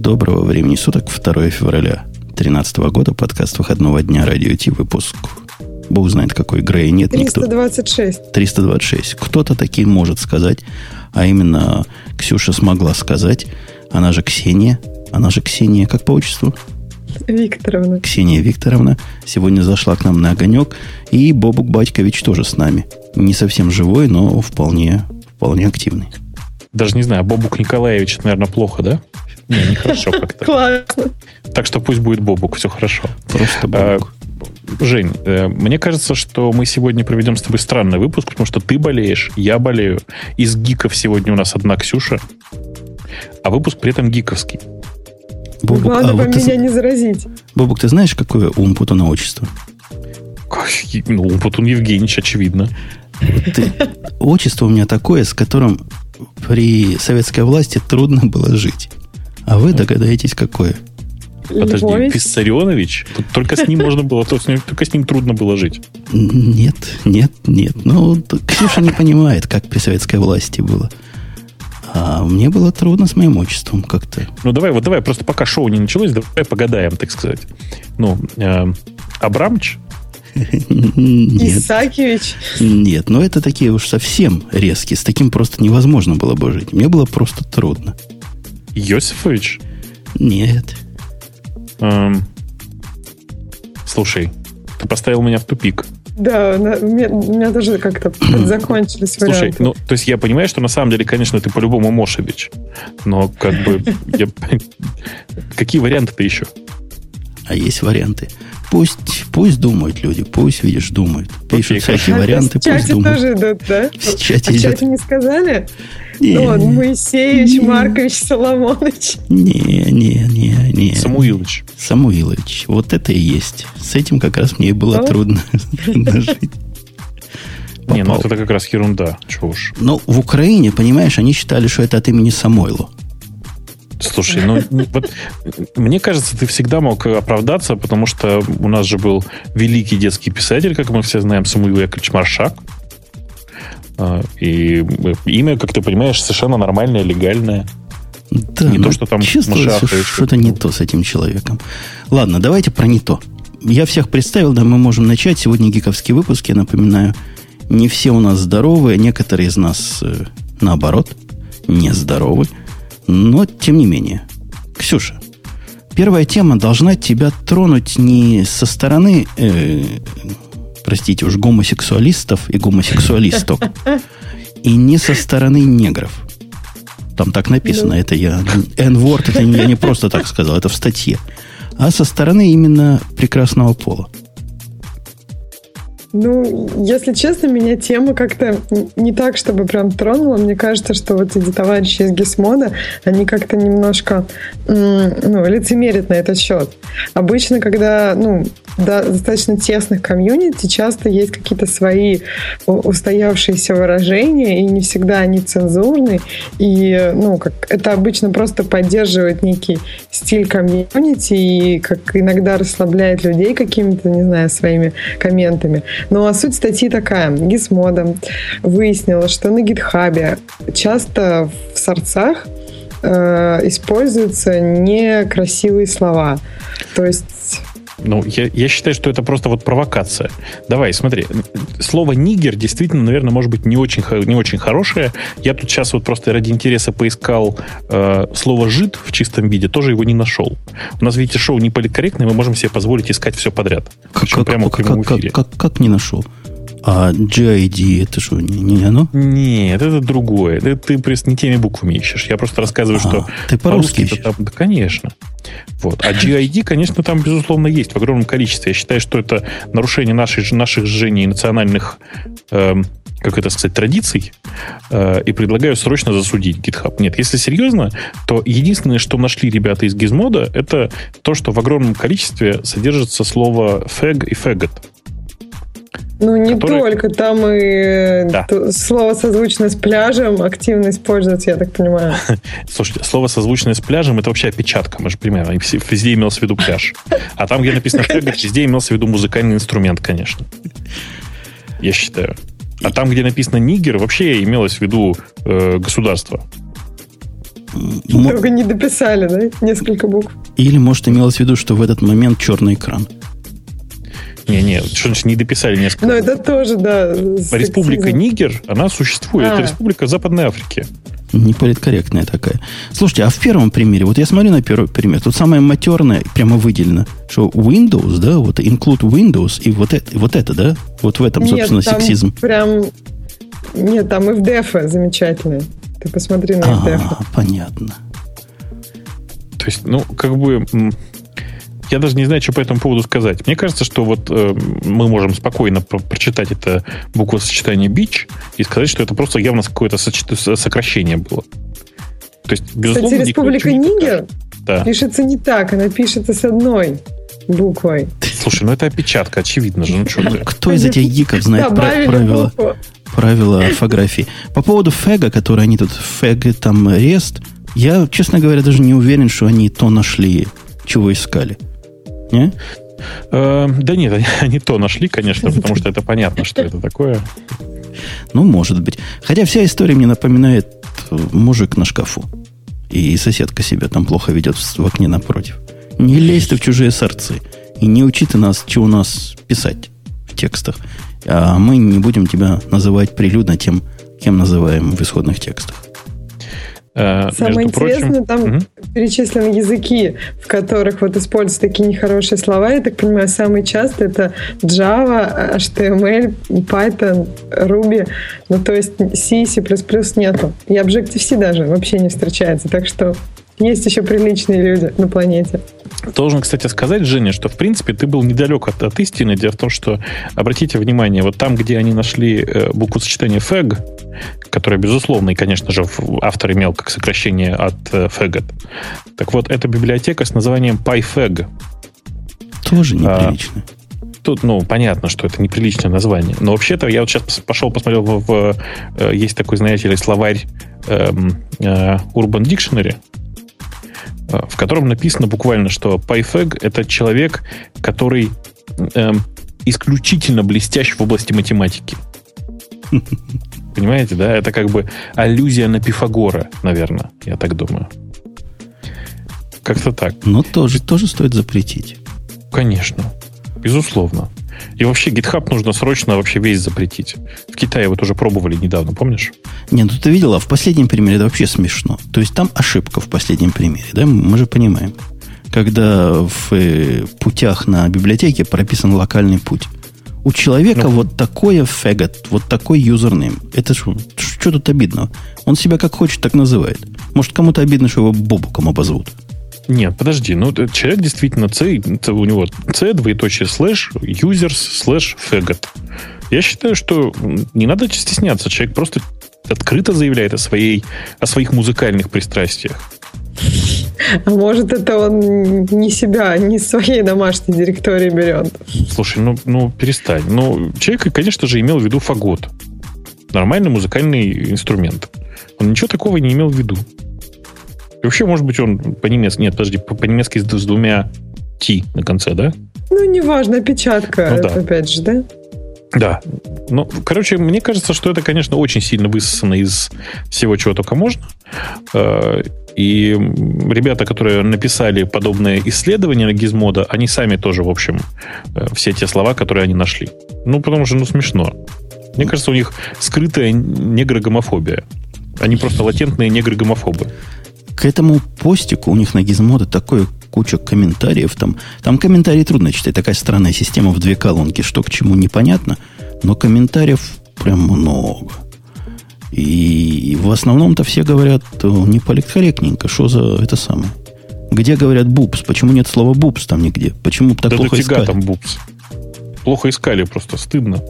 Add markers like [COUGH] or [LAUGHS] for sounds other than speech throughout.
Доброго времени суток, 2 февраля 2013 года, подкаст выходного дня Радио Ти, выпуск. Бог знает, какой Грей нет. 326. Никто... 326. Кто-то таким может сказать, а именно Ксюша смогла сказать. Она же Ксения. Она же Ксения, как по отчеству? Викторовна. Ксения Викторовна сегодня зашла к нам на огонек. И Бобук Батькович тоже с нами. Не совсем живой, но вполне, вполне активный. Даже не знаю, Бобук Николаевич, наверное, плохо, да? Не, нехорошо как-то. Классно. Так что пусть будет Бобук, все хорошо. Просто Бобук. А, Жень, э, мне кажется, что мы сегодня проведем с тобой странный выпуск, потому что ты болеешь, я болею. Из гиков сегодня у нас одна Ксюша, а выпуск при этом гиковский. Бобук, Главное а вот меня ты, не заразить. Бобук, ты знаешь, какое у Умпутуна отчество? Ну, Умпутун Евгеньевич, очевидно. Ты, отчество у меня такое, с которым при советской власти трудно было жить. А вы догадаетесь, какое? Подожди, Львович? Виссарионович? Тут только с ним можно было, только с ним трудно было жить. Нет, нет, нет. Ну, Ксюша не понимает, как при советской власти было. А мне было трудно с моим отчеством как-то. Ну, давай, вот давай, просто пока шоу не началось, давай погадаем, так сказать. Ну, э, Абрамович? Нет. Исакевич? Нет, но это такие уж совсем резкие. С таким просто невозможно было бы жить. Мне было просто трудно. Йосифович? Нет. Эм, слушай, ты поставил меня в тупик. Да, на, у, меня, у меня даже как-то [CLEARS THROAT] закончились Слушай, варианты. ну, то есть я понимаю, что на самом деле, конечно, ты по-любому Мошевич. Но как бы... [LAUGHS] Какие варианты-то еще? А есть варианты. Пусть, пусть думают люди, пусть, видишь, думают. Пишут Окей, всякие варианты, а пусть думают. тоже идут, да? [LAUGHS] В чате, а в чате не сказали? Не, ну, он Моисеевич, не, Маркович, Соломонович. Не, не, не, не. Самуилович. Самуилович. Вот это и есть. С этим как раз мне было а? [LAUGHS] трудно, жить. Не, ну это как раз ерунда. Чего уж. Ну, в Украине, понимаешь, они считали, что это от имени Самойлу. Слушай, ну вот мне кажется, ты всегда мог оправдаться, потому что у нас же был великий детский писатель, как мы все знаем, Самуил Яковлевич Маршак. А, и имя, как ты понимаешь, совершенно нормальное, легальное. Да, не то, что там чувствуется, что-то не то с этим человеком. Ладно, давайте про не то. Я всех представил, да, мы можем начать. Сегодня гиковские выпуски, я напоминаю. Не все у нас здоровы, некоторые из нас, э, наоборот, не здоровы. Но, тем не менее. Ксюша, первая тема должна тебя тронуть не со стороны, э, простите уж, гомосексуалистов и гомосексуалисток, [LAUGHS] и не со стороны негров. Там так написано, ну. это я... N-word, это я не просто так сказал, это в статье. А со стороны именно прекрасного пола. Ну, если честно, меня тема как-то не так, чтобы прям тронула. Мне кажется, что вот эти товарищи из Гисмода, они как-то немножко ну, лицемерят на этот счет. Обычно, когда ну, да, достаточно тесных комьюнити, часто есть какие-то свои устоявшиеся выражения, и не всегда они цензурны. И ну, как, это обычно просто поддерживает некий стиль комьюнити и как иногда расслабляет людей какими-то, не знаю, своими комментами. Ну, а суть статьи такая. Гизмода выяснила, что на гитхабе часто в сорцах э, используются некрасивые слова. То есть ну, я, я считаю, что это просто вот провокация. Давай, смотри. Слово «нигер» действительно, наверное, может быть не очень, не очень хорошее. Я тут сейчас вот просто ради интереса поискал э, слово «жид» в чистом виде, тоже его не нашел. У нас, видите, шоу не политкорректное, мы можем себе позволить искать все подряд. Как, как, прямо как, в как, как, как, как не нашел? А GID это что, не, не оно? Нет, это другое. Это ты просто не теми буквами ищешь. Я просто рассказываю, а, что ты по-русски по там, да, конечно. Вот. А GID, конечно, там, безусловно, есть в огромном количестве. Я считаю, что это нарушение нашей, наших жжений национальных, э, как это сказать, традиций. Э, и предлагаю срочно засудить GitHub. Нет, если серьезно, то единственное, что нашли ребята из Gizmodo, это то, что в огромном количестве содержится слово fag и faggot. Ну, не который... только, там и да. слово созвучное с пляжем активно используется, я так понимаю. [LAUGHS] Слушайте, слово созвучное с пляжем это вообще опечатка, мы же понимаем, везде имелось в виду пляж. А там, где написано фрегат, везде имелся в виду музыкальный инструмент, конечно. Я считаю. А там, где написано нигер, вообще имелось в виду э, государство. Только не дописали, да? Несколько букв. Или, может, имелось в виду, что в этот момент черный экран. Не-не, что значит не дописали несколько? Ну, это тоже, да. Республика Нигер, она существует. А. Это республика Западной Африки. Неполиткорректная такая. Слушайте, а в первом примере, вот я смотрю на первый пример, тут самое матерное прямо выделено, что Windows, да, вот include Windows, и вот это, вот это да? Вот в этом, собственно, Нет, там сексизм. прям... Нет, там и в дефе замечательные. Ты посмотри на а, FDF. понятно. То есть, ну, как бы я даже не знаю, что по этому поводу сказать. Мне кажется, что вот э, мы можем спокойно про- прочитать это буквосочетание бич и сказать, что это просто явно какое-то сокращение было. То есть, безусловно, Кстати, Республика Нигер да. пишется не так, она пишется с одной буквой. Слушай, ну это опечатка, очевидно же. Ну, что Кто из этих гиков знает правила, правила орфографии? По поводу фега, который они тут, фег, там, рест, я, честно говоря, даже не уверен, что они то нашли, чего искали. Не? Э, да нет, они, то нашли, конечно, потому что это понятно, что это такое. Ну, может быть. Хотя вся история мне напоминает э, мужик на шкафу. И соседка себя там плохо ведет в окне напротив. Не лезь ты в чужие сорцы. И не учи ты нас, что у нас писать в текстах. А мы не будем тебя называть прилюдно тем, кем называем в исходных текстах. Э, Самое интересное, прочим, там угу. перечислены языки, в которых вот используются такие нехорошие слова. Я так понимаю, самый часто это Java, HTML, Python, Ruby. Ну, то есть C, C++ нету. И Objective-C даже вообще не встречается. Так что есть еще приличные люди на планете. Должен, кстати, сказать, Женя, что, в принципе, ты был недалек от, от истины. Дело в том, что, обратите внимание, вот там, где они нашли э, букву сочетания fag, которая, безусловно, и, конечно же, автор имел как сокращение от э, faggot. Так вот, это библиотека с названием PyFag. Тоже а, неприлично. А, тут, ну, понятно, что это неприличное название. Но вообще-то я вот сейчас пошел, посмотрел, в, в, э, есть такой, знаете ли, словарь эм, э, Urban Dictionary, в котором написано буквально, что PyFag — это человек, который э, исключительно блестящ в области математики. [LAUGHS] Понимаете, да? Это как бы аллюзия на Пифагора, наверное, я так думаю. Как-то так. Но тоже, тоже стоит запретить. Конечно. Безусловно. И вообще GitHub нужно срочно вообще весь запретить. В Китае вот уже пробовали недавно, помнишь? Не, ну ты видела, в последнем примере это вообще смешно. То есть там ошибка в последнем примере, да? Мы же понимаем. Когда в э, путях на библиотеке прописан локальный путь. У человека ну. вот такое фэгот, вот такой юзернейм. Это что, тут обидного? Он себя как хочет, так называет. Может, кому-то обидно, что его Бобуком обозовут. Нет, подожди, ну человек действительно C, у него C, двоеточие, слэш, users, слэш, фэгот. Я считаю, что не надо стесняться. Человек просто открыто заявляет о, своей, о своих музыкальных пристрастиях. А может, это он не себя, не своей домашней директории берет? Слушай, ну, ну перестань. Ну, человек, конечно же, имел в виду фагот. Нормальный музыкальный инструмент. Он ничего такого не имел в виду. И вообще, может быть, он по-немецки... Нет, подожди, по-немецки с, с двумя T на конце, да? Ну, неважно, опечатка, ну, да. опять же, да? Да. Ну, короче, мне кажется, что это, конечно, очень сильно высосано из всего, чего только можно. Э, и ребята, которые написали подобное исследование на Gizmodo, они сами тоже, в общем, э, все те слова, которые они нашли. Ну, потому что, ну, смешно. Мне кажется, у них скрытая негрогомофобия. Они просто латентные негрогомофобы. К этому постику у них на Gizmodo такое куча комментариев. Там, там комментарии трудно читать. Такая странная система в две колонки. Что к чему непонятно. Но комментариев прям много. И в основном-то все говорят не политкорректненько. Что за это самое? Где говорят бупс? Почему нет слова бупс там нигде? Почему так да плохо искали? там бупс. Плохо искали просто, стыдно.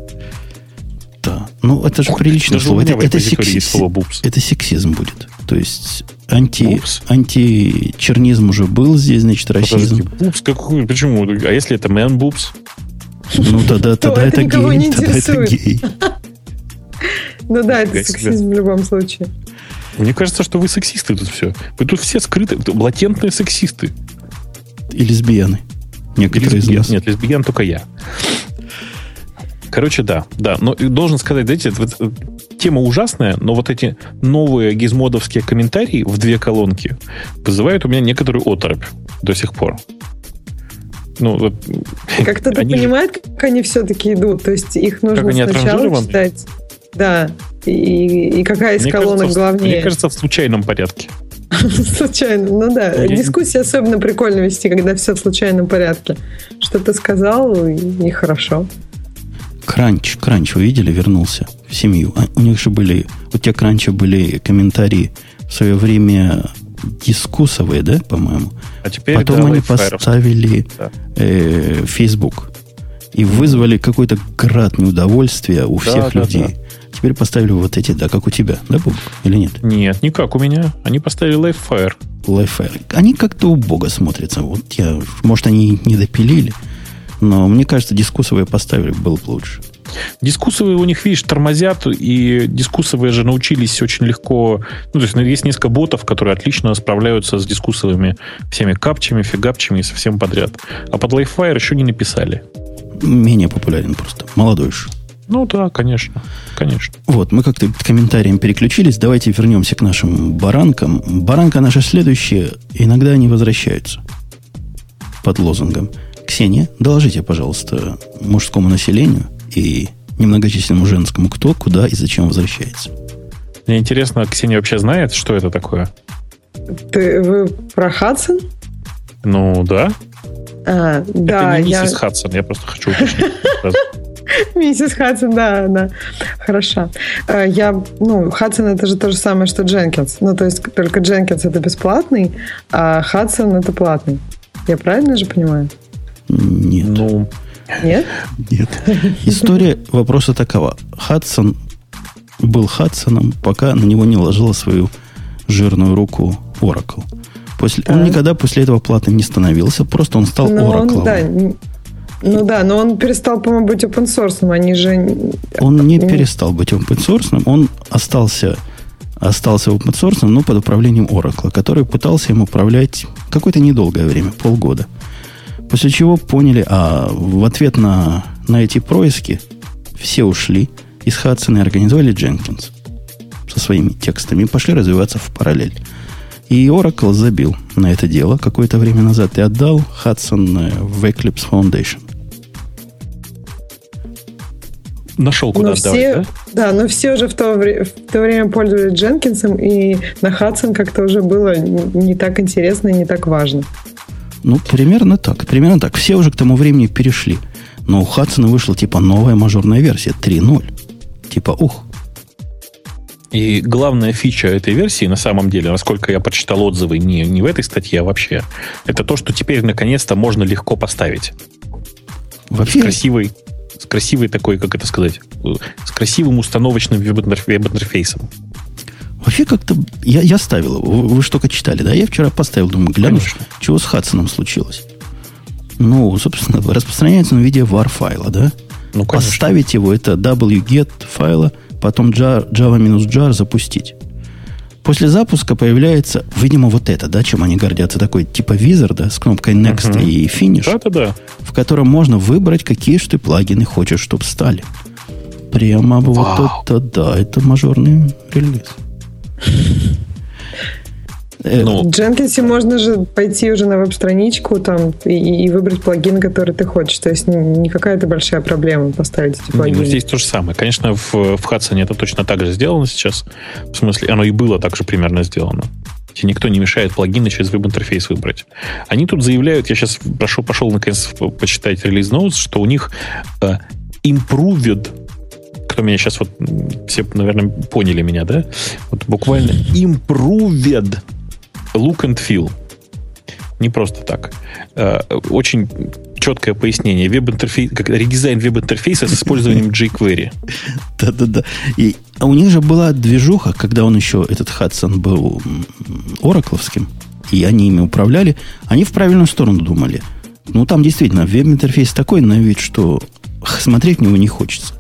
Да. Ну, это же Ох, приличное слово. Это, это, секси... слово это сексизм будет. То есть анти... античернизм уже был здесь, значит, расизм. Подожди, бупс какой? Почему? А если это man бупс? Ну, тогда, тогда это гей. Тогда это гей. Ну да, это сексизм в любом случае. Мне кажется, что вы сексисты тут все. Вы тут все скрыты, латентные сексисты. И лесбияны. Некоторые лесбиян, из нас. Нет, лесбиян только я. Короче, да, да. Но должен сказать, знаете, вот, тема ужасная, но вот эти новые гизмодовские комментарии в две колонки вызывают у меня некоторую оторопь до сих пор. Ну, вот, [LAUGHS] как кто-то понимает, же... как они все-таки идут. То есть их нужно сначала читать. Да. И, и какая из мне колонок кажется, главнее? Мне кажется, в случайном порядке. [LAUGHS] Случайно, ну да. Дискуссии особенно прикольно вести, когда все в случайном порядке. Что ты сказал, и хорошо. Кранч, Кранч, вы видели, вернулся в семью. А, у них же были, у тех Кранча были комментарии в свое время дискуссовые, да, по-моему? А теперь Потом да, они поставили да. э, Facebook и вызвали какой-то град неудовольствия у да, всех да, людей. Да. Теперь поставили вот эти, да, как у тебя, да, Бог, или нет? Нет, не как у меня. Они поставили Livefire. Livefire. Они как-то у Бога смотрятся. Вот я, может, они не допилили, но мне кажется, дискуссовые поставили было бы лучше. Дискуссовые у них, видишь, тормозят, и дискуссовые же научились очень легко. Ну, то есть ну, есть несколько ботов, которые отлично справляются с дискуссовыми всеми капчами, фигапчами и совсем подряд. А под Livefire еще не написали. Менее популярен просто. Молодой еще. Ну да, конечно. Конечно. Вот, мы как-то к комментариям переключились. Давайте вернемся к нашим баранкам. Баранка наша следующая. Иногда они возвращаются под лозунгом. Ксения, доложите, пожалуйста, мужскому населению и немногочисленному женскому, кто, куда и зачем возвращается. Мне интересно, Ксения вообще знает, что это такое? Ты, вы про Хадсон? Ну, да. А, да, это не миссис я... Хадсон, я просто хочу уточнить. [LAUGHS] Миссис Хадсон, да, да, хорошо. Э, я, ну, Хадсон это же то же самое, что Дженкинс. Ну, то есть только Дженкинс это бесплатный, а Хадсон это платный. Я правильно же понимаю? Нет. Ну, нет? Нет. История вопроса такова. Хадсон был Хадсоном, пока на него не ложила свою жирную руку Oracle. После, он никогда после этого платным не становился, просто он стал но Oracle. Он, да, ну да, но он перестал, по-моему, быть open source, они же... Он не перестал быть open source, он остался, остался open source, но под управлением Oracle, который пытался им управлять какое-то недолгое время, полгода. После чего поняли, а в ответ на, на эти происки все ушли из Хадсона и организовали Jenkins со своими текстами и пошли развиваться в параллель. И Oracle забил на это дело какое-то время назад и отдал Hudson в Eclipse Foundation. Нашел, куда но отдавать, все, да? Да, но все уже в то, в то время пользовались Дженкинсом, и на Hudson как-то уже было не так интересно и не так важно. Ну, примерно так. Примерно так. Все уже к тому времени перешли. Но у Хадсона вышла типа новая мажорная версия 3.0. Типа, ух. И главная фича этой версии, на самом деле, насколько я прочитал отзывы не, не в этой статье, а вообще, это то, что теперь наконец-то можно легко поставить. Вообще? С красивой, с красивой такой, как это сказать, с красивым установочным веб-интерфейсом. Вообще как-то... Я, я ставил его. Вы, вы только читали, да? Я вчера поставил, думаю, гляну, Конечно. чего с Хадсоном случилось. Ну, собственно, распространяется на виде var файла, да? Ну, конечно. Поставить его, это wget файла, потом jar, java-jar запустить. После запуска появляется, видимо, вот это, да, чем они гордятся, такой типа визор, да, с кнопкой Next uh-huh. и Finish, Да-да-да. в котором можно выбрать, какие же ты плагины хочешь, чтобы стали. Прямо Вау. вот это, да, это мажорный релиз. Э, ну, в Jenkins можно же пойти уже на веб-страничку там и, и выбрать плагин, который ты хочешь. То есть не, не какая-то большая проблема поставить эти плагины. Ну, здесь то же самое. Конечно, в, в Hudson это точно так же сделано сейчас. В смысле, оно и было так же примерно сделано. И никто не мешает плагины через веб-интерфейс выбрать. Они тут заявляют, я сейчас прошу, пошел наконец почитать релиз notes, что у них uh, improved кто меня сейчас вот все, наверное, поняли меня, да? Вот буквально improved look and feel. Не просто так. Э, очень четкое пояснение. Веб-интерфейс, как редизайн веб-интерфейса с использованием jQuery. Да-да-да. И а у них же была движуха, когда он еще, этот Хадсон, был оракловским, и они ими управляли, они в правильную сторону думали. Ну, там действительно веб-интерфейс такой на вид, что [LAUGHS] смотреть в него не хочется.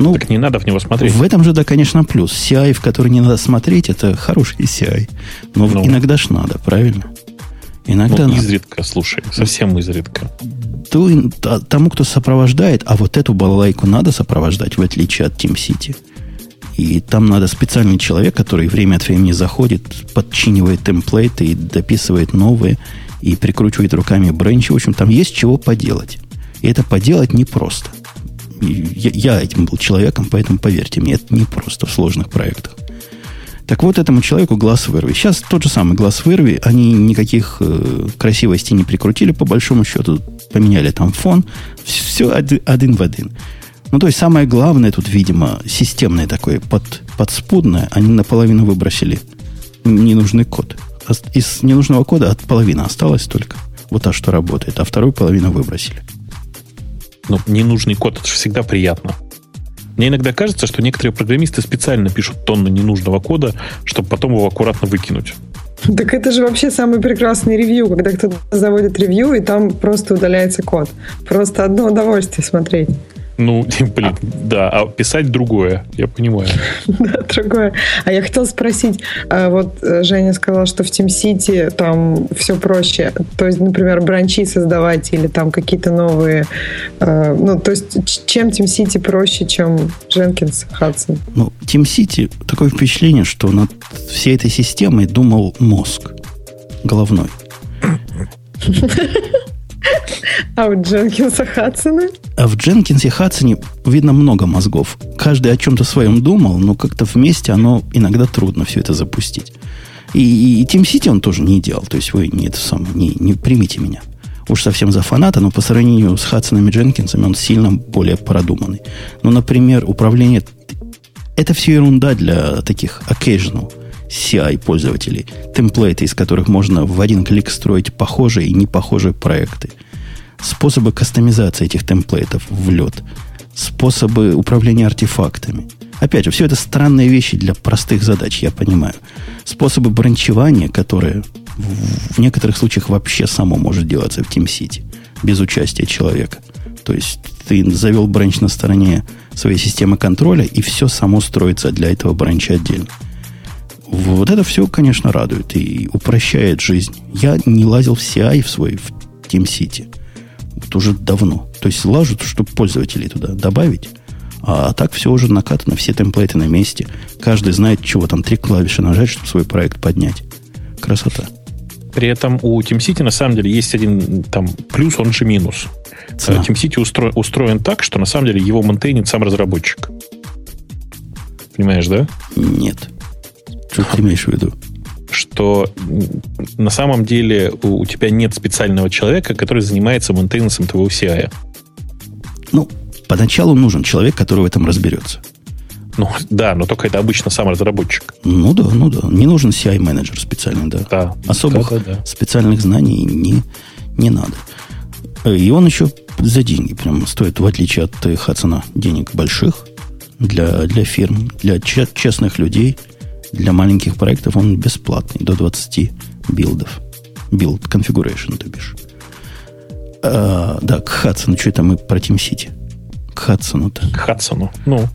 Ну, так не надо в него смотреть. В этом же, да, конечно, плюс. CI, в который не надо смотреть, это хороший CI. Но ну, иногда ж надо, правильно? Иногда ну, надо. изредка, слушай, совсем изредка. То, тому, кто сопровождает, а вот эту балалайку надо сопровождать, в отличие от Team City. И там надо специальный человек, который время от времени заходит, подчинивает темплейты и дописывает новые, и прикручивает руками бренчи. В общем, там есть чего поделать. И это поделать непросто. Я, я этим был человеком, поэтому поверьте мне, это непросто в сложных проектах. Так вот, этому человеку глаз вырви. Сейчас тот же самый глаз вырви. Они никаких э, красивостей не прикрутили, по большому счету. Поменяли там фон. Все один в один. Ну, то есть, самое главное тут, видимо, системное такое, под, подспудное, они наполовину выбросили ненужный код. Из ненужного кода от половины осталось только. Вот та, что работает, а вторую половину выбросили. Ну, ненужный код, это же всегда приятно. Мне иногда кажется, что некоторые программисты специально пишут тонны ненужного кода, чтобы потом его аккуратно выкинуть. Так это же вообще самый прекрасный ревью, когда кто-то заводит ревью, и там просто удаляется код. Просто одно удовольствие смотреть. Ну, [LAUGHS] блин, да, а писать другое, я понимаю. [LAUGHS] Да, другое. А я хотела спросить, а вот э, Женя сказала, что в TeamCity там все проще. То есть, например, бранчи создавать или там какие-то новые... Э, ну, то есть, чем TeamCity проще, чем Jenkins, Hudson? Ну, TeamCity, такое впечатление, что над всей этой системой думал мозг головной. [LAUGHS] А у Дженкинса Хадсона? А в Дженкинсе Хадсоне видно много мозгов. Каждый о чем-то своем думал, но как-то вместе оно иногда трудно все это запустить. И, и, Team City он тоже не делал. То есть вы не, это сам, не, не примите меня. Уж совсем за фаната, но по сравнению с Хадсоном и Дженкинсами он сильно более продуманный. Ну, например, управление... Это все ерунда для таких occasional CI пользователей. Темплейты, из которых можно в один клик строить похожие и непохожие проекты. Способы кастомизации этих темплейтов в лед. Способы управления артефактами. Опять же, все это странные вещи для простых задач, я понимаю. Способы бранчевания, которые в некоторых случаях вообще само может делаться в TeamCity, без участия человека. То есть ты завел бранч на стороне своей системы контроля, и все само строится для этого бранча отдельно. Вот это все, конечно, радует и упрощает жизнь. Я не лазил в CI в свой, в TeamCity. Вот уже давно. То есть лажут, чтобы пользователей туда добавить. А так все уже накатано, все темплейты на месте. Каждый знает, чего там три клавиши нажать, чтобы свой проект поднять. Красота. При этом у TeamCity на самом деле есть один там плюс, он же минус. Цена. TeamCity устро, устроен так, что на самом деле его монтейнит сам разработчик. Понимаешь, да? Нет. Что ты имеешь в виду? Что на самом деле у, у тебя нет специального человека, который занимается мейнтейнансом твоего CI. Ну, поначалу нужен человек, который в этом разберется. Ну, да, но только это обычно сам разработчик. Ну да, ну да. Не нужен CI-менеджер специальный, да. да Особых да, да, да. специальных знаний не, не надо. И он еще за деньги прям стоит, в отличие от Хадсона, денег больших для, для фирм, для честных людей – для маленьких проектов он бесплатный, до 20 билдов. Build configuration, то бишь. А, да, к Хадсону, что это мы про TeamCity? К Хадсону-то. К Хадсону, ну.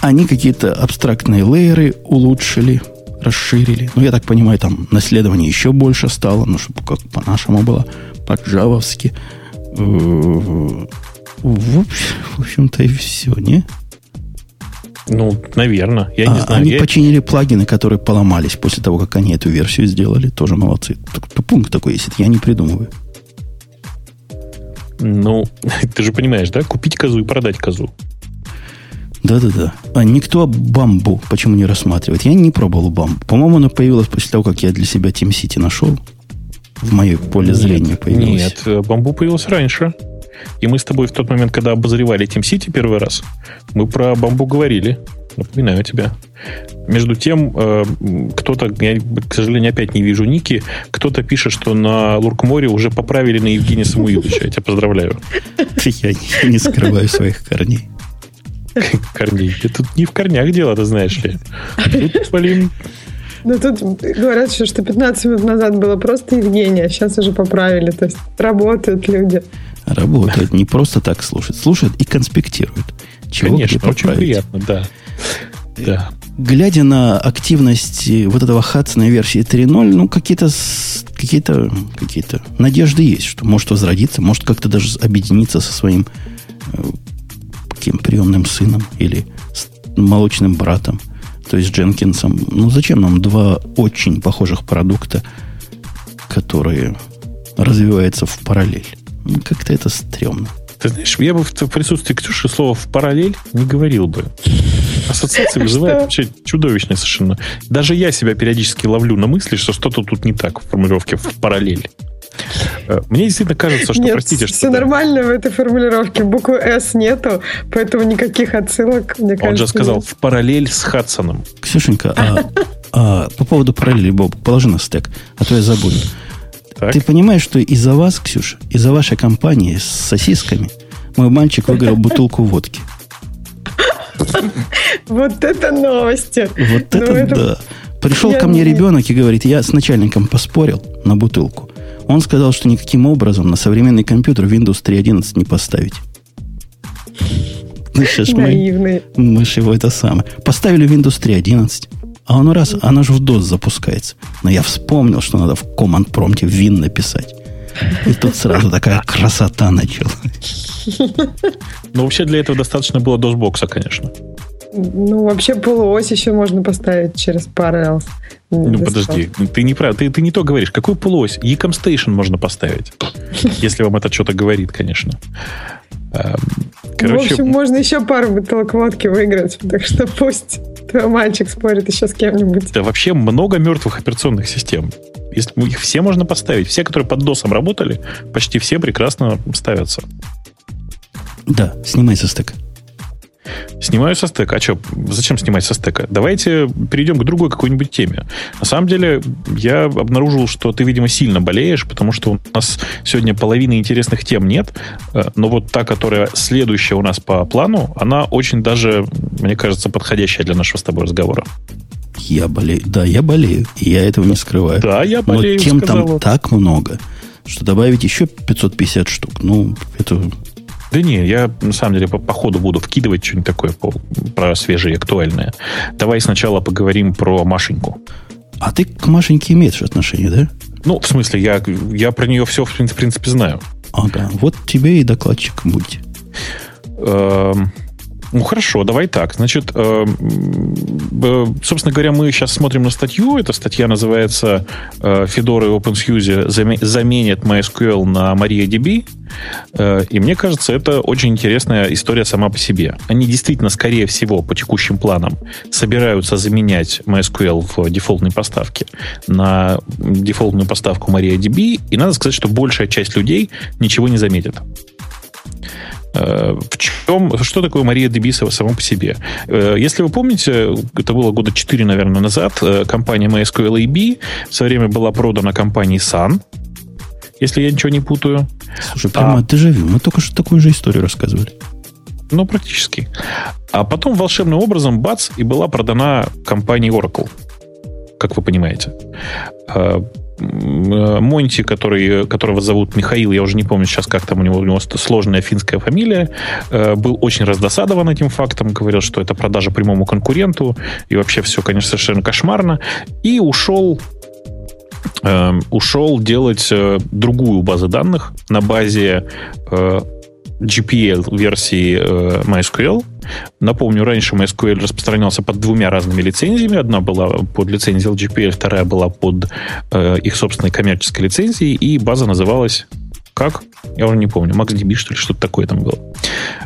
Они какие-то абстрактные лейеры улучшили, расширили. Ну, я так понимаю, там наследование еще больше стало, ну, чтобы как по-нашему было, по-джавовски. В общем-то, и все, не? Ну, наверное. Я а, не знаю. Они я... починили плагины, которые поломались после того, как они эту версию сделали. Тоже молодцы. Пункт такой есть. Я не придумываю. Ну, [LAUGHS] ты же понимаешь, да? Купить козу и продать козу. Да-да-да. А никто бамбу почему не рассматривает? Я не пробовал бамбу. По-моему, она появилась после того, как я для себя Team City нашел. В мое поле зрения нет, появилась. Нет, бамбу появилась раньше. И мы с тобой в тот момент, когда обозревали Team City первый раз, мы про бамбу говорили. Напоминаю тебя. Между тем, э, кто-то, я, к сожалению, опять не вижу ники, кто-то пишет, что на Луркморе уже поправили на Евгения Самуиловича. Я тебя поздравляю. Я не скрываю своих корней. Корней. Ты тут не в корнях дело, ты знаешь ли. Тут, блин, ну, тут говорят еще, что 15 минут назад было просто Евгения, а сейчас уже поправили. То есть работают люди. Работают. Не просто так слушают. Слушают и конспектируют. Чего Конечно, очень приятно, да. да. Глядя на активность вот этого Хадсона версии 3.0, ну, какие-то какие-то какие-то надежды есть, что может возродиться, может как-то даже объединиться со своим э, каким приемным сыном или молочным братом, то есть Дженкинсом. Ну, зачем нам два очень похожих продукта, которые развиваются в параллель? Как-то это стрёмно. Ты знаешь, я бы в присутствии Ксюши слово «в параллель» не говорил бы. Ассоциация вызывает вообще чудовищное совершенно. Даже я себя периодически ловлю на мысли, что что-то тут не так в формулировке «в параллель». Э, мне действительно кажется, что, Нет, простите, что... все да. нормально в этой формулировке. Буквы «С» нету, поэтому никаких отсылок, мне кажется, Он же сказал нет. «в параллель с Хадсоном». Ксюшенька, а, а по поводу параллели, Боб, положи на стек, а то я забуду. Так. Ты понимаешь, что из-за вас, Ксюша, из-за вашей компании с сосисками мой мальчик выиграл бутылку водки. Вот это новости. Вот ну, это да. Пришел ко мне ребенок и говорит, я с начальником поспорил на бутылку. Он сказал, что никаким образом на современный компьютер Windows 3.11 не поставить. Ну, сейчас мы, мы же его это самое. Поставили Windows 3.11. А он раз, она же в DOS запускается. Но я вспомнил, что надо в команд промте вин написать. И тут сразу такая красота началась. Ну, вообще для этого достаточно было DOS-бокса, конечно. Ну, вообще полуось еще можно поставить через Parallels. Ну, подожди, ты не прав, ты, ты не то говоришь. Какую полуось? Ecom Station можно поставить. Если вам это что-то говорит, конечно. Эм, короче... В общем, можно еще пару бутылок водки выиграть, [LAUGHS] так что пусть твой мальчик спорит еще с кем-нибудь. Да вообще много мертвых операционных систем. Если, их все можно поставить. Все, которые под DOS работали, почти все прекрасно ставятся. Да, снимай со стека. Снимаю со стека. А что, зачем снимать со стека? Давайте перейдем к другой какой-нибудь теме. На самом деле, я обнаружил, что ты, видимо, сильно болеешь, потому что у нас сегодня половины интересных тем нет. Э, но вот та, которая следующая у нас по плану, она очень даже, мне кажется, подходящая для нашего с тобой разговора. Я болею. Да, я болею. И я этого не скрываю. Да, я болею. Но тем там так много, что добавить еще 550 штук. Ну, это да не, я на самом деле по, по ходу буду вкидывать что-нибудь такое по, про свежее и актуальное. Давай сначала поговорим про Машеньку. А ты к Машеньке имеешь отношение, да? Ну, в смысле, я, я про нее все, в принципе, знаю. Ага, вот тебе и докладчик будь. Эм, ну, хорошо, давай так. Значит, э, э, собственно говоря, мы сейчас смотрим на статью. Эта статья называется э, Fedora и OpenSUSE заменят MySQL на MariaDB. Э, и мне кажется, это очень интересная история сама по себе. Они действительно, скорее всего, по текущим планам собираются заменять MySQL в дефолтной поставке на дефолтную поставку MariaDB. И надо сказать, что большая часть людей ничего не заметит. Э, в чем, что такое Мария DB само по себе? Э, если вы помните, это было года 4, наверное, назад, э, компания MySQL AB в свое время была продана компанией Sun, если я ничего не путаю. Слушай, прямо а, дежавю. Мы только что такую же историю рассказывали. Ну, практически. А потом волшебным образом, бац, и была продана компанией Oracle как вы понимаете. Э, Монти, который, которого зовут Михаил, я уже не помню сейчас, как там у него, у него сложная финская фамилия, э, был очень раздосадован этим фактом, говорил, что это продажа прямому конкуренту, и вообще все, конечно, совершенно кошмарно, и ушел э, ушел делать другую базу данных на базе GPL-версии э, MySQL. Напомню, раньше MySQL распространялся под двумя разными лицензиями. Одна была под лицензией GPL, вторая была под э, их собственной коммерческой лицензией, и база называлась как? Я уже не помню. MaxDB, что ли, что-то такое там было.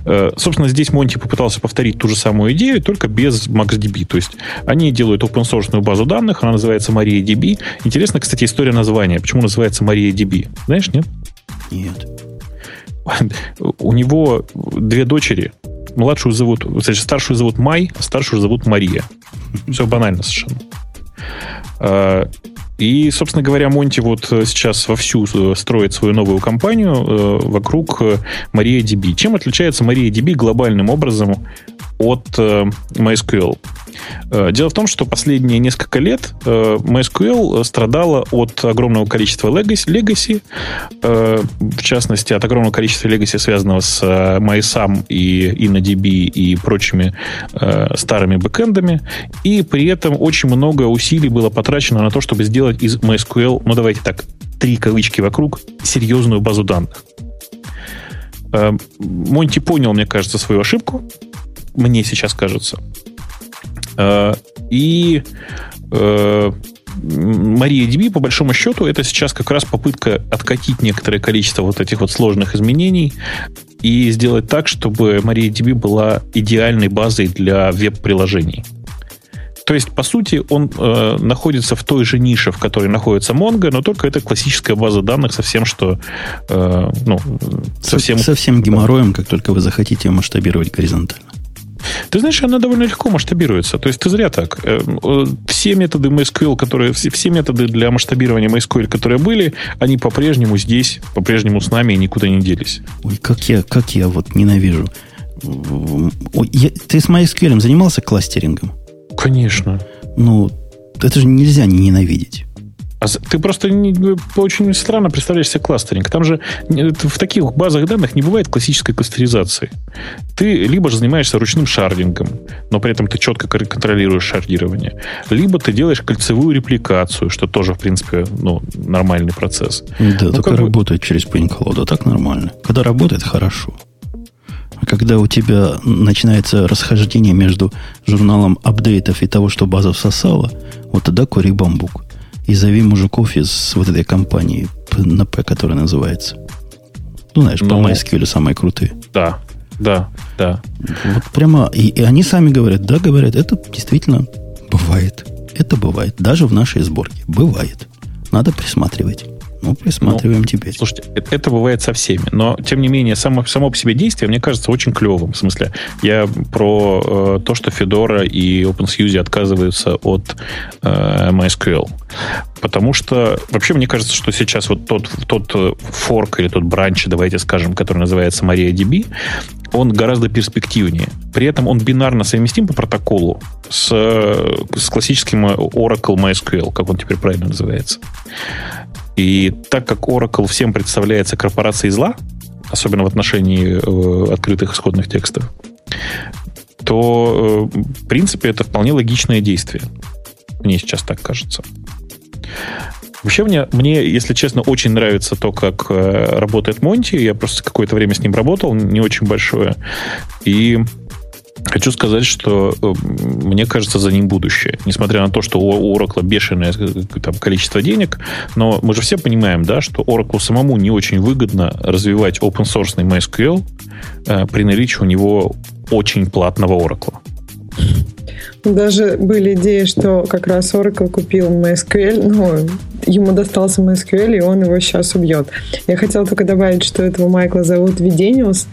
Э, собственно, здесь Монти попытался повторить ту же самую идею, только без MaxDB. То есть они делают open source базу данных, она называется MariaDB. Интересно, кстати, история названия. Почему называется MariaDB? Знаешь, нет? Нет у него две дочери. Младшую зовут, значит, старшую зовут Май, а старшую зовут Мария. Все банально совершенно. А, и, собственно говоря, Монти вот сейчас вовсю э, строит свою новую компанию э, вокруг э, MariaDB. Чем отличается MariaDB глобальным образом от MySQL? Э, дело в том, что последние несколько лет э, MySQL страдала от огромного количества legacy, э, в частности, от огромного количества legacy, связанного с MySam и InnoDB и прочими старыми бэкэндами, и при этом очень много усилий было потрачено на то, чтобы сделать из MySQL, ну давайте так, три кавычки вокруг, серьезную базу данных. Монти понял, мне кажется, свою ошибку. Мне сейчас кажется. Э, и э, MariaDB, по большому счету, это сейчас как раз попытка откатить некоторое количество вот этих вот сложных изменений и сделать так, чтобы MariaDB была идеальной базой для веб-приложений. То есть, по сути, он э, находится в той же нише, в которой находится Mongo, но только это классическая база данных со всем, что... Э, ну, совсем... Со всем геморроем, как только вы захотите масштабировать горизонтально. Ты знаешь, она довольно легко масштабируется. То есть ты зря так. Э, э, все методы MySQL, которые, все, все методы для масштабирования MySQL, которые были, они по-прежнему здесь, по-прежнему с нами и никуда не делись. Ой, как я, как я вот ненавижу. Ой, я, ты с MySQL занимался кластерингом? Конечно. Ну, это же нельзя не ненавидеть. А ты просто не, очень странно представляешь себе кластеринг. Там же в таких базах данных не бывает классической кластеризации. Ты либо же занимаешься ручным шардингом, но при этом ты четко контролируешь шардирование, либо ты делаешь кольцевую репликацию, что тоже, в принципе, ну, нормальный процесс. Да, ну, только работает бы... через пейнколода, так нормально. Когда работает, хорошо. А когда у тебя начинается расхождение между журналом апдейтов и того, что база всосала, вот тогда кури бамбук и зови мужиков из вот этой компании на П, которая называется. Ну, знаешь, ну, по MySQL самые крутые. Да, да, да. Вот прямо, и, и они сами говорят, да, говорят, это действительно бывает. Это бывает. Даже в нашей сборке. Бывает. Надо присматривать. Ну, присматриваем ну, теперь. Слушайте, это, это бывает со всеми. Но, тем не менее, само, само по себе действие, мне кажется, очень клевым. В смысле, я про э, то, что Fedora и OpenSUSE отказываются от э, MySQL. Потому что, вообще, мне кажется, что сейчас вот тот, тот форк или тот бранч, давайте скажем, который называется MariaDB, он гораздо перспективнее. При этом он бинарно совместим по протоколу с, с классическим Oracle MySQL, как он теперь правильно называется. И так как Oracle всем представляется корпорацией зла, особенно в отношении э, открытых исходных текстов, то, э, в принципе, это вполне логичное действие. Мне сейчас так кажется. Вообще мне, мне, если честно, очень нравится то, как э, работает Монти. Я просто какое-то время с ним работал, не очень большое. И Хочу сказать, что э, мне кажется, за ним будущее. Несмотря на то, что у Oracle бешеное э, там, количество денег, но мы же все понимаем, да, что Oracle самому не очень выгодно развивать open source MySQL э, при наличии у него очень платного Oracle. Даже были идеи, что как раз Oracle купил MySQL, ну, ему достался MySQL, и он его сейчас убьет. Я хотела только добавить, что этого Майкла зовут Видениус,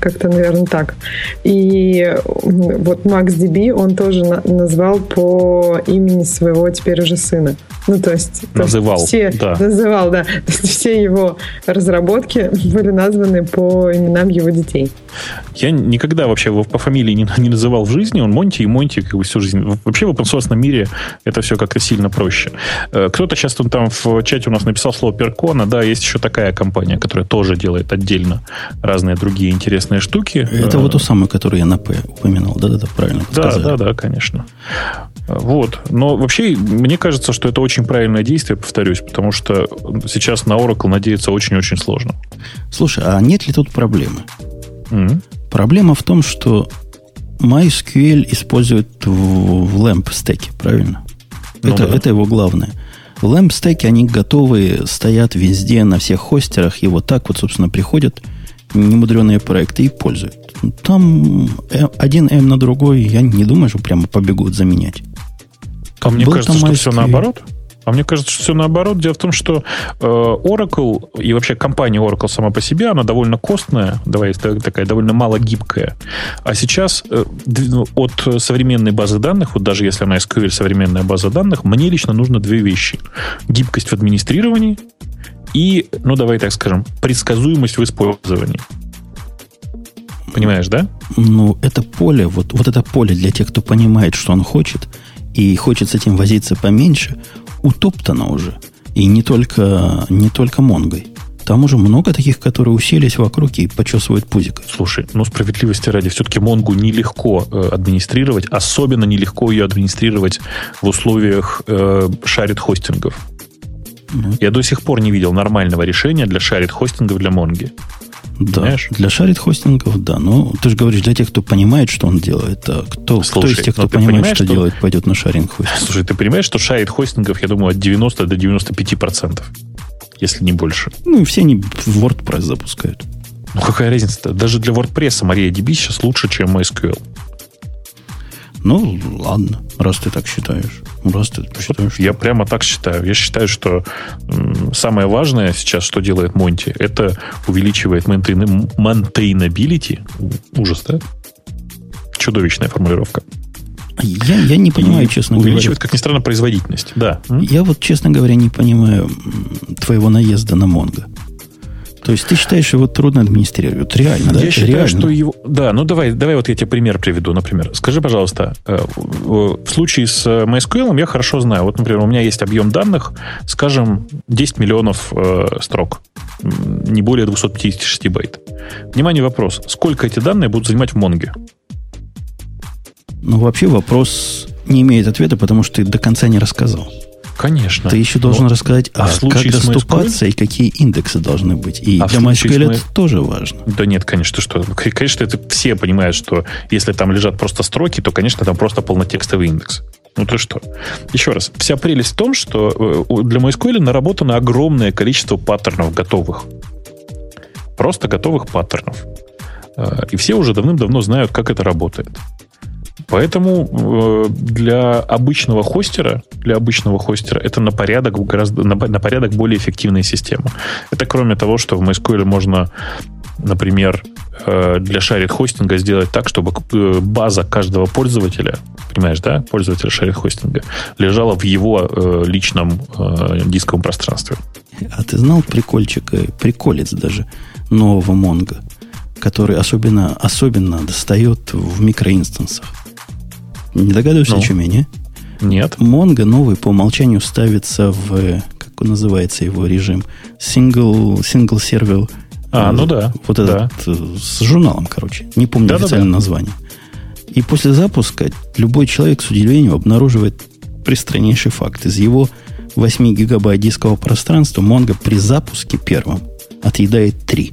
как-то, наверное, так. И вот MaxDB он тоже на- назвал по имени своего теперь уже сына. Ну, то есть... Называл, все, да. Называл, да. [LAUGHS] То есть все его разработки были названы по именам его детей. Я никогда вообще его по фамилии не, [LAUGHS] не называл в жизни. Он Монти и Монти как бы всю жизнь. Вообще в open мире это все как-то сильно проще. Э, кто-то сейчас там в чате у нас написал слово Перкона. Да, есть еще такая компания, которая тоже делает отдельно разные другие интересные штуки. Это вот ту самую, которую я на П упоминал. Да-да-да, правильно Да, да, да, конечно. Вот. Но вообще, мне кажется, что это очень правильное действие, повторюсь, потому что сейчас на Oracle надеяться очень-очень сложно. Слушай, а нет ли тут проблемы? Mm-hmm. Проблема в том, что MySQL использует в, в LAMP стеке, правильно? Ну, это, да. это его главное. В LAMP стеке они готовые, стоят везде, на всех хостерах, и вот так вот, собственно, приходят немудреные проекты и пользуют. Там один M на другой, я не думаю, что прямо побегут заменять. А мне Был кажется, что все наоборот. А мне кажется, что все наоборот. Дело в том, что э, Oracle и вообще компания Oracle сама по себе, она довольно костная, давай, такая довольно мало гибкая. А сейчас э, ну, от современной базы данных, вот даже если она SQL современная база данных, мне лично нужно две вещи. Гибкость в администрировании и, ну давай так скажем, предсказуемость в использовании. Понимаешь, да? Ну, это поле, вот, вот это поле для тех, кто понимает, что он хочет, и хочет с этим возиться поменьше, утоптано уже. И не только, не только Монгой. Там уже много таких, которые уселись вокруг и почесывают пузик. Слушай, ну справедливости ради, все-таки Монгу нелегко э, администрировать, особенно нелегко ее администрировать в условиях э, шарит-хостингов. Ну. Я до сих пор не видел нормального решения для шарит-хостингов для Монги. Да, Понимаешь? для шарит хостингов, да. Но ты же говоришь, для тех, кто понимает, что он делает. А кто, Слушай, кто из тех, кто понимает, что, что делает, пойдет на шаринг хостинг? Слушай, ты понимаешь, что шарит хостингов, я думаю, от 90 до 95 процентов, если не больше. Ну, и все они в WordPress запускают. Ну, какая разница-то? Даже для WordPress MariaDB сейчас лучше, чем MySQL. Ну, ладно, раз ты так считаешь. Раз ты считаешь. Я прямо так считаю. Я считаю, что самое важное сейчас, что делает Монти, это увеличивает maintainability. Ужас, да? Чудовищная формулировка. Я, я не понимаю, и честно увеличивает, говоря. Увеличивает, как ни странно, производительность. Да. Я вот, честно говоря, не понимаю твоего наезда на Монго. То есть ты считаешь, его трудно администрировать? Реально, да? Я считаю, реально. что его... Да, ну давай, давай вот я тебе пример приведу, например. Скажи, пожалуйста, э, в случае с э, MySQL я хорошо знаю. Вот, например, у меня есть объем данных, скажем, 10 миллионов э, строк. Не более 256 байт. Внимание, вопрос. Сколько эти данные будут занимать в Монге? Ну, вообще вопрос не имеет ответа, потому что ты до конца не рассказал. Конечно. Ты еще должен Но, рассказать, а, а как доступаться MySQL? и какие индексы должны быть. И а для MySQL это тоже важно. Да нет, конечно, что. Конечно, это все понимают, что если там лежат просто строки, то, конечно, там просто полнотекстовый индекс. Ну ты что? Еще раз. Вся прелесть в том, что э, для MySQL наработано огромное количество паттернов готовых. Просто готовых паттернов. Э, и все уже давным-давно знают, как это работает. Поэтому э, для обычного хостера, для обычного хостера это на порядок гораздо на, порядок более эффективная система. Это кроме того, что в MySQL можно, например, э, для шарит хостинга сделать так, чтобы э, база каждого пользователя, понимаешь, да, пользователя шарит хостинга, лежала в его личном дисковом пространстве. А ты знал прикольчик, приколец даже нового Монго, который особенно, особенно достает в микроинстансах? Не догадываешься, ну, о чем я, не? Нет. Монго новый по умолчанию ставится в, как называется его режим, single, single server. А, ну да. Вот этот, да. Э, с журналом, короче. Не помню да, официальное да, да. название. И после запуска любой человек с удивлением обнаруживает пристраннейший факт. Из его 8 гигабайт дискового пространства Mongo при запуске первом отъедает 3.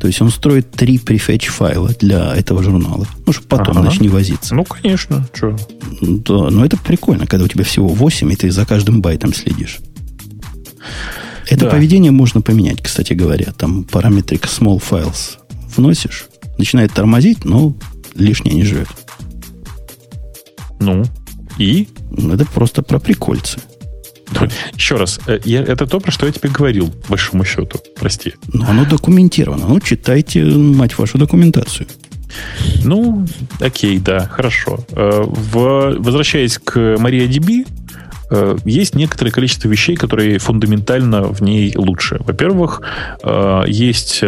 То есть он строит три prefetch файла для этого журнала. Ну, чтобы потом, ага. значит, не возиться. Ну, конечно. Что? Да, но это прикольно, когда у тебя всего 8, и ты за каждым байтом следишь. Это да. поведение можно поменять, кстати говоря. Там параметрик small files вносишь, начинает тормозить, но лишнее не живет. Ну, и? Это просто про прикольцы. Еще раз, э, я, это то, про что я тебе говорил, большому счету. Прости. Но оно документировано. Ну, читайте, мать вашу, документацию. Ну, окей, да, хорошо. Э, в, возвращаясь к MariaDB, э, есть некоторое количество вещей, которые фундаментально в ней лучше. Во-первых, есть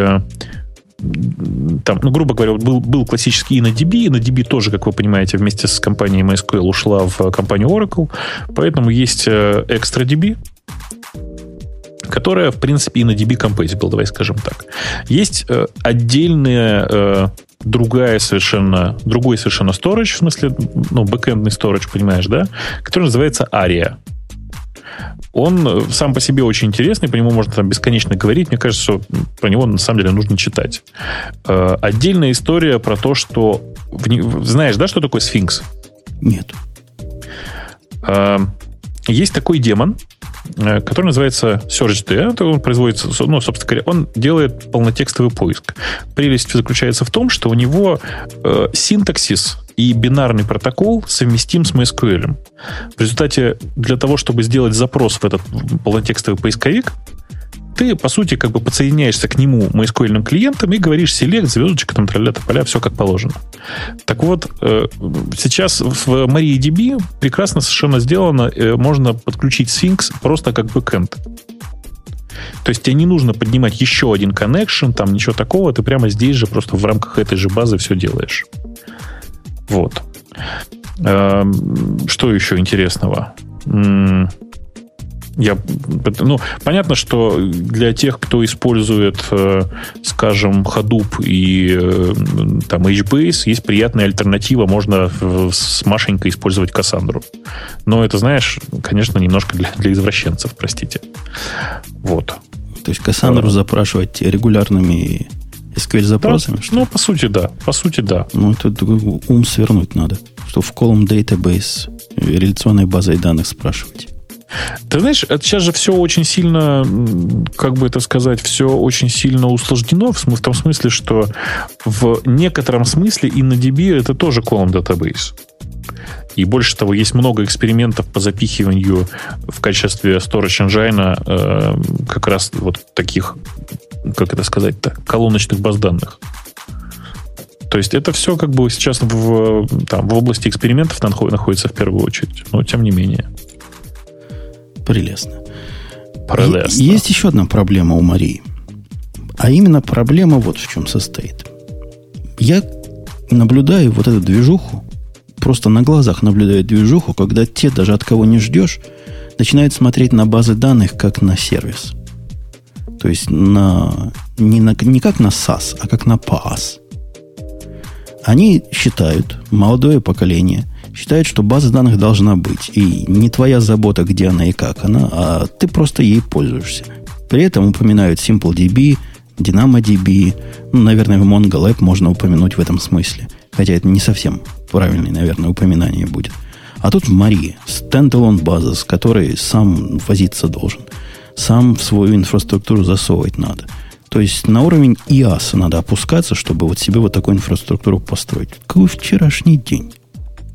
там, ну, грубо говоря, был, был классический InnoDB. InnoDB тоже, как вы понимаете, вместе с компанией MySQL ушла в компанию Oracle. Поэтому есть ExtraDB, э, которая, в принципе, InnoDB compatible, давай скажем так. Есть э, отдельная э, другая совершенно, другой совершенно storage, в смысле, ну, бэкэндный storage, понимаешь, да, который называется ARIA. Он э, сам по себе очень интересный, по нему можно там бесконечно говорить. Мне кажется, что про него на самом деле нужно читать. Э, отдельная история про то, что... Знаешь, да, что такое сфинкс? Нет. Э, есть такой демон, который называется SearchD. Он производится, ну, собственно говоря, он делает полнотекстовый поиск. Прелесть заключается в том, что у него синтаксис и бинарный протокол совместим с MySQL. В результате для того, чтобы сделать запрос в этот полнотекстовый поисковик, ты, по сути, как бы подсоединяешься к нему MySQL клиентом и говоришь select, звездочка, там, тролля поля, все как положено. Так вот, э, сейчас в MariaDB прекрасно совершенно сделано, э, можно подключить Sphinx просто как бэкэнд. То есть тебе не нужно поднимать еще один connection, там ничего такого, ты прямо здесь же просто в рамках этой же базы все делаешь. Вот. Эм, что еще интересного? Я, ну, понятно, что для тех, кто использует, э, скажем, Hadoop и э, там HBase, есть приятная альтернатива. Можно с Машенькой использовать Кассандру. Но это, знаешь, конечно, немножко для, для извращенцев, простите. Вот. То есть Кассандру а, запрашивать регулярными SQL-запросами? Да, ну, по сути, да. По сути, да. Ну, это ум свернуть надо, что в колом database реляционной базой данных спрашивать. Ты знаешь, это сейчас же все очень сильно, как бы это сказать, все очень сильно усложнено в, в том смысле, что в некотором смысле InnoDB это тоже column database. И больше того, есть много экспериментов по запихиванию в качестве storage engine э, как раз вот таких, как это сказать-то, колоночных баз данных. То есть это все как бы сейчас в, там, в области экспериментов находится в первую очередь, но тем не менее. Прелестно. Прелестно. Есть еще одна проблема у Марии. А именно проблема вот в чем состоит. Я наблюдаю вот эту движуху, просто на глазах наблюдаю движуху, когда те, даже от кого не ждешь, начинают смотреть на базы данных как на сервис. То есть на, не, на, не как на SAS, а как на PaaS. Они считают, молодое поколение – считает, что база данных должна быть. И не твоя забота, где она и как она, а ты просто ей пользуешься. При этом упоминают SimpleDB, DynamoDB. Ну, наверное, MongoLab можно упомянуть в этом смысле. Хотя это не совсем правильное, наверное, упоминание будет. А тут в Марии стендалон база, с которой сам возиться должен. Сам в свою инфраструктуру засовывать надо. То есть на уровень IaaS надо опускаться, чтобы вот себе вот такую инфраструктуру построить. Какой вчерашний день.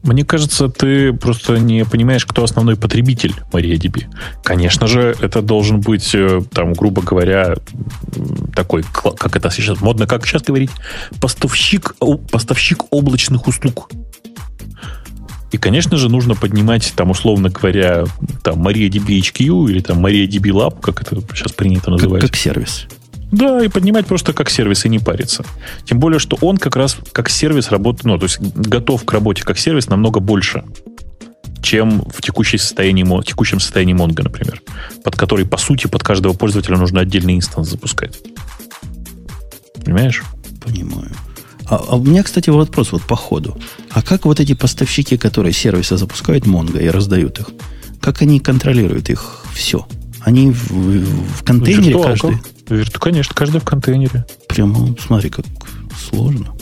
Мне кажется, ты просто не понимаешь, кто основной потребитель MariaDB. Конечно же, это должен быть, э, там, грубо говоря, такой, как это сейчас модно, как сейчас говорить, поставщик, поставщик облачных услуг. И, конечно же, нужно поднимать, там, условно говоря, там, MariaDB HQ или там MariaDB Lab, как это сейчас принято называть. Как, как сервис. Да, и поднимать просто как сервис и не париться. Тем более, что он как раз как сервис работает, ну, то есть готов к работе как сервис намного больше, чем в текущем состоянии, текущем состоянии Mongo, например, под который, по сути, под каждого пользователя нужно отдельный инстанс запускать. Понимаешь? Понимаю. А, а у меня, кстати, вопрос вот по ходу. А как вот эти поставщики, которые сервисы запускают Mongo и раздают их, как они контролируют их все? Они в, в контейнере Виртуалка. каждый? Вирту, конечно, каждый в контейнере. Прямо, смотри, как сложно.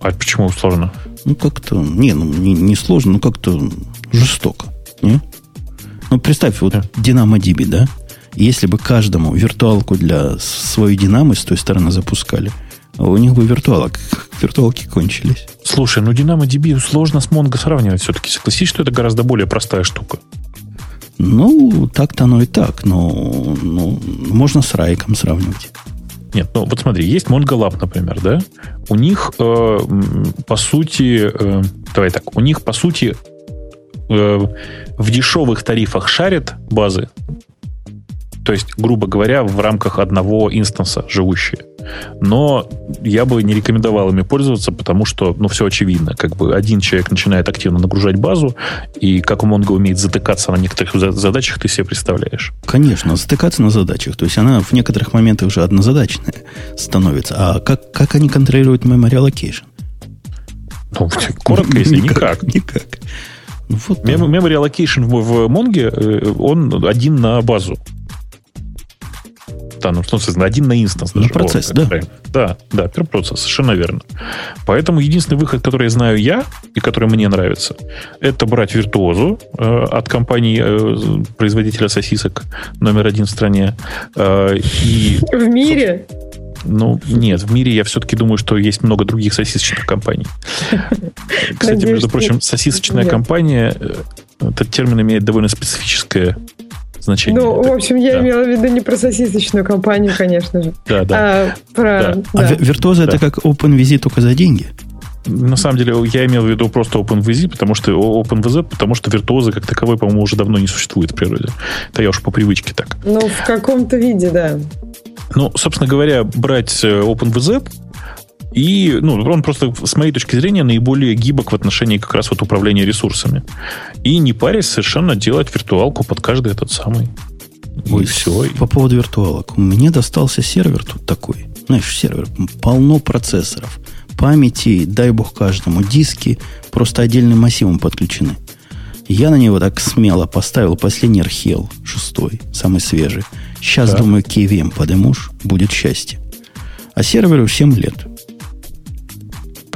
А почему сложно? Ну, как-то... Не, ну, не, не сложно, но как-то жестоко. Не? Ну, представь, вот да. DynamoDB, да? Если бы каждому виртуалку для своей Динамо с той стороны запускали, у них бы виртуалок, виртуалки кончились. Слушай, ну DynamoDB сложно с Mongo сравнивать все-таки. Согласись, что это гораздо более простая штука. Ну, так-то оно и так, но ну, можно с Райком сравнивать. Нет, ну вот смотри, есть MongoLab, например, да? У них, э, по сути, э, давай так, у них, по сути, э, в дешевых тарифах шарят базы, то есть, грубо говоря, в рамках одного инстанса живущие. Но я бы не рекомендовал ими пользоваться, потому что, ну, все очевидно. Как бы один человек начинает активно нагружать базу, и как у Mongo умеет затыкаться на некоторых задачах, ты себе представляешь. Конечно, затыкаться на задачах. То есть она в некоторых моментах уже однозадачная становится. А как, как они контролируют memory allocation? Ну, коротко, если никак. Никак. Ну, вот Memory allocation в, в Mongo, э, он один на базу да, ну, что, соответственно, один на инстанс. На процесс, да? Да, да, процесс, совершенно верно. Поэтому единственный выход, который знаю я, и который мне нравится, это брать виртуозу э, от компании э, производителя сосисок номер один в стране. Э, и, в мире? Ну, нет, в мире я все-таки думаю, что есть много других сосисочных компаний. [LAUGHS] Кстати, между прочим, сосисочная компания, э, этот термин имеет довольно специфическое значение. Ну, в общем, я да. имела в виду не про сосисочную компанию, конечно же. Да, да. А, про, да. да. А виртуоза да. это как OpenVZ только за деньги? На самом деле, я имел в виду просто OpenVZ, потому что OpenVZ, потому что виртуоза как таковой, по-моему, уже давно не существует в природе. Это я уж по привычке так. Ну, в каком-то виде, да. Ну, собственно говоря, брать э, OpenVZ и, ну, он просто, с моей точки зрения, наиболее гибок в отношении как раз вот управления ресурсами. И не парясь совершенно делать виртуалку под каждый этот самый. Ой, и все. По поводу виртуалок. Мне достался сервер тут такой. Знаешь, сервер, полно процессоров. Памяти, дай бог каждому. Диски просто отдельным массивом подключены. Я на него так смело поставил последний архел, шестой, самый свежий. Сейчас, да. думаю, KVM подымуш, будет счастье. А серверу 7 лет.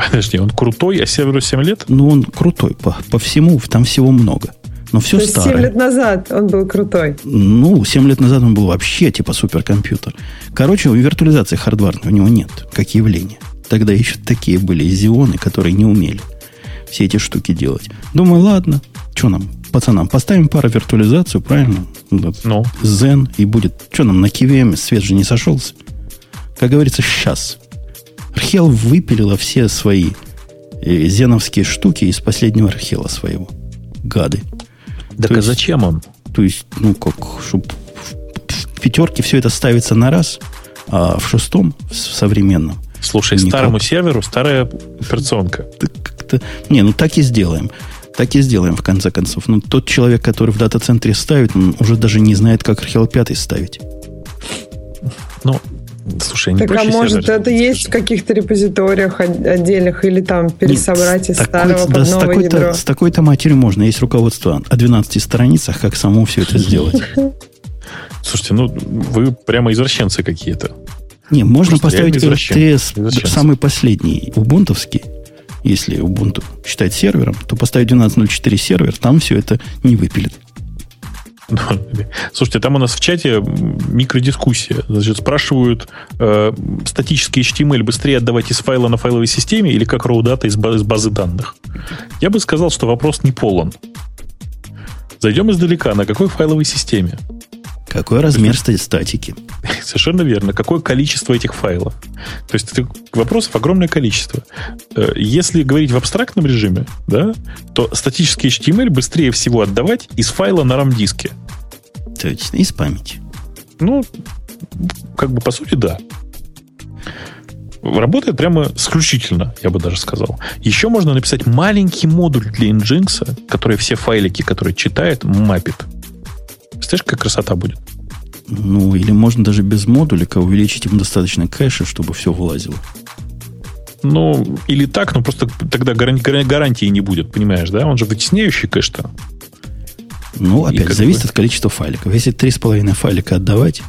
Подожди, он крутой, а серверу 7 лет? Ну, он крутой по, по всему, там всего много. Но все То старое. 7 лет назад он был крутой. Ну, 7 лет назад он был вообще типа суперкомпьютер. Короче, виртуализации хардварной у него нет, как явление. Тогда еще такие были зионы, которые не умели все эти штуки делать. Думаю, ладно, что нам, пацанам, поставим пару виртуализацию, правильно? Ну. Zen, и будет... Что нам, на KVM свет же не сошелся? Как говорится, сейчас. Архел выпилила все свои э, зеновские штуки из последнего архела своего. Гады. Так то а есть, зачем он? То есть, ну как, чтобы в пятерке все это ставится на раз, а в шестом, в современном. Слушай, никак. старому серверу старая операционка. Как-то, не, ну так и сделаем. Так и сделаем, в конце концов. Ну, тот человек, который в дата-центре ставит, он уже даже не знает, как Архел 5 ставить. Ну, Слушай, не так а может это есть в каких-то репозиториях отдельных или там пересобрать Нет, из старого под да, новое с такой-то, ядро? С такой-то матерью можно. Есть руководство о 12 страницах, как самому все это сделать. [LAUGHS] Слушайте, ну вы прямо извращенцы какие-то. Не, можно Просто поставить RTS самый последний, убунтовский. Если Ubuntu считать сервером, то поставить 12.04 сервер, там все это не выпилит. [LAUGHS] Слушайте, там у нас в чате микродискуссия. Значит, спрашивают, э, статический HTML быстрее отдавать из файла на файловой системе или как data из базы, из базы данных? Я бы сказал, что вопрос не полон. Зайдем издалека. На какой файловой системе? Какой размер статики? [LAUGHS] Совершенно верно. Какое количество этих файлов? То есть вопросов огромное количество. Э, если говорить в абстрактном режиме, да, то статический HTML быстрее всего отдавать из файла на RAM-диске. Точно, из памяти. Ну, как бы по сути, да. Работает прямо исключительно, я бы даже сказал. Еще можно написать маленький модуль для Nginx, который все файлики, которые читает, мапит. Представляешь, какая красота будет? Ну, или можно даже без модулика увеличить им достаточно кэша, чтобы все вылазило. Ну, или так, но просто тогда гарантии не будет, понимаешь, да? Он же вытесняющий кэш-то. Ну, опять, зависит бы... от количества файликов. Если 3,5 файлика отдавать,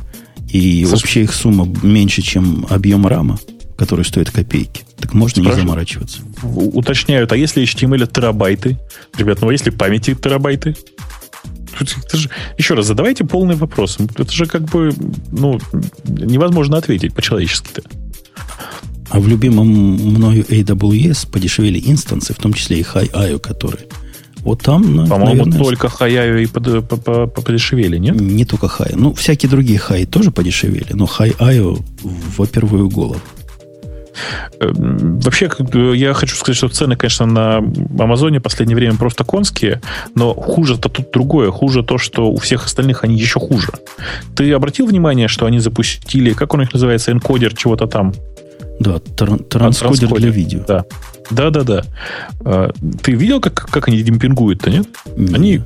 и Слушай, общая их сумма меньше, чем объем рама, который стоит копейки, так можно Спрашиваю, не заморачиваться. Уточняют, а если HTML терабайты? Ребят, ну а если памяти терабайты? Это же, еще раз, задавайте полный вопрос. Это же как бы, ну, невозможно ответить по-человечески-то. А в любимом мною AWS подешевели инстансы, в том числе и High.io, которые вот там, По-моему, наверное, только High.io и под, по, по, подешевели, нет? Не только High. Ну, всякие другие High тоже подешевели, но High.io во первую голову. Эм, вообще, я хочу сказать, что цены, конечно, на Амазоне в последнее время просто конские, но хуже-то тут другое. Хуже то, что у всех остальных они еще хуже. Ты обратил внимание, что они запустили, как он их называется, энкодер чего-то там? Да, тран- транскодер, транскодер для видео. Да. Да, да, да. Ты видел, как, как они демпингуют-то, нет? нет? Они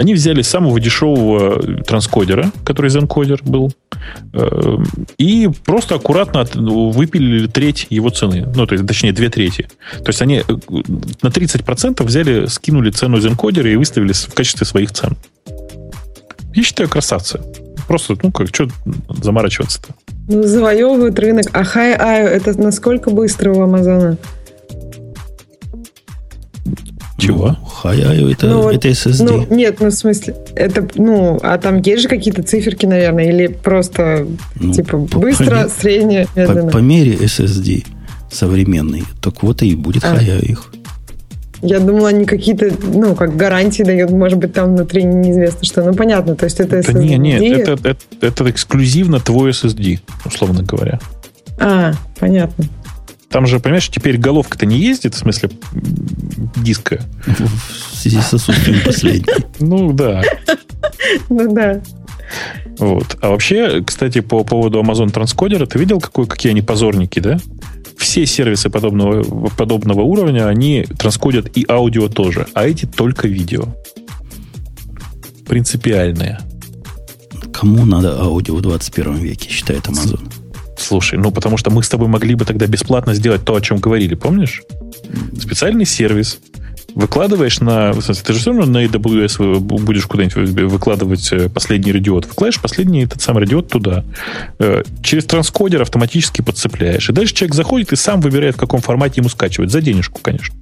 они взяли самого дешевого транскодера, который Zencodер был, э, и просто аккуратно выпилили треть его цены. Ну, то есть, точнее, две трети. То есть они э, на 30% взяли, скинули цену Zencodера и выставили в качестве своих цен. Я считаю, красавцы. Просто, ну, как, что заморачиваться-то? Ну, завоевывают рынок. А High это насколько быстро у Амазона? Чего? Ну, это, ну, это SSD. Ну, нет, ну в смысле, это, ну, а там есть же какие-то циферки, наверное, или просто, ну, типа, быстро, по, среднее, медленно? По, по мере SSD современный, так вот и будет а. их. Я думала, они какие-то, ну, как гарантии дают, может быть, там внутри неизвестно что. Ну, понятно, то есть это SSD. Да нет, нет, это, это, это эксклюзивно твой SSD, условно говоря. А, понятно. Там же, понимаешь, теперь головка-то не ездит, в смысле диска. В связи с отсутствием последней. Ну, да. Ну, да. Вот. А вообще, кстати, по поводу Amazon Transcoder, ты видел, какой, какие они позорники, да? Все сервисы подобного, подобного уровня, они транскодят и аудио тоже, а эти только видео. Принципиальные. Кому надо аудио в 21 веке, считает Amazon? Слушай, ну потому что мы с тобой могли бы тогда бесплатно сделать то, о чем говорили, помнишь? Специальный сервис, Выкладываешь на... Ты же все равно на AWS будешь куда-нибудь выкладывать э, последний радиот. Выкладываешь последний этот самый радиот туда. Э, через транскодер автоматически подцепляешь. И дальше человек заходит и сам выбирает, в каком формате ему скачивать. За денежку, конечно.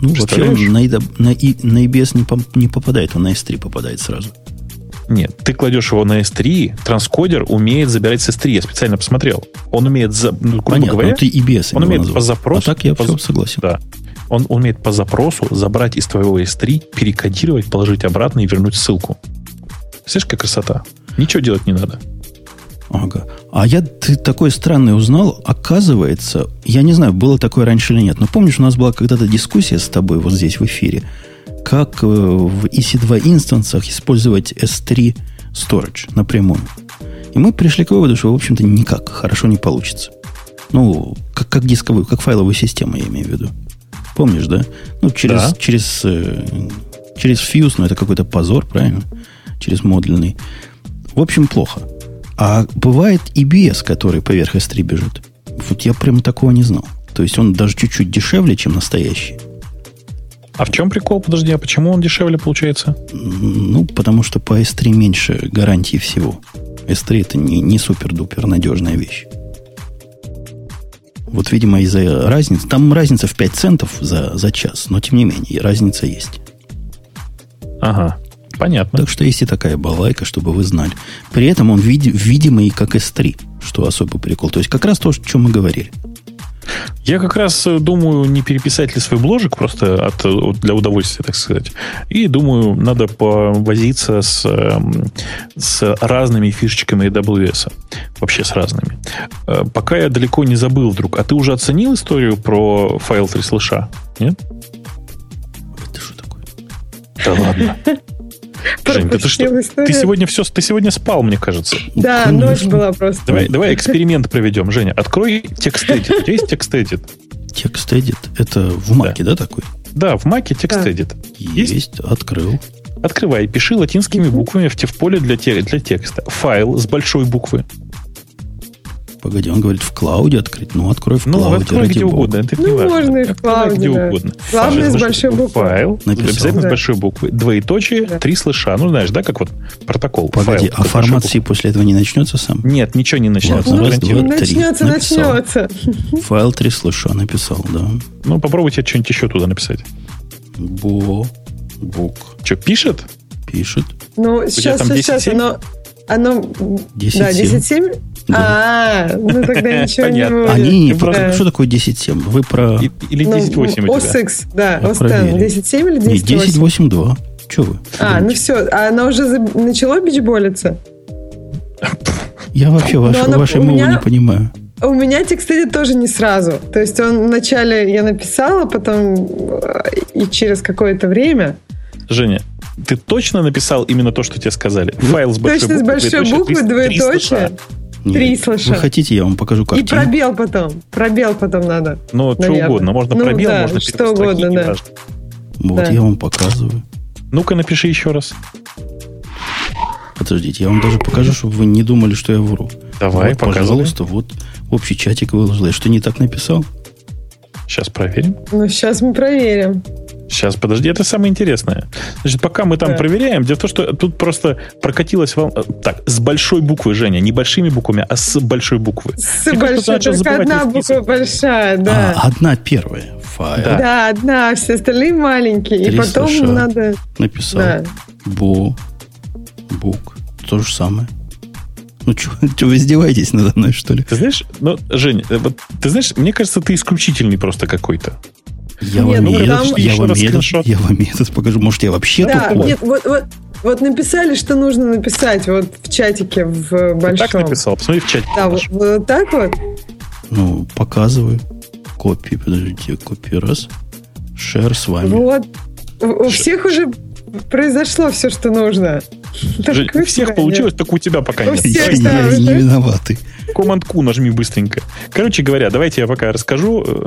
Ну, вообще он на, на, на EBS не, по, не попадает, он на S3 попадает сразу. Нет, ты кладешь его на S3, транскодер умеет забирать с S3. Я специально посмотрел. Он умеет, за, ну, грубо Понятно, говоря, ты EBS он умеет назвал. по запросу... А так я по, все согласен. Да. Он умеет по запросу забрать из твоего S3, перекодировать, положить обратно и вернуть ссылку. Слышишь, какая красота? Ничего делать не надо. Ага. А я ты такой странный узнал. Оказывается, я не знаю, было такое раньше или нет, но помнишь, у нас была когда-то дискуссия с тобой вот здесь в эфире, как э, в EC2 инстансах использовать S3 storage напрямую. И мы пришли к выводу, что, в общем-то, никак хорошо не получится. Ну, как, как дисковую, как файловую систему, я имею в виду. Помнишь, да? Ну, через, да. через, э, через Fuse, ну, это какой-то позор, правильно? Через модульный. В общем, плохо. А бывает EBS, который поверх S3 бежит. Вот я прям такого не знал. То есть он даже чуть-чуть дешевле, чем настоящий. А в чем прикол? Подожди, а почему он дешевле получается? Ну, потому что по S3 меньше гарантии всего. S3 это не, не супер-дупер надежная вещь. Вот, видимо, из-за разницы. Там разница в 5 центов за, за час, но тем не менее, разница есть. Ага, понятно. Так что есть и такая балайка, чтобы вы знали. При этом он види, видимый как S3, что особый прикол. То есть как раз то, о чем мы говорили. Я как раз э, думаю, не переписать ли свой бложик просто от, для удовольствия, так сказать. И думаю, надо повозиться с, эм, с разными фишечками AWS. Вообще с разными. Э, пока я далеко не забыл вдруг. А ты уже оценил историю про файл 3 слыша? Нет? Это что такое? Да ладно. [LAUGHS] Жень, ты, что, ты сегодня все, ты сегодня спал, мне кажется. Да, Конечно. ночь была просто. Давай, давай эксперимент проведем, Женя. Открой текст edit. У тебя есть текст edit? Текст edit. Это в маке, да, да такой? Да, в маке текст edit. Есть? есть, открыл. Открывай, пиши латинскими буквами в, в поле для, те, для текста. Файл с большой буквы. Погоди, он говорит в клауде открыть. Ну, открой в ну, клауде. Открой где бога. угодно. Это ну, можно и в клауде. Где да. угодно. Главное с большой буквы. Файл. Написал. Обязательно да. с большой буквы. Двоеточие, да. три слыша. Ну, знаешь, да, как вот протокол. Погоди, файл, а формат C после этого не начнется сам? Нет, ничего не начнется. Ладно, раз, два, три. Начнется, написал. начнется. Файл три слыша написал, да. Ну, попробуйте что-нибудь еще туда написать. Бо. Бук. Что, пишет? Пишет. Ну, сейчас, сейчас, оно... Оно... 10, да, 10.7? Да. А, [LAUGHS] ну тогда ничего не будет. Они, не, просто, что такое 10.7? Вы про... Или 10.8 ну, OS да, OS 10.7 или 10.8? Не, 10.8.2. Че вы? А, ну все, а она уже начала бичболиться? [LAUGHS] Я вообще вашу, вашей мовы не понимаю. У меня текст тоже не сразу. То есть он вначале я написала, потом э, и через какое-то время. Женя, ты точно написал именно то, что тебе сказали? Файл с большой точно буквы, с большой буквы, двоеточие. Три слыша. Вы хотите, я вам покажу картину? И пробел потом. Пробел потом надо. Ну, что угодно. Можно ну, пробел, да, можно что угодно, да. Вот, да. я вам показываю. Ну-ка, напиши еще раз. Подождите, я вам даже покажу, чтобы вы не думали, что я вру. Давай, вот, пожалуйста, вот общий чатик выложил. Я что, не так написал? Сейчас проверим. Ну, сейчас мы проверим. Сейчас, подожди, это самое интересное. Значит, пока мы там да. проверяем, дело в том, что тут просто прокатилась волна. Так, с большой буквы, Женя, не большими буквами, а с большой буквы. С Мне большой, только одна буква большая, да. А, одна первая. Файл. Да. да, одна, все остальные маленькие. Три и потом слыша. надо... Написал. Да. Бу. Бук. То же самое. Ну, что, [LAUGHS] вы издеваетесь надо мной, что ли? Ты знаешь, ну, Жень, э, вот, ты знаешь, мне кажется, ты исключительный просто какой-то. Я нет, вам, ну, метод, я, вам метод, я вам метод покажу. Может, я вообще да, тупой? Нет, вот, вот, вот написали, что нужно написать вот в чатике в большом. Ты так написал? Посмотри в чате. Да, вот, вот так вот. Ну, показываю. Копии, подождите, копии раз. Шер с вами. Вот. У всех уже произошло все, что нужно. Жень, у всех нет. получилось, только у тебя пока у нет. Всех, я, я не виноватый. Команд Q нажми быстренько. Короче говоря, давайте я пока расскажу.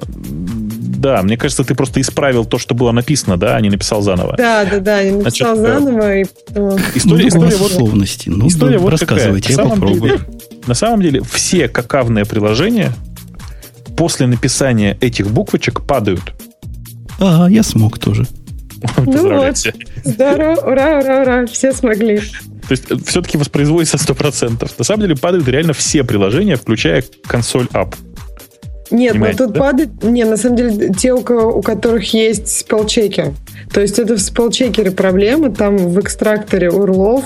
Да, мне кажется, ты просто исправил то, что было написано, да, а не написал заново. Да, да, да, я написал Значит, э, заново. И. История, ну, история вот, условности. Ну, история вот рассказывайте, какая. я попробую. Деле, на самом деле, все какавные приложения после написания этих буквочек падают. А, я смог тоже. [LAUGHS] Ну вот, здорово, ура, ура, ура, все смогли. То есть э, все-таки воспроизводится 100%. На самом деле падают реально все приложения, включая консоль App. Нет, ну тут да? падает... Не, на самом деле, те, у, кого, у которых есть спелчекер. То есть это в спелчекере проблема, там в экстракторе урлов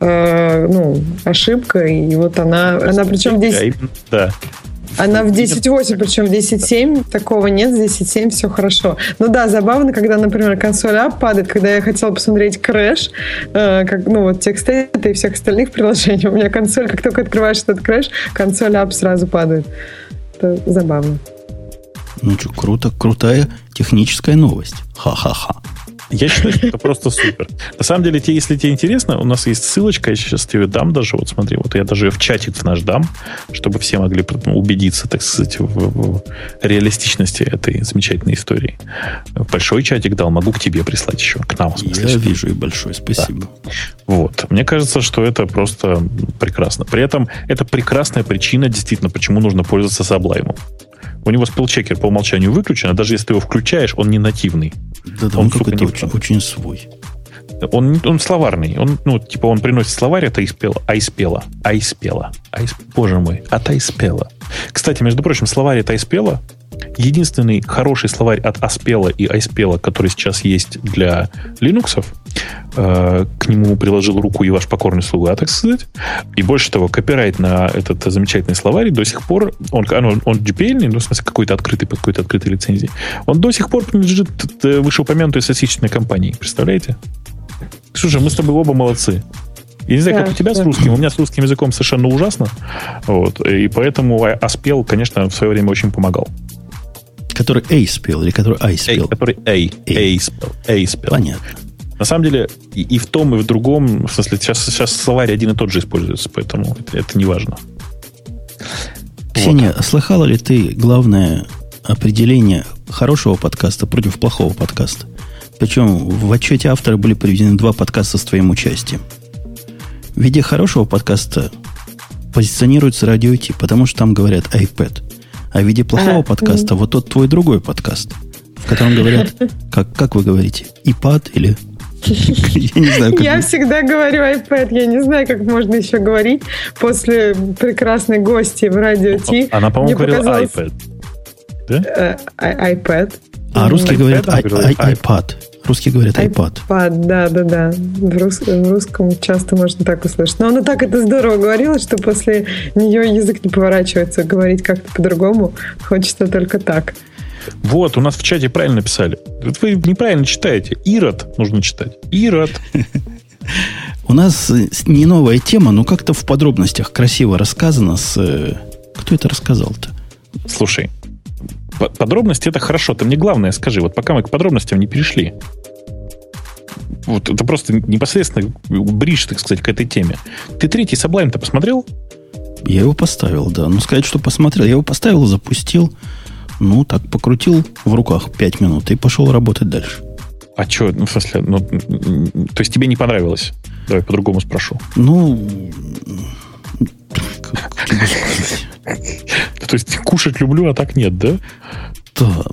э, ну, ошибка, и вот она, она причем здесь... Да. Она в 10.8, причем в 10.7 такого нет, в 10.7 все хорошо. Ну да, забавно, когда, например, консоль App падает, когда я хотела посмотреть crash, э, как, ну вот текст и всех остальных приложений, у меня консоль, как только открываешь этот crash, консоль App сразу падает. Это забавно. Ну что, круто, крутая техническая новость. Ха-ха-ха. Я считаю, что это просто супер. На самом деле, если тебе интересно, у нас есть ссылочка, я сейчас тебе дам даже, вот смотри, вот я даже ее в чатик в наш дам, чтобы все могли убедиться, так сказать, в, в реалистичности этой замечательной истории. Большой чатик дал, могу к тебе прислать еще, к нам. В смысле, я вижу и большой, спасибо. Да. Вот. Мне кажется, что это просто прекрасно. При этом это прекрасная причина, действительно, почему нужно пользоваться Sublime. У него спелчекер по умолчанию выключен, а даже если ты его включаешь, он не нативный. Да, да, он, он какой-то очень, очень свой. Он, он словарный. Он, ну, типа, он приносит словарь от Айспела. Айспела. Айспела. Айсп... Боже мой, от Айспела. Кстати, между прочим, словарь от Айспела единственный хороший словарь от Аспела и Айспела, который сейчас есть для Linux, э, к нему приложил руку и ваш покорный слуга, так сказать. И больше того, копирайт на этот замечательный словарь до сих пор, он, он, он GPL, ну, в смысле, какой-то открытый, под какой-то открытой лицензией, он до сих пор принадлежит вышеупомянутой статистической компании. Представляете? Слушай, мы с тобой оба молодцы. Я не знаю, да, как у тебя да. с русским. У меня с русским языком совершенно ужасно. Вот. И поэтому Аспел, конечно, в свое время очень помогал. Который A спел или который I спел? A, который A. A, A спел. A спел. Понятно. На самом деле, и, и в том, и в другом, в смысле, сейчас, сейчас словарь один и тот же используется, поэтому это, это не важно. Ксения, вот. слыхала ли ты главное определение хорошего подкаста против плохого подкаста? Причем в отчете автора были приведены два подкаста с твоим участием. В виде хорошего подкаста позиционируется радио Ти, потому что там говорят iPad. А в виде плохого а, подкаста, вот тот твой другой подкаст, в котором говорят, как, как вы говорите, iPad или я не знаю, как... Я всегда говорю iPad. Я не знаю, как можно еще говорить после прекрасной гости в радио Ти. Она, по-моему, говорила iPad. Да? Э, iPad. А русские говорят iPad. Русские говорят iPad. iPad, да, да, да. В, рус, в русском часто можно так услышать. Но она так это здорово говорила, что после нее язык не поворачивается говорить как-то по-другому. Хочется только так. Вот, у нас в чате правильно писали. Вы неправильно читаете. Ирод нужно читать. Ирод. У нас не новая тема, но как-то в подробностях красиво рассказано с... Э, кто это рассказал-то? Слушай, подробности это хорошо. Ты мне главное скажи, вот пока мы к подробностям не перешли. Вот это просто непосредственно бришь, так сказать, к этой теме. Ты третий Sublime-то посмотрел? Я его поставил, да. Ну, сказать, что посмотрел. Я его поставил, запустил. Ну, так, покрутил в руках 5 минут и пошел работать дальше. А что, ну, в смысле, ну, то есть тебе не понравилось? Давай по-другому спрошу. Ну? То есть кушать люблю, а так нет, да? Да.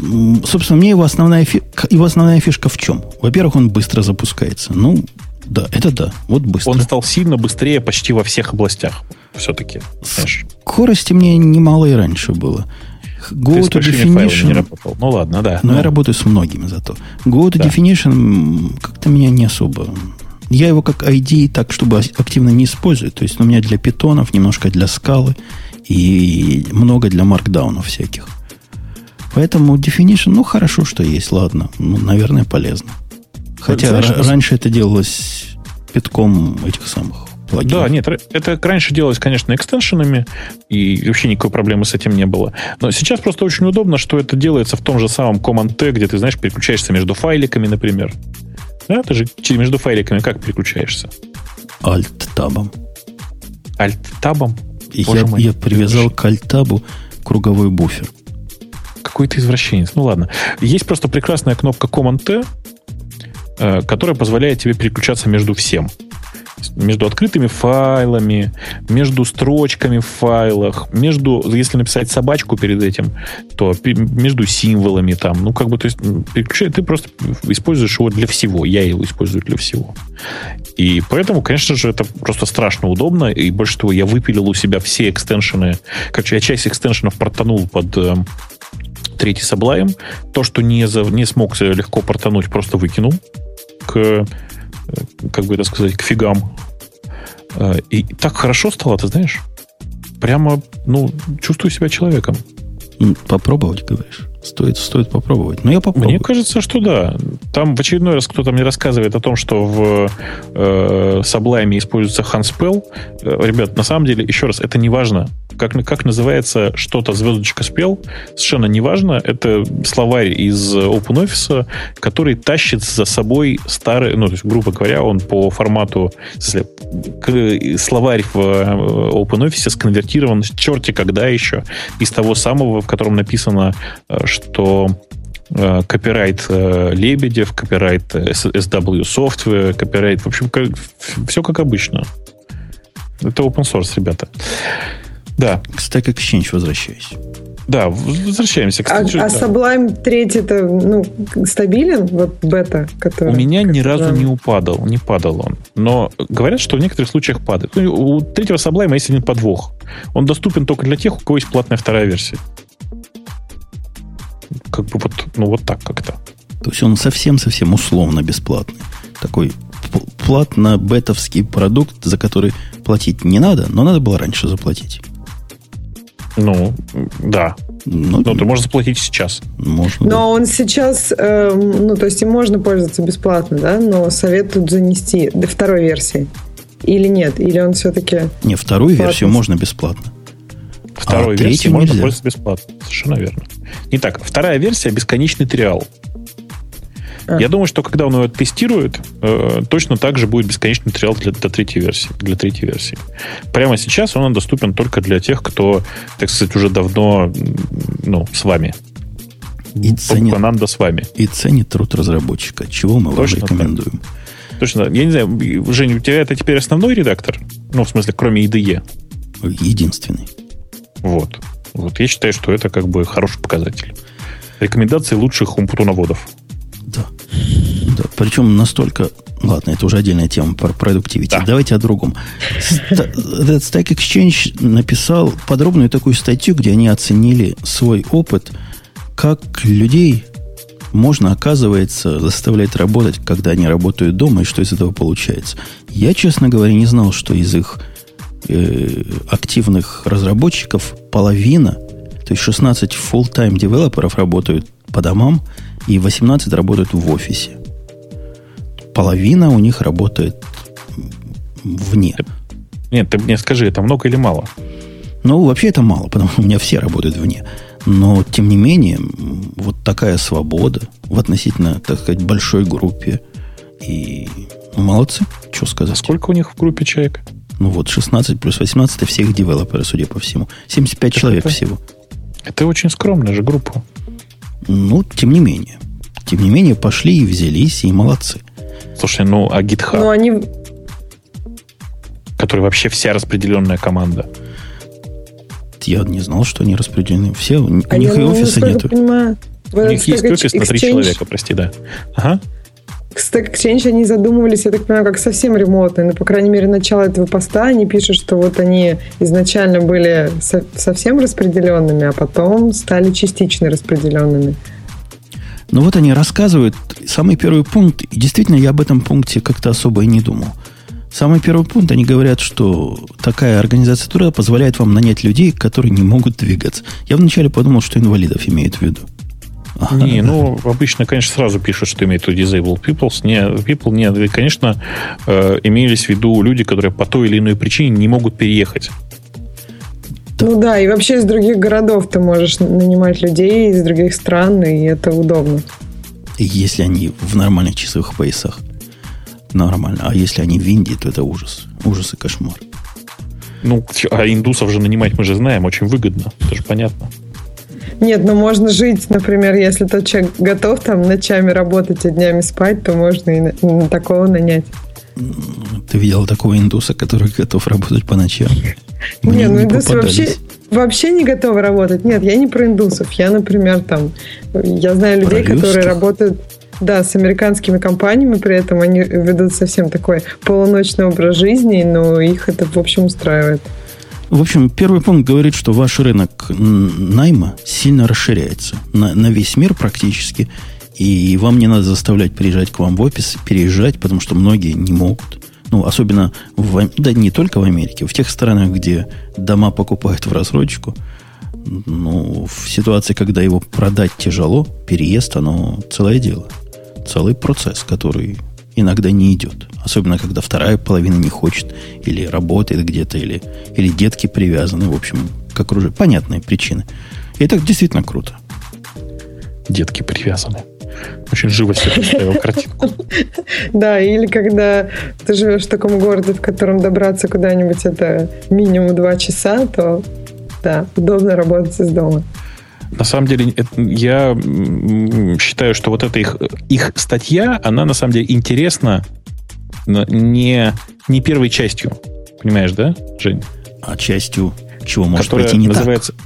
Собственно, мне его основная, фи... его основная фишка в чем? Во-первых, он быстро запускается. Ну, да, это да. Вот быстро. Он стал сильно быстрее почти во всех областях. Все-таки. Скорости мне немало и раньше было. Go to definition. Не работал. Ну ладно, да. Но ну. я работаю с многими зато. Go to да. definition как-то меня не особо. Я его как ID так, чтобы активно не использую. То есть у меня для питонов, немножко для скалы и много для маркдаунов всяких. Поэтому definition, ну, хорошо, что есть, ладно. Ну, наверное, полезно. Хотя Знаешь, раньше это делалось питком этих самых плагинов. Да, нет, это раньше делалось, конечно, экстеншенами, и вообще никакой проблемы с этим не было. Но сейчас просто очень удобно, что это делается в том же самом Command-T, где ты, знаешь, переключаешься между файликами, например. Да, ты же между файликами как переключаешься? Alt-табом. Alt-табом? Я, мой, я привязал к alt-табу круговой буфер. Какой ты извращенец. Ну ладно. Есть просто прекрасная кнопка Command-T, э, которая позволяет тебе переключаться между всем. Между открытыми файлами, между строчками в файлах, между, если написать собачку перед этим, то между символами там, ну, как бы, то есть, ты просто используешь его для всего. Я его использую для всего. И поэтому, конечно же, это просто страшно удобно. И больше того, я выпилил у себя все экстеншены. Короче, я часть экстеншенов портанул под э, третий Sublime. То, что не, за, не смог легко портануть, просто выкинул к, как бы это сказать, к фигам. Э, и так хорошо стало, ты знаешь? Прямо, ну, чувствую себя человеком. Попробовать, говоришь? Стоит, стоит попробовать. Но я попробую. Мне кажется, что да. Там в очередной раз кто-то мне рассказывает о том, что в э, Sublime используется Hanspell. Э, ребят, на самом деле, еще раз, это не важно. Как, как называется что-то звездочка спел, совершенно не важно. Это словарь из OpenOffice, который тащит за собой старый, ну, то есть, грубо говоря, он по формату, если, словарь в э, OpenOffice сконвертирован черти когда еще из того самого, в котором написано э, что э, копирайт э, Лебедев, копирайт SW Software, копирайт, в общем, как, все как обычно. Это open source, ребята. Да. К Stack Exchange возвращаюсь. Да, возвращаемся. Кстати, а, а Sublime 3 это ну, стабилен, вот бета, который... У меня ни разу да. не упадал, не падал он. Но говорят, что в некоторых случаях падает. Ну, у третьего Sublime есть один подвох. Он доступен только для тех, у кого есть платная вторая версия как бы вот, ну, вот так как-то. То есть он совсем-совсем условно бесплатный. Такой платно-бетовский продукт, за который платить не надо, но надо было раньше заплатить. Ну, да. Ну, но ты можешь заплатить сейчас. Можно. Но да. он сейчас, э, ну, то есть им можно пользоваться бесплатно, да, но советуют занести до второй версии. Или нет? Или он все-таки... Не, вторую платный? версию можно бесплатно. Второй а версии можно нельзя. пользоваться бесплатно. Совершенно верно. Итак, вторая версия бесконечный триал. А. Я думаю, что когда он его тестирует, э, точно так же будет бесконечный триал для, для третьей версии. Для третьей версии. Прямо сейчас он доступен только для тех, кто, так сказать, уже давно ну, с вами. И ценит, Пананда с вами. И ценит труд разработчика. Чего мы точно вам рекомендуем? Так. Точно. Я не знаю, Женя, у тебя это теперь основной редактор? Ну, в смысле, кроме IDE? Единственный. Вот. Вот я считаю, что это как бы хороший показатель. Рекомендации лучших умпутуноводов. Да. да. Причем настолько... Ладно, это уже отдельная тема про продуктивити. Да. Давайте о другом. Этот Stack Exchange написал подробную такую статью, где они оценили свой опыт, как людей можно, оказывается, заставлять работать, когда они работают дома, и что из этого получается. Я, честно говоря, не знал, что из их э, активных разработчиков половина, то есть 16 full-time девелоперов работают по домам, и 18 работают в офисе. Половина у них работает вне. Нет, ты мне скажи, это много или мало? Ну, вообще это мало, потому что у меня все работают вне. Но, тем не менее, вот такая свобода в относительно, так сказать, большой группе. И ну, молодцы, что сказать. А сколько у них в группе человек? Ну вот 16 плюс 18 это всех девелоперы, судя по всему. 75 так человек это, всего. Это очень скромная же группа. Ну, тем не менее. Тем не менее, пошли и взялись, и молодцы. Слушай, ну, а GitHub? Ну, они... Который вообще вся распределенная команда. Я не знал, что они распределены. Все, у а них и офиса нету. Понимаю, у них есть офис на три человека, прости, да. Ага. Stack Exchange они задумывались, я так понимаю, как совсем ремонтные. Но, ну, по крайней мере, начало этого поста они пишут, что вот они изначально были со- совсем распределенными, а потом стали частично распределенными. Ну вот они рассказывают, самый первый пункт, и действительно я об этом пункте как-то особо и не думал. Самый первый пункт, они говорят, что такая организация труда позволяет вам нанять людей, которые не могут двигаться. Я вначале подумал, что инвалидов имеют в виду. Не, [LAUGHS] ну, обычно, конечно, сразу пишут, что имеют в виду disabled people. Не, people нет. конечно, э, имелись в виду люди, которые по той или иной причине не могут переехать. Ну да, и вообще из других городов ты можешь нанимать людей из других стран, и это удобно. Если они в нормальных часовых поясах. Нормально. А если они в Индии, то это ужас. Ужас и кошмар. Ну, а индусов же нанимать мы же знаем, очень выгодно. Это же понятно. Нет, ну можно жить, например, если тот человек готов там ночами работать, а днями спать, то можно и на, такого нанять. Ты видел такого индуса, который готов работать по ночам? [LAUGHS] Не, ну индусы вообще, вообще не готовы работать. Нет, я не про индусов. Я, например, там, я знаю людей, которые работают да, с американскими компаниями, при этом они ведут совсем такой полуночный образ жизни, но их это, в общем, устраивает. В общем, первый пункт говорит, что ваш рынок найма сильно расширяется на, на весь мир практически. И вам не надо заставлять приезжать к вам в офис, переезжать, потому что многие не могут. Ну, особенно, в, да не только в Америке, в тех странах, где дома покупают в рассрочку, ну, в ситуации, когда его продать тяжело, переезд, оно целое дело. Целый процесс, который иногда не идет. Особенно, когда вторая половина не хочет, или работает где-то, или, или детки привязаны. В общем, как уже понятные причины. И это действительно круто. Детки привязаны. Очень живо себе представил картинку. Да, или когда ты живешь в таком городе, в котором добраться куда-нибудь это минимум два часа, то да, удобно работать из дома. На самом деле, я считаю, что вот эта их, их статья, она на самом деле интересна не, не первой частью. Понимаешь, да, Жень? А частью чего может Которая пойти не называется, так?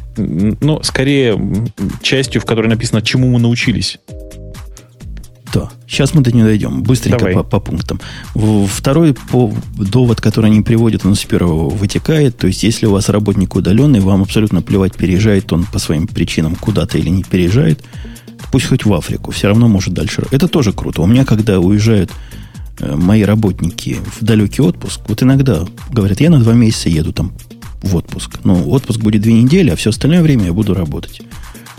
Ну, скорее, частью, в которой написано, чему мы научились. Да. Сейчас мы до нее дойдем. Быстренько по, по пунктам. Второй по, довод, который они приводят, он с первого вытекает. То есть, если у вас работник удаленный, вам абсолютно плевать, переезжает он по своим причинам куда-то или не переезжает, пусть хоть в Африку, все равно может дальше. Это тоже круто. У меня, когда уезжают мои работники в далекий отпуск, вот иногда говорят, я на два месяца еду там в отпуск. Ну, отпуск будет две недели, а все остальное время я буду работать.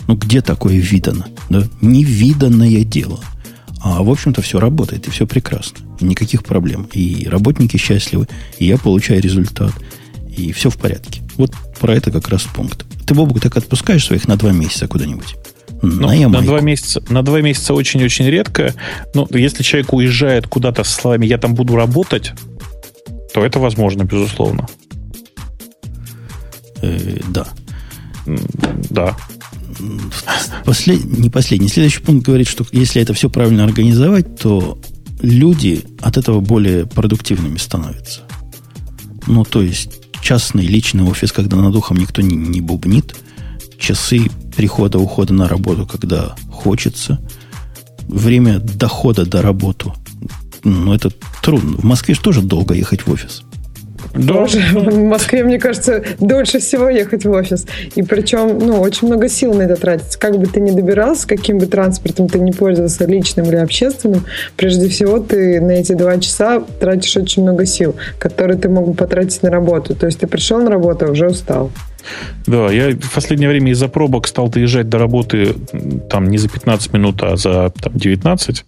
Ну, где такое видано? Да? Невиданное дело. А, в общем-то, все работает, и все прекрасно. Никаких проблем. И работники счастливы, и я получаю результат, и все в порядке. Вот про это как раз пункт. Ты, Бобук, так отпускаешь своих на два месяца куда-нибудь? Ну, на, на, два месяца, на два месяца очень-очень редко. Но если человек уезжает куда-то с словами «я там буду работать», то это возможно, безусловно. Э, да. Да послед... не последний. Следующий пункт говорит, что если это все правильно организовать, то люди от этого более продуктивными становятся. Ну, то есть частный личный офис, когда над ухом никто не, не бубнит, часы прихода, ухода на работу, когда хочется, время дохода до работы. Ну, это трудно. В Москве же тоже долго ехать в офис. Тоже. В Москве, мне кажется, дольше всего ехать в офис. И причем, ну, очень много сил на это тратится. Как бы ты ни добирался, каким бы транспортом ты не пользовался, личным или общественным, прежде всего ты на эти два часа тратишь очень много сил, которые ты мог бы потратить на работу. То есть ты пришел на работу, а уже устал. Да, я в последнее время из-за пробок стал доезжать до работы там не за 15 минут, а за там, 19.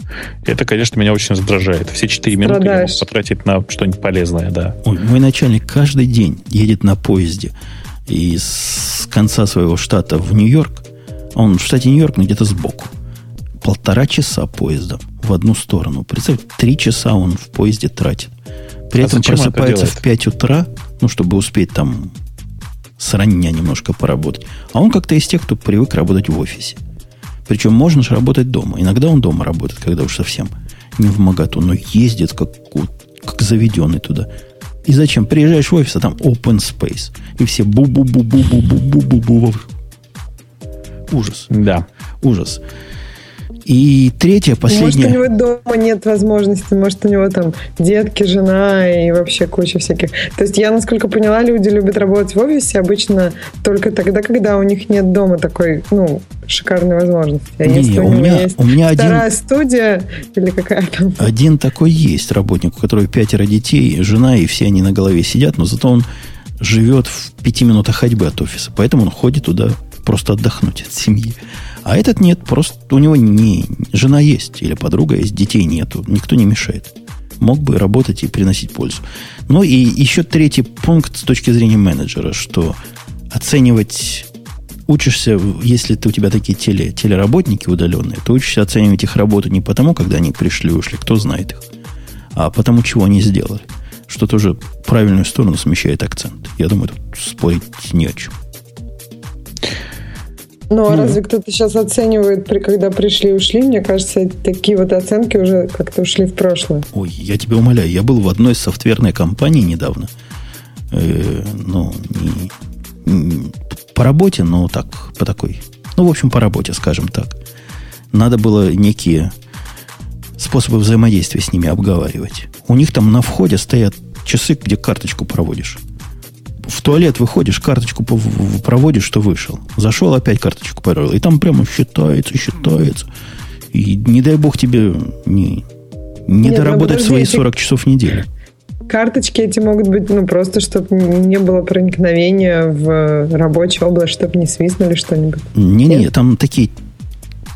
И это, конечно, меня очень раздражает. Все 4 минуты я могу потратить на что-нибудь полезное, да. Ой, мой начальник каждый день едет на поезде из конца своего штата в Нью-Йорк. Он в штате Нью-Йорк, но где-то сбоку. Полтора часа поездом в одну сторону. Представь, три часа он в поезде тратит. При а этом просыпается в 5 утра, ну, чтобы успеть там с рання немножко поработать. А он как-то из тех, кто привык работать в офисе. Причем можно же работать дома. Иногда он дома работает, когда уж совсем не в моготу, но ездит как, как заведенный туда. И зачем? Приезжаешь в офис, а там open space. И все бу-бу-бу-бу-бу-бу-бу-бу. Ужас. Да. Ужас. И третье, последнее... Может, у него дома нет возможности, может, у него там детки, жена и вообще куча всяких. То есть я, насколько поняла, люди любят работать в офисе обычно только тогда, когда у них нет дома такой, ну, шикарной возможности. А не, если у, у меня есть у меня вторая один, студия или какая там... Один такой есть работник, у которого пятеро детей, жена, и все они на голове сидят, но зато он живет в пяти минутах ходьбы от офиса. Поэтому он ходит туда просто отдохнуть от семьи. А этот нет, просто у него не жена есть или подруга есть, детей нету, никто не мешает. Мог бы работать и приносить пользу. Ну и еще третий пункт с точки зрения менеджера, что оценивать учишься, если ты, у тебя такие теле, телеработники удаленные, ты учишься оценивать их работу не потому, когда они пришли, ушли, кто знает их, а потому, чего они сделали. Что тоже правильную сторону смещает акцент. Я думаю, тут спорить не о чем. Ну, а разве кто-то сейчас оценивает, при, когда пришли ушли? Мне кажется, такие вот оценки уже как-то ушли в прошлое. Ой, я тебя умоляю, я был в одной софтверной компании недавно. Э, ну, не, не, по работе, но так, по такой. Ну, в общем, по работе, скажем так. Надо было некие способы взаимодействия с ними обговаривать. У них там на входе стоят часы, где карточку проводишь в туалет выходишь, карточку проводишь, что вышел. Зашел, опять карточку провел. И там прямо считается, считается. И не дай бог тебе не, не Нет, ну, доработать свои 40 часов в неделю. Карточки эти могут быть, ну, просто, чтобы не было проникновения в рабочую область, чтобы не свистнули что-нибудь. Не-не, там такие...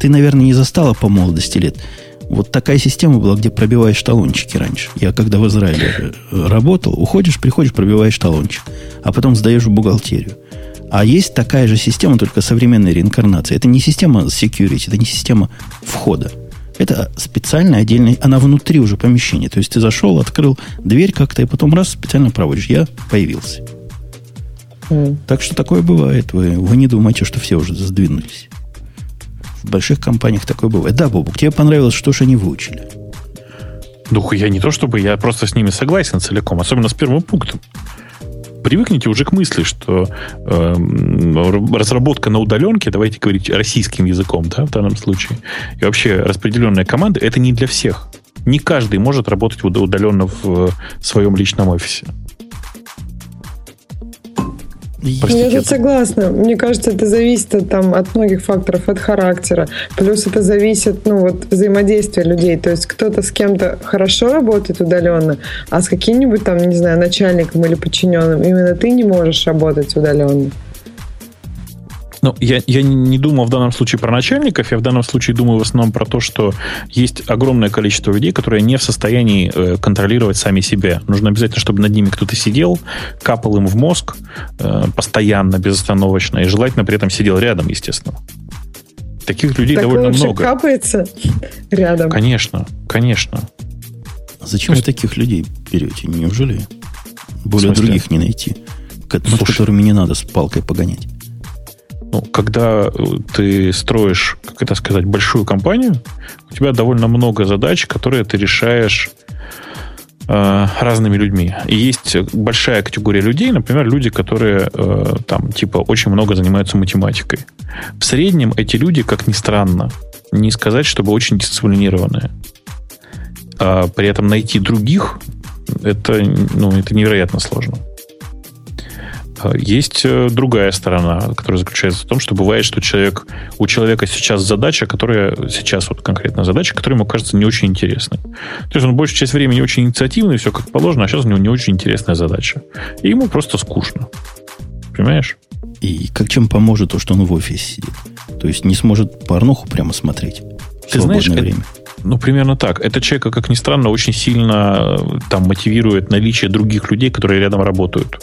Ты, наверное, не застала по молодости лет. Вот такая система была, где пробиваешь талончики раньше. Я когда в Израиле э, работал, уходишь, приходишь, пробиваешь талончик, а потом сдаешь в бухгалтерию. А есть такая же система, только современная реинкарнация. Это не система security, это не система входа. Это специальная отдельная, она внутри уже помещения. То есть ты зашел, открыл дверь как-то, и потом раз специально проводишь. Я появился. Mm. Так что такое бывает. Вы, вы не думайте, что все уже сдвинулись. В больших компаниях такое бывает. Да, Бобук, тебе понравилось, что же они выучили? Ну, я не то чтобы, я просто с ними согласен целиком, особенно с первым пунктом. Привыкните уже к мысли, что э, разработка на удаленке, давайте говорить российским языком, да, в данном случае, и вообще распределенная команда, это не для всех. Не каждый может работать удаленно в своем личном офисе. Простите, я тут согласна. Мне кажется, это зависит от, там, от многих факторов, от характера. Плюс это зависит ну, вот, взаимодействия людей. То есть кто-то с кем-то хорошо работает удаленно, а с каким-нибудь там, не знаю, начальником или подчиненным именно ты не можешь работать удаленно. Ну, я, я не думал в данном случае про начальников, я в данном случае думаю в основном про то, что есть огромное количество людей, которые не в состоянии э, контролировать сами себя. Нужно обязательно, чтобы над ними кто-то сидел, капал им в мозг э, постоянно, безостановочно, и желательно при этом сидел рядом, естественно. Таких людей так довольно много. капается рядом. Конечно, конечно. А зачем вы таких людей берете? Неужели более других не найти? Слушай, над которыми не надо с палкой погонять ну, когда э, ты строишь, как это сказать, большую компанию, у тебя довольно много задач, которые ты решаешь э, разными людьми. И есть большая категория людей, например, люди, которые э, там типа очень много занимаются математикой. В среднем эти люди, как ни странно, не сказать, чтобы очень дисциплинированные. А при этом найти других это, ну, это невероятно сложно. Есть э, другая сторона, которая заключается в том, что бывает, что человек, у человека сейчас задача, которая сейчас вот конкретная задача, которая ему кажется не очень интересной. То есть он большую часть времени очень инициативный, все как положено, а сейчас у него не очень интересная задача. И ему просто скучно. Понимаешь? И как чем поможет то, что он в офисе сидит? То есть не сможет порнуху прямо смотреть в Ты знаешь, время. Ну, примерно так. Это человека, как ни странно, очень сильно э, там мотивирует наличие других людей, которые рядом работают.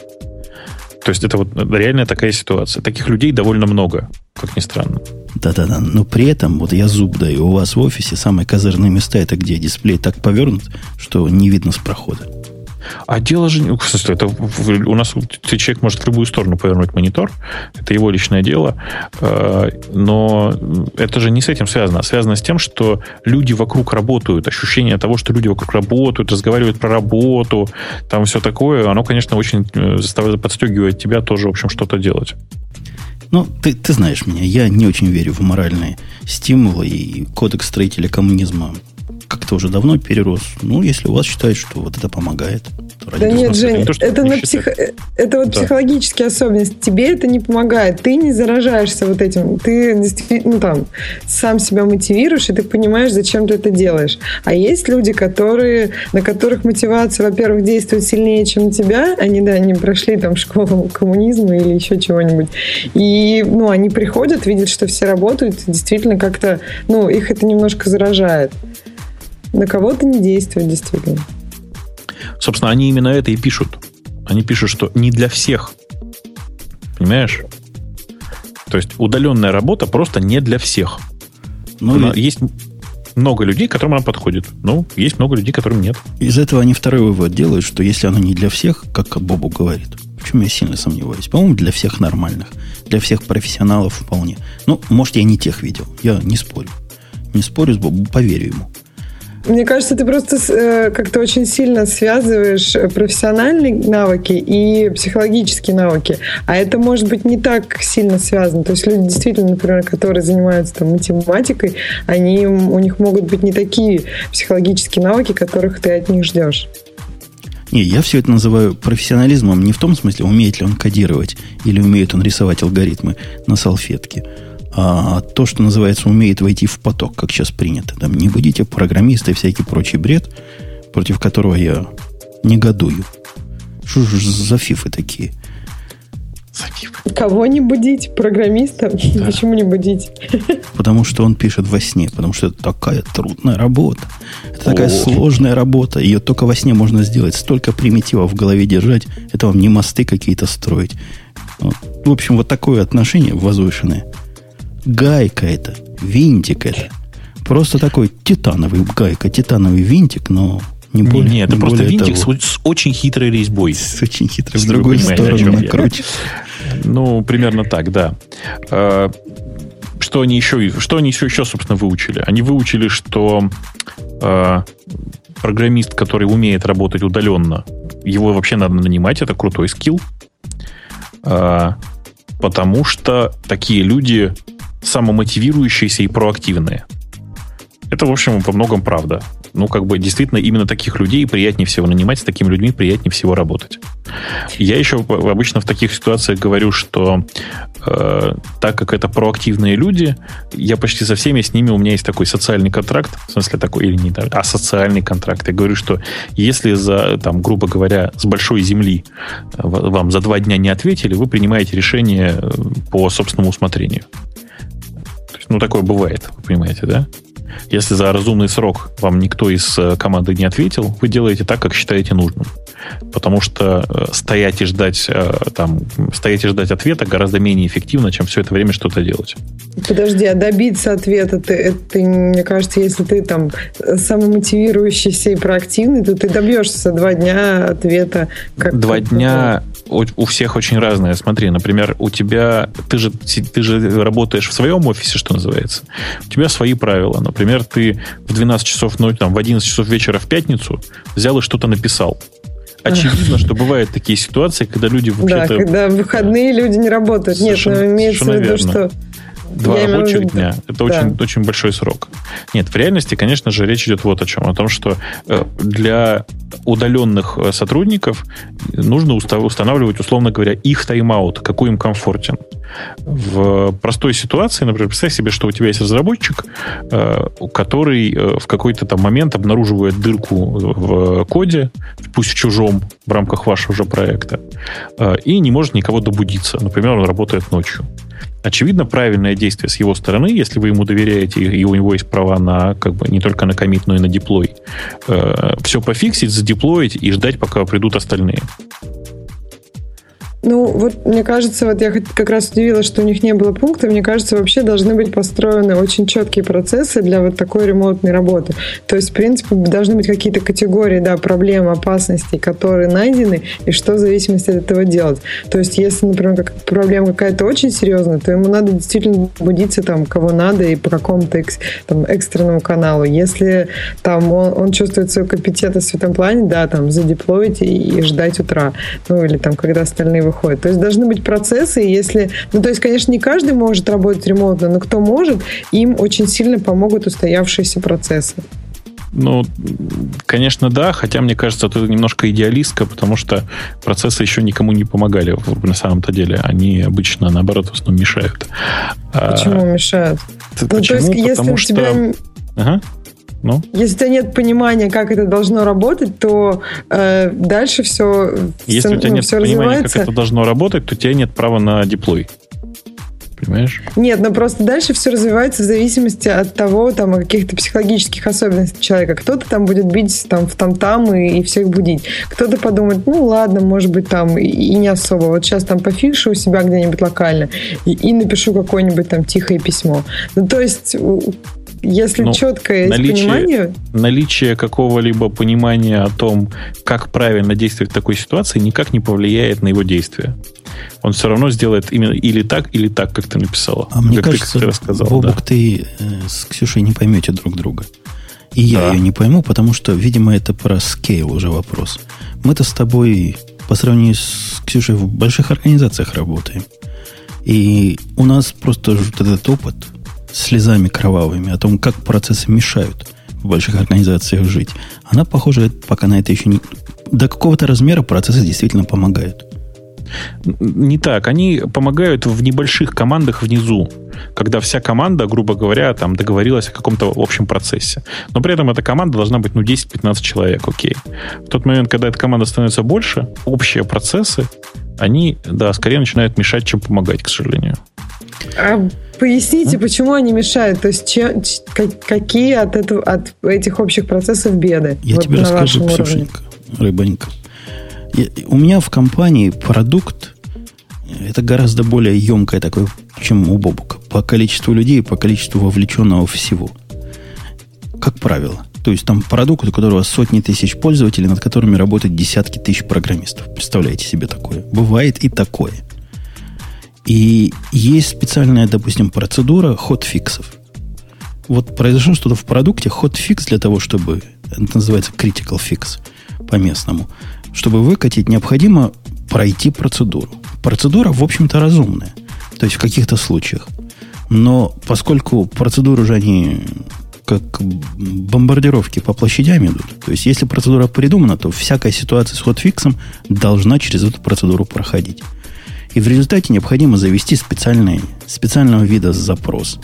То есть это вот реальная такая ситуация. Таких людей довольно много, как ни странно. Да-да-да. Но при этом, вот я зуб даю, у вас в офисе самые козырные места, это где дисплей так повернут, что не видно с прохода. А дело же... Смысле, это у нас человек может в любую сторону повернуть монитор. Это его личное дело. Э, но это же не с этим связано. А связано с тем, что люди вокруг работают. Ощущение того, что люди вокруг работают, разговаривают про работу, там все такое, оно, конечно, очень э, заставляет, подстегивает тебя тоже, в общем, что-то делать. Ну, ты, ты знаешь меня, я не очень верю в моральные стимулы, и кодекс строителя коммунизма как-то уже давно перерос. Ну, если у вас считают, что вот это помогает. То да нет, Жень, то, это, на псих... это вот да. психологические особенности. Тебе это не помогает. Ты не заражаешься вот этим. Ты действительно ну, там, сам себя мотивируешь, и ты понимаешь, зачем ты это делаешь. А есть люди, которые, на которых мотивация, во-первых, действует сильнее, чем у тебя. Они, да, не прошли там школу коммунизма или еще чего-нибудь. И, ну, они приходят, видят, что все работают, действительно как-то, ну, их это немножко заражает. На кого-то не действует, действительно. Собственно, они именно это и пишут. Они пишут, что не для всех. Понимаешь? То есть удаленная работа просто не для всех. Ну, она, и... Есть много людей, которым она подходит. Ну, есть много людей, которым нет. Из этого они второй вывод делают, что если она не для всех, как Бобу говорит, в чем я сильно сомневаюсь. По-моему, для всех нормальных. Для всех профессионалов вполне. Ну, может, я не тех видел. Я не спорю. Не спорю с Бобом, поверю ему. Мне кажется, ты просто э, как-то очень сильно связываешь профессиональные навыки и психологические навыки. А это может быть не так сильно связано. То есть люди действительно, например, которые занимаются там, математикой, они, у них могут быть не такие психологические навыки, которых ты от них ждешь. Не, я все это называю профессионализмом не в том смысле, умеет ли он кодировать или умеет он рисовать алгоритмы на салфетке, а то, что называется, умеет войти в поток, как сейчас принято. Там не будете программисты и всякий прочий бред, против которого я негодую. Что же за фифы такие? Кого не будить? Программиста? Да. Почему не будить? [LAUGHS] Потому что он пишет во сне. Потому что это такая трудная работа. Это такая О. сложная работа. Ее только во сне можно сделать. Столько примитивов в голове держать. Это вам не мосты какие-то строить. Вот. В общем, вот такое отношение возвышенное. Гайка это. Винтик это. Просто такой титановый гайка, титановый винтик, но не более. Нет, это не просто винтик того. с очень хитрой резьбой. С очень хитрой, в другую сторону накрутит. Ну, примерно так, да. А, что они еще, что они еще, еще, собственно, выучили? Они выучили, что э, программист, который умеет работать удаленно, его вообще надо нанимать, это крутой скилл. Э, потому что такие люди самомотивирующиеся и проактивные. Это, в общем, по многом правда ну, как бы действительно именно таких людей приятнее всего нанимать, с такими людьми приятнее всего работать. Я еще обычно в таких ситуациях говорю, что э, так как это проактивные люди, я почти со всеми с ними, у меня есть такой социальный контракт, в смысле такой, или не а социальный контракт. Я говорю, что если за, там, грубо говоря, с большой земли э, вам за два дня не ответили, вы принимаете решение э, по собственному усмотрению. Ну, такое бывает, вы понимаете, да? Если за разумный срок вам никто из э, команды не ответил, вы делаете так, как считаете нужным. Потому что э, стоять и ждать, э, там, стоять и ждать ответа гораздо менее эффективно, чем все это время что-то делать. Подожди, а добиться ответа, ты, это, мне кажется, если ты там самомотивирующийся и проактивный, то ты добьешься за два дня ответа. Как два дня у, у всех очень разные. Смотри, например, у тебя, ты же, ты же работаешь в своем офисе, что называется. У тебя свои правила. Например, ты в 12 часов, ну, там, в 11 часов вечера в пятницу взял и что-то написал. [LAUGHS] Очевидно, что бывают такие ситуации, когда люди вообще-то... Да, когда в выходные люди не работают. Нет, но имеется в виду, что Два Я рабочих дня. Это да. очень, очень большой срок. Нет, в реальности, конечно же, речь идет вот о чем. О том, что э, для удаленных э, сотрудников нужно устанавливать, условно говоря, их тайм-аут, какой им комфортен. В простой ситуации, например, представь себе, что у тебя есть разработчик, э, который в какой-то там момент обнаруживает дырку в коде, пусть в чужом, в рамках вашего же проекта, и не может никого добудиться. Например, он работает ночью. Очевидно, правильное действие с его стороны, если вы ему доверяете, и у него есть права на как бы не только на комит, но и на деплой, э, все пофиксить, задеплоить и ждать, пока придут остальные. Ну, вот мне кажется, вот я как раз удивилась, что у них не было пункта. Мне кажется, вообще должны быть построены очень четкие процессы для вот такой ремонтной работы. То есть, в принципе, должны быть какие-то категории, да, проблем, опасностей, которые найдены, и что в зависимости от этого делать. То есть, если, например, как проблема какая-то очень серьезная, то ему надо действительно будиться там, кого надо, и по какому-то экс, там, экстренному каналу. Если там он, он чувствует свою компетентность в этом плане, да, там, задеплоить и, и ждать утра. Ну, или там, когда остальные выходит. То есть должны быть процессы, если... Ну, то есть, конечно, не каждый может работать ремонтно, но кто может, им очень сильно помогут устоявшиеся процессы. Ну, конечно, да, хотя мне кажется, это немножко идеалистка, потому что процессы еще никому не помогали на самом-то деле. Они обычно, наоборот, в основном мешают. А почему а, мешают? Почему? Ну, то есть, потому если что... Тебя... Ага. Ну? Если у тебя нет понимания, как это должно работать, то э, дальше все Если все, у тебя ну, нет понимания, развивается. как это должно работать, то у тебя нет права на деплой. Понимаешь? Нет, но просто дальше все развивается в зависимости от того, там, о каких-то психологических особенностях человека. Кто-то там будет бить там в там-там и, и всех будить. Кто-то подумает, ну ладно, может быть, там и, и не особо. Вот сейчас там пофикшу у себя где-нибудь локально и, и напишу какое-нибудь там тихое письмо. Ну, то есть если ну, четкое наличие, понимание... Наличие какого-либо понимания о том, как правильно действовать в такой ситуации, никак не повлияет на его действия. Он все равно сделает именно или так, или так, как ты написала. А мне кажется, ты рассказал, Бобок, да. ты э, с Ксюшей не поймете друг друга. И я да. ее не пойму, потому что, видимо, это про скейл уже вопрос. Мы-то с тобой по сравнению с Ксюшей в больших организациях работаем. И у нас просто этот опыт слезами кровавыми о том, как процессы мешают в больших организациях жить, она, похоже, пока на это еще не... До какого-то размера процессы действительно помогают. Не так. Они помогают в небольших командах внизу, когда вся команда, грубо говоря, там договорилась о каком-то общем процессе. Но при этом эта команда должна быть, ну, 10-15 человек, окей. В тот момент, когда эта команда становится больше, общие процессы, они, да, скорее начинают мешать, чем помогать, к сожалению. А поясните, а? почему они мешают? То есть че, какие от, этого, от этих общих процессов беды? Я вот тебе расскажу, Ксюшенька, рыбонька у меня в компании продукт это гораздо более емкое такое, чем у Бобука. По количеству людей, по количеству вовлеченного всего. Как правило. То есть там продукт, у которого сотни тысяч пользователей, над которыми работают десятки тысяч программистов. Представляете себе такое? Бывает и такое. И есть специальная, допустим, процедура хотфиксов. Вот произошло что-то в продукте, хотфикс для того, чтобы... Это называется critical fix по-местному – чтобы выкатить, необходимо пройти процедуру. Процедура, в общем-то, разумная. То есть в каких-то случаях. Но поскольку процедуры уже они как бомбардировки по площадям идут, то есть если процедура придумана, то всякая ситуация с хотфиксом должна через эту процедуру проходить. И в результате необходимо завести специальный, специального вида запрос.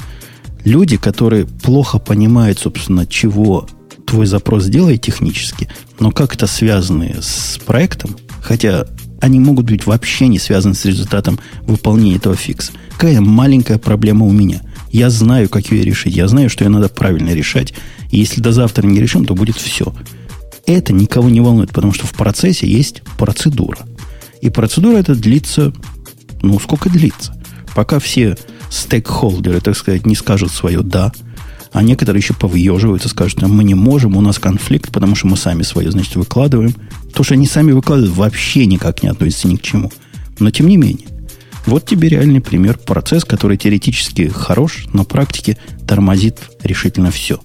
Люди, которые плохо понимают, собственно, чего твой запрос делает технически, но как это связаны с проектом, хотя они могут быть вообще не связаны с результатом выполнения этого фикса. Какая маленькая проблема у меня. Я знаю, как ее решить. Я знаю, что ее надо правильно решать. И если до завтра не решим, то будет все. Это никого не волнует, потому что в процессе есть процедура. И процедура эта длится, ну, сколько длится? Пока все стейкхолдеры, так сказать, не скажут свое «да», а некоторые еще повъеживаются, скажут, мы не можем, у нас конфликт, потому что мы сами свое, значит, выкладываем. То, что они сами выкладывают, вообще никак не относится ни к чему. Но тем не менее. Вот тебе реальный пример. Процесс, который теоретически хорош, но практике тормозит решительно все –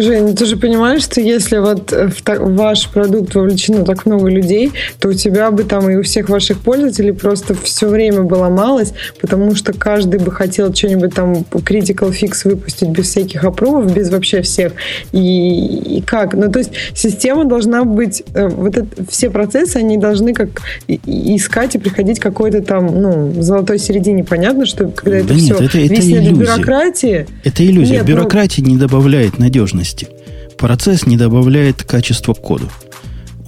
Жень, ты же понимаешь, что если вот в, та- в ваш продукт вовлечено так много людей, то у тебя бы там и у всех ваших пользователей просто все время было ломалось, потому что каждый бы хотел что-нибудь там critical fix выпустить без всяких опровов, без вообще всех. И, и как? Ну, то есть система должна быть, э, вот это, все процессы, они должны как искать и приходить какой-то там, ну, золотой середине. Понятно, что когда да это нет, все это, это иллюзия. бюрократии... Это иллюзия. Нет, ну Бюрократия ну... не добавляет надежности сложности. Процесс не добавляет качества коду.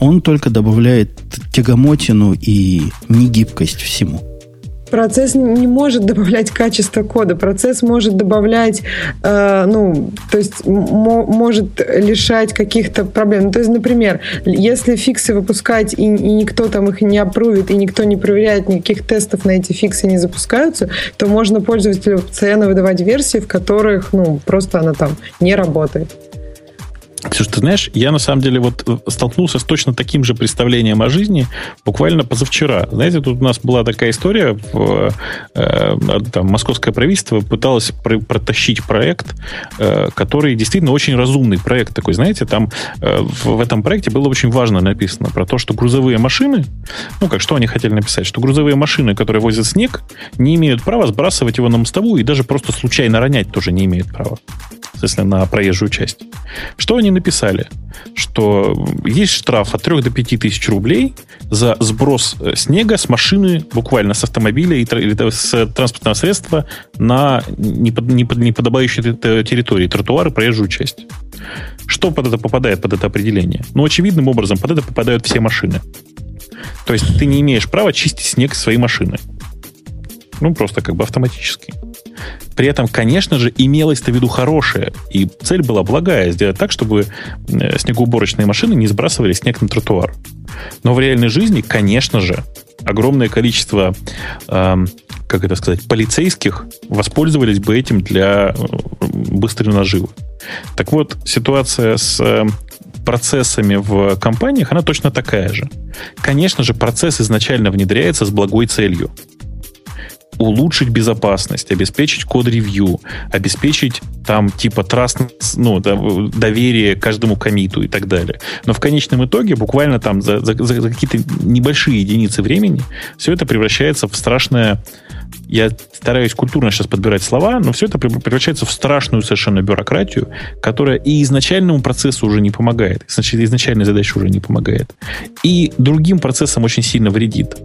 Он только добавляет тягомотину и негибкость всему. Процесс не может добавлять качество кода. Процесс может добавлять, э, ну, то есть может лишать каких-то проблем. Ну, то есть, например, если фиксы выпускать и, и никто там их не опрувит, и никто не проверяет, никаких тестов на эти фиксы не запускаются, то можно пользователю постоянно выдавать версии, в которых, ну, просто она там не работает. Ксюш, ты знаешь, я на самом деле вот э, столкнулся с точно таким же представлением о жизни буквально позавчера. Знаете, тут у нас была такая история, в, э, там, московское правительство пыталось про- протащить проект, э, который действительно очень разумный проект такой. Знаете, там э, в, в этом проекте было очень важно написано про то, что грузовые машины, ну как, что они хотели написать, что грузовые машины, которые возят снег, не имеют права сбрасывать его на мостовую и даже просто случайно ронять тоже не имеют права если на проезжую часть. Что они написали? Что есть штраф от 3 до 5 тысяч рублей за сброс э, снега с машины, буквально с автомобиля или с транспортного средства на неподобающей территории, тротуары, проезжую часть. Что под это попадает, под это определение? Ну, очевидным образом, под это попадают все машины. То есть ты не имеешь права чистить снег своей машины. Ну, просто как бы автоматически. При этом, конечно же, имелось-то в виду хорошее. И цель была благая, сделать так, чтобы э, снегоуборочные машины не сбрасывали снег на тротуар. Но в реальной жизни, конечно же, огромное количество, э, как это сказать, полицейских воспользовались бы этим для, быстрые наживы. Так вот, ситуация с э, процессами в компаниях, она точно такая же. Конечно же, процесс изначально внедряется с благой целью улучшить безопасность, обеспечить код-ревью, обеспечить там типа траст, ну, доверие каждому комиту и так далее. Но в конечном итоге, буквально там за, за, за какие-то небольшие единицы времени, все это превращается в страшное я стараюсь культурно сейчас подбирать слова, но все это превращается в страшную совершенно бюрократию, которая и изначальному процессу уже не помогает, значит, изначальной задаче уже не помогает, и другим процессам очень сильно вредит.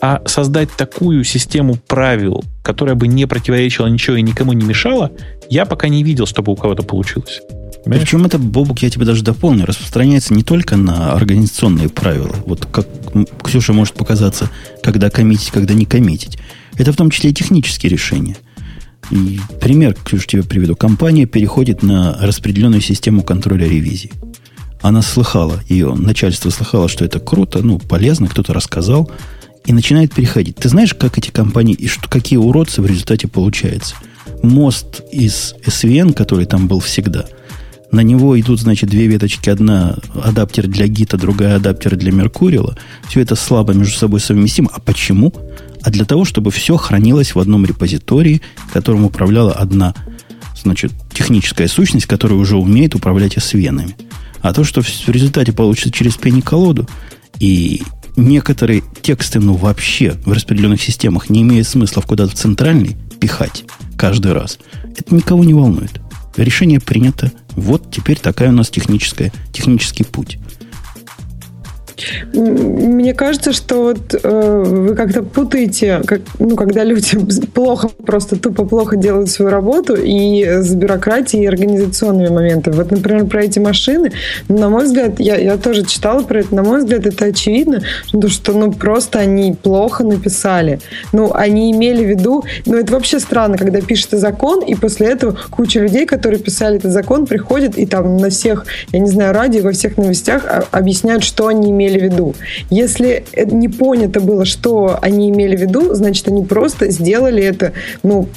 А создать такую систему правил, которая бы не противоречила ничего и никому не мешала, я пока не видел, чтобы у кого-то получилось. Понимаешь? Причем это, Бобук, я тебе даже дополню, распространяется не только на организационные правила. Вот как Ксюша может показаться, когда коммитить, когда не коммитить. Это в том числе и технические решения. И пример, Ксюша, тебе приведу. Компания переходит на распределенную систему контроля ревизии. Она слыхала, ее начальство слыхало, что это круто, ну, полезно, кто-то рассказал, и начинает переходить. Ты знаешь, как эти компании, и что, какие уродцы в результате получаются? Мост из SVN, который там был всегда, на него идут, значит, две веточки. Одна адаптер для гита, другая адаптер для Меркурила. Все это слабо между собой совместимо. А почему? А для того, чтобы все хранилось в одном репозитории, которым управляла одна значит, техническая сущность, которая уже умеет управлять svn А то, что в результате получится через пени-колоду, и некоторые тексты, ну, вообще в распределенных системах не имеет смысла куда-то в центральный пихать каждый раз, это никого не волнует. Решение принято. Вот теперь такая у нас техническая, технический путь. Мне кажется, что вот, э, вы как-то путаете, как, ну, когда люди [LAUGHS] плохо, просто тупо плохо делают свою работу и с бюрократией и организационными моментами. Вот, например, про эти машины, на мой взгляд, я, я тоже читала про это, на мой взгляд, это очевидно, что, что ну, просто они плохо написали. Ну, они имели в виду, ну, это вообще странно, когда пишется закон, и после этого куча людей, которые писали этот закон, приходят и там на всех, я не знаю, радио, во всех новостях объясняют, что они имели имели в виду. Если не понято было, что они имели в виду, значит, они просто сделали это, ну,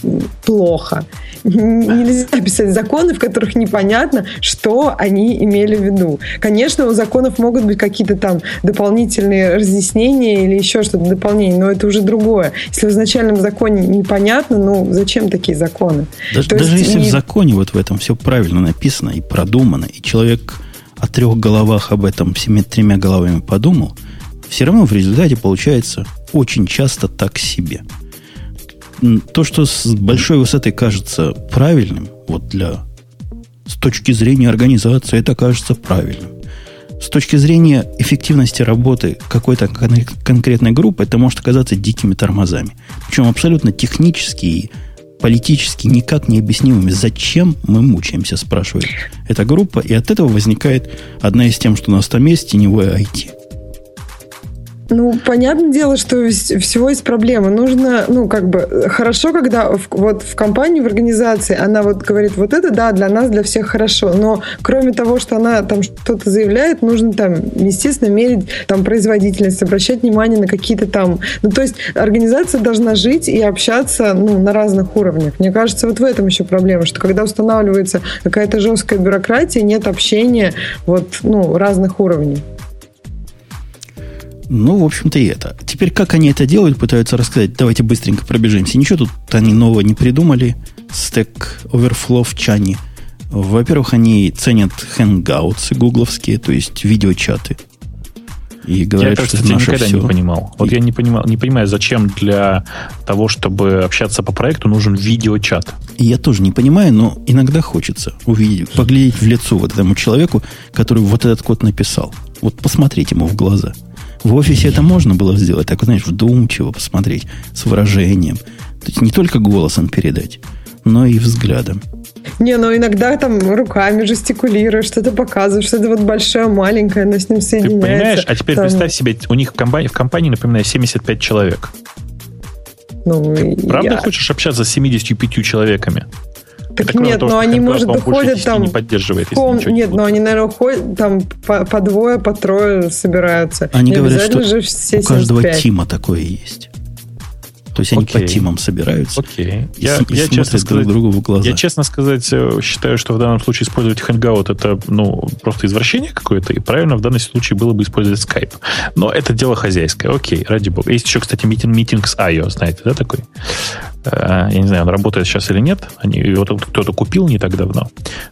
плохо. Нельзя писать законы, в которых непонятно, что они имели в виду. Конечно, у законов могут быть какие-то там дополнительные разъяснения или еще что-то дополнение, но это уже другое. Если в изначальном законе непонятно, ну, зачем такие законы? Даже, даже есть, если и... в законе вот в этом все правильно написано и продумано, и человек о трех головах об этом всеми тремя головами подумал, все равно в результате получается очень часто так себе. То, что с большой высоты кажется правильным, вот для с точки зрения организации это кажется правильным. С точки зрения эффективности работы какой-то конкретной группы, это может оказаться дикими тормозами. Причем абсолютно технически и политически никак не объяснимыми, зачем мы мучаемся, спрашивает эта группа, и от этого возникает одна из тем, что у нас там есть теневое IT. Ну, понятное дело, что всего есть проблемы. Нужно, ну, как бы, хорошо, когда в, вот в компании, в организации она вот говорит, вот это, да, для нас, для всех хорошо. Но кроме того, что она там что-то заявляет, нужно там, естественно, мерить там производительность, обращать внимание на какие-то там... Ну, то есть организация должна жить и общаться, ну, на разных уровнях. Мне кажется, вот в этом еще проблема, что когда устанавливается какая-то жесткая бюрократия, нет общения вот, ну, разных уровней. Ну, в общем-то, и это. Теперь, как они это делают, пытаются рассказать. Давайте быстренько пробежимся. Ничего тут они нового не придумали. Stack Overflow в чане. Во-первых, они ценят хэнгаутсы гугловские, то есть видеочаты. И говорят, я, что это никогда все. не понимал. Вот и... я не понимал, не понимаю, зачем для того, чтобы общаться по проекту, нужен видеочат. Я тоже не понимаю, но иногда хочется увидеть, поглядеть в лицо вот этому человеку, который вот этот код написал. Вот посмотреть ему в глаза. В офисе это можно было сделать, так, знаешь, вдумчиво посмотреть, с выражением. То есть не только голосом передать, но и взглядом. Не, ну иногда там руками жестикулируешь, что-то показываешь, что-то вот большое, маленькое, оно с ним соединяется. Ты понимаешь? А теперь там... представь себе, у них в компании, в компании, напоминаю, 75 человек. Ну, Ты правда я... хочешь общаться с 75 человеками? Так это нет, но они, может, выходят там... Не поддерживает, ком... Нет, но они, наверное, уходят там по, по двое, по трое собираются. Они не говорят, что же все у каждого 75. тима такое есть. То есть они Окей. по тимам собираются. Окей. И, я, и я честно сказать, друг другу в глаза. Я, честно сказать, э, считаю, что в данном случае использовать Hangout это ну, просто извращение какое-то, и правильно в данном случае было бы использовать Skype. Но это дело хозяйское. Окей, ради бога. Есть еще, кстати, митинг, митинг с IO, знаете, да, такой? Э, я не знаю, он работает сейчас или нет. Они, его кто-то купил не так давно.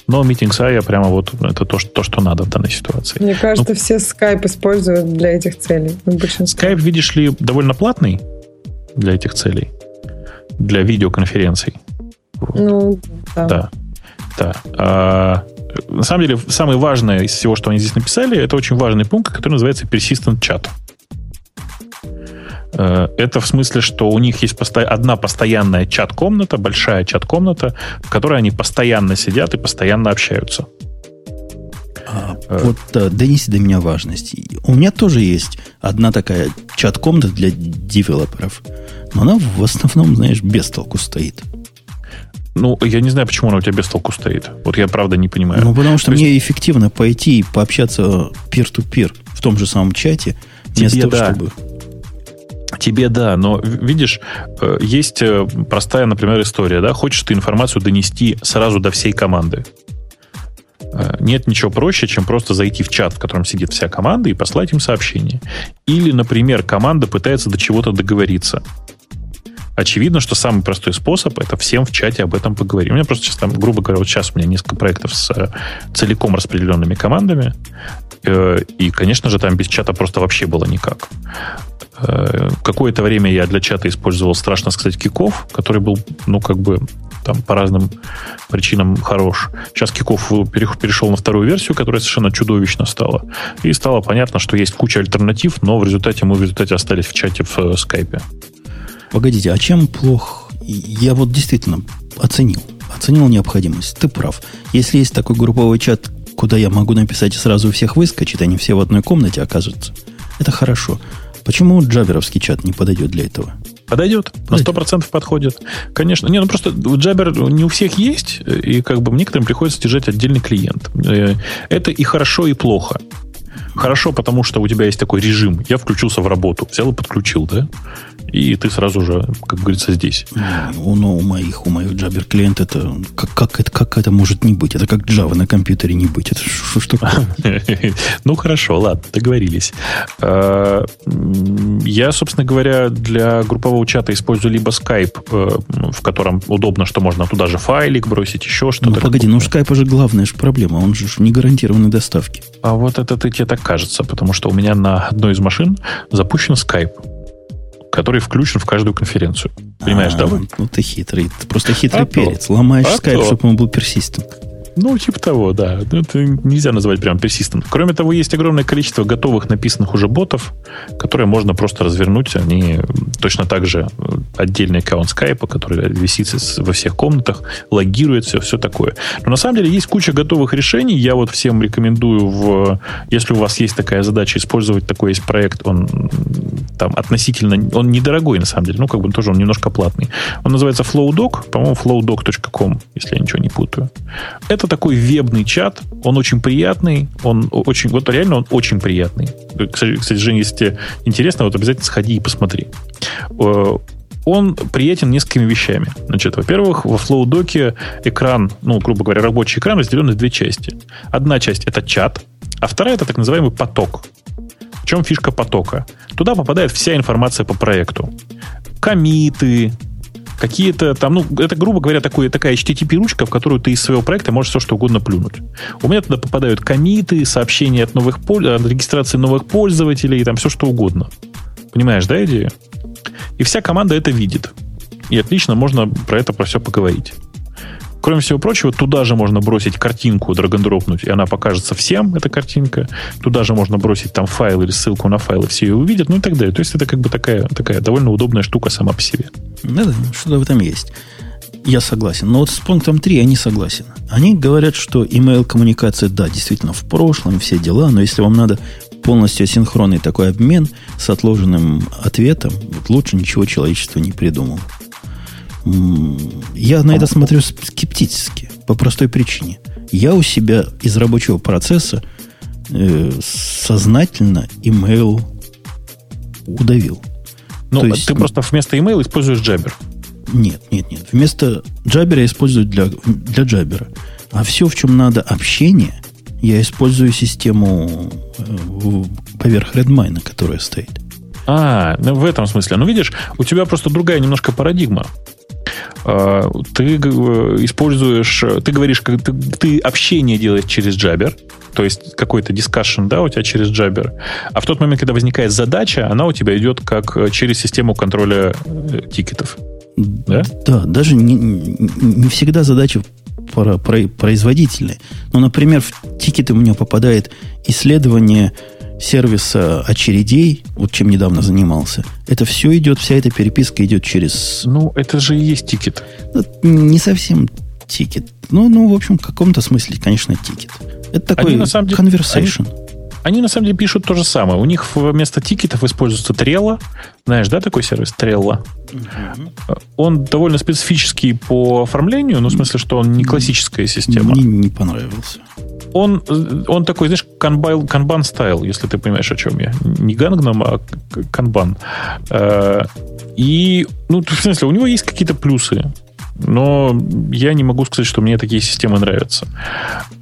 Но митинг с IO прямо вот это то, что, то, что надо в данной ситуации. Мне кажется, ну, все Skype используют для этих целей. Skype, видишь ли, довольно платный для этих целей. Для видеоконференций. Ну, да. Да. да. А, на самом деле, самое важное из всего, что они здесь написали, это очень важный пункт, который называется Persistent Chat. Э, это в смысле, что у них есть посто... одна постоянная чат-комната, большая чат-комната, в которой они постоянно сидят и постоянно общаются. А, вот да, донеси до меня важность. У меня тоже есть одна такая чат-комната для девелоперов. Но она в основном, знаешь, без толку стоит. Ну, я не знаю, почему она у тебя без толку стоит. Вот я правда не понимаю. Ну, потому что То мне есть... эффективно пойти и пообщаться peer-to-peer в том же самом чате, вместо того, да. чтобы Тебе да, но видишь, э, есть э, простая, например, история, да, хочешь ты информацию донести сразу до всей команды. Э, нет ничего проще, чем просто зайти в чат, в котором сидит вся команда, и послать им сообщение. Или, например, команда пытается до чего-то договориться. Очевидно, что самый простой способ это всем в чате об этом поговорить. У меня просто сейчас там, грубо говоря, вот сейчас у меня несколько проектов с целиком распределенными командами. И, конечно же, там без чата просто вообще было никак. Э, какое-то время я для чата использовал, страшно сказать, киков, который был, ну, как бы, там, по разным причинам хорош. Сейчас киков перешел на вторую версию, которая совершенно чудовищно стала. И стало понятно, что есть куча альтернатив, но в результате мы в результате остались в чате в э, скайпе. Погодите, а чем плох? Я вот действительно оценил. Оценил необходимость. Ты прав. Если есть такой групповой чат, куда я могу написать и сразу всех выскочить, они все в одной комнате окажутся, это хорошо. Почему джаберовский чат не подойдет для этого? Подойдет, на сто процентов подходит. Конечно. Не, ну просто Джабер не у всех есть, и как бы некоторым приходится держать отдельный клиент. Э, это и хорошо, и плохо. Хорошо, потому что у тебя есть такой режим. Я включился в работу, взял и подключил, да? И ты сразу же, как говорится, здесь. Ну, но у моих, у моих Jabber клиент это как, как, это как это может не быть? Это как Java на компьютере не быть. Это что, что [LAUGHS] Ну, хорошо, ладно, договорились. А, я, собственно говоря, для группового чата использую либо Skype, э, в котором удобно, что можно туда же файлик бросить, еще что-то. Ну, погоди, ну Skype же главная же проблема, он же не гарантированной доставки. А вот это тебе так кажется, потому что у меня на одной из машин запущен Skype который включен в каждую конференцию. Понимаешь, а, да? Ну, ты хитрый. Ты просто хитрый а перец. То. Ломаешь а скайп, чтобы он был персистент. Ну, типа того, да. Это нельзя назвать прям persistent. Кроме того, есть огромное количество готовых написанных уже ботов, которые можно просто развернуть. Они точно так же э, отдельный аккаунт скайпа, который висит во всех комнатах, логирует все, все такое. Но на самом деле есть куча готовых решений. Я вот всем рекомендую, в, если у вас есть такая задача, использовать такой есть проект, он там относительно, он недорогой на самом деле, ну, как бы тоже он немножко платный. Он называется FlowDoc, по-моему, flowdoc.com, если я ничего не путаю. Это это такой вебный чат, он очень приятный, он очень, вот реально он очень приятный. Кстати, Женя, если тебе интересно, вот обязательно сходи и посмотри. Э, он приятен несколькими вещами. Значит, во-первых, во FlowDoc экран, ну, грубо говоря, рабочий экран разделен на две части. Одна часть это чат, а вторая это так называемый поток. В чем фишка потока? Туда попадает вся информация по проекту. Комиты, какие-то там, ну, это, грубо говоря, такой, такая HTTP-ручка, в которую ты из своего проекта можешь все что угодно плюнуть. У меня туда попадают комиты, сообщения от новых от регистрации новых пользователей, там все что угодно. Понимаешь, да, идею? И вся команда это видит. И отлично можно про это про все поговорить. Кроме всего прочего, туда же можно бросить картинку, драгондропнуть, и она покажется всем, эта картинка. Туда же можно бросить там файл или ссылку на файл, и все ее увидят, ну и так далее. То есть это как бы такая, такая довольно удобная штука сама по себе. Да-да, что-то в этом есть. Я согласен. Но вот с пунктом 3 я не согласен. Они говорят, что email-коммуникация, да, действительно, в прошлом, все дела, но если вам надо полностью асинхронный такой обмен с отложенным ответом, вот лучше ничего человечество не придумало. Я на это смотрю скептически, по простой причине. Я у себя из рабочего процесса э, сознательно email удавил. Ну, есть, ты просто вместо email используешь Jabber. Нет, нет, нет. Вместо Jabber я использую для, для Jabber. А все, в чем надо общение, я использую систему э, поверх Redmine, которая стоит. А, ну в этом смысле. Ну, видишь, у тебя просто другая немножко парадигма. А, ты э, используешь, ты говоришь, как ты, ты общение делаешь через Jabber, то есть какой-то дискашн, да, у тебя через Jabber, а в тот момент, когда возникает задача, она у тебя идет как э, через систему контроля тикетов. Да? Да, даже не, не всегда задача производительные. Ну, например, в тикеты у меня попадает исследование сервиса очередей, вот чем недавно занимался, это все идет, вся эта переписка идет через... Ну, это же и есть тикет. Ну, не совсем тикет. Ну, ну, в общем, в каком-то смысле, конечно, тикет. Это такой они, на самом деле, conversation. Они, они на самом деле пишут то же самое. У них вместо тикетов используется Trello. Знаешь, да, такой сервис Trello? Угу. Он довольно специфический по оформлению, ну, в смысле, что он не классическая система. Мне не понравился. Он, он такой, знаешь, канбан, канбан стайл, если ты понимаешь, о чем я. Не гангном, а канбан. Э, и, ну, в смысле, у него есть какие-то плюсы но я не могу сказать, что мне такие системы нравятся.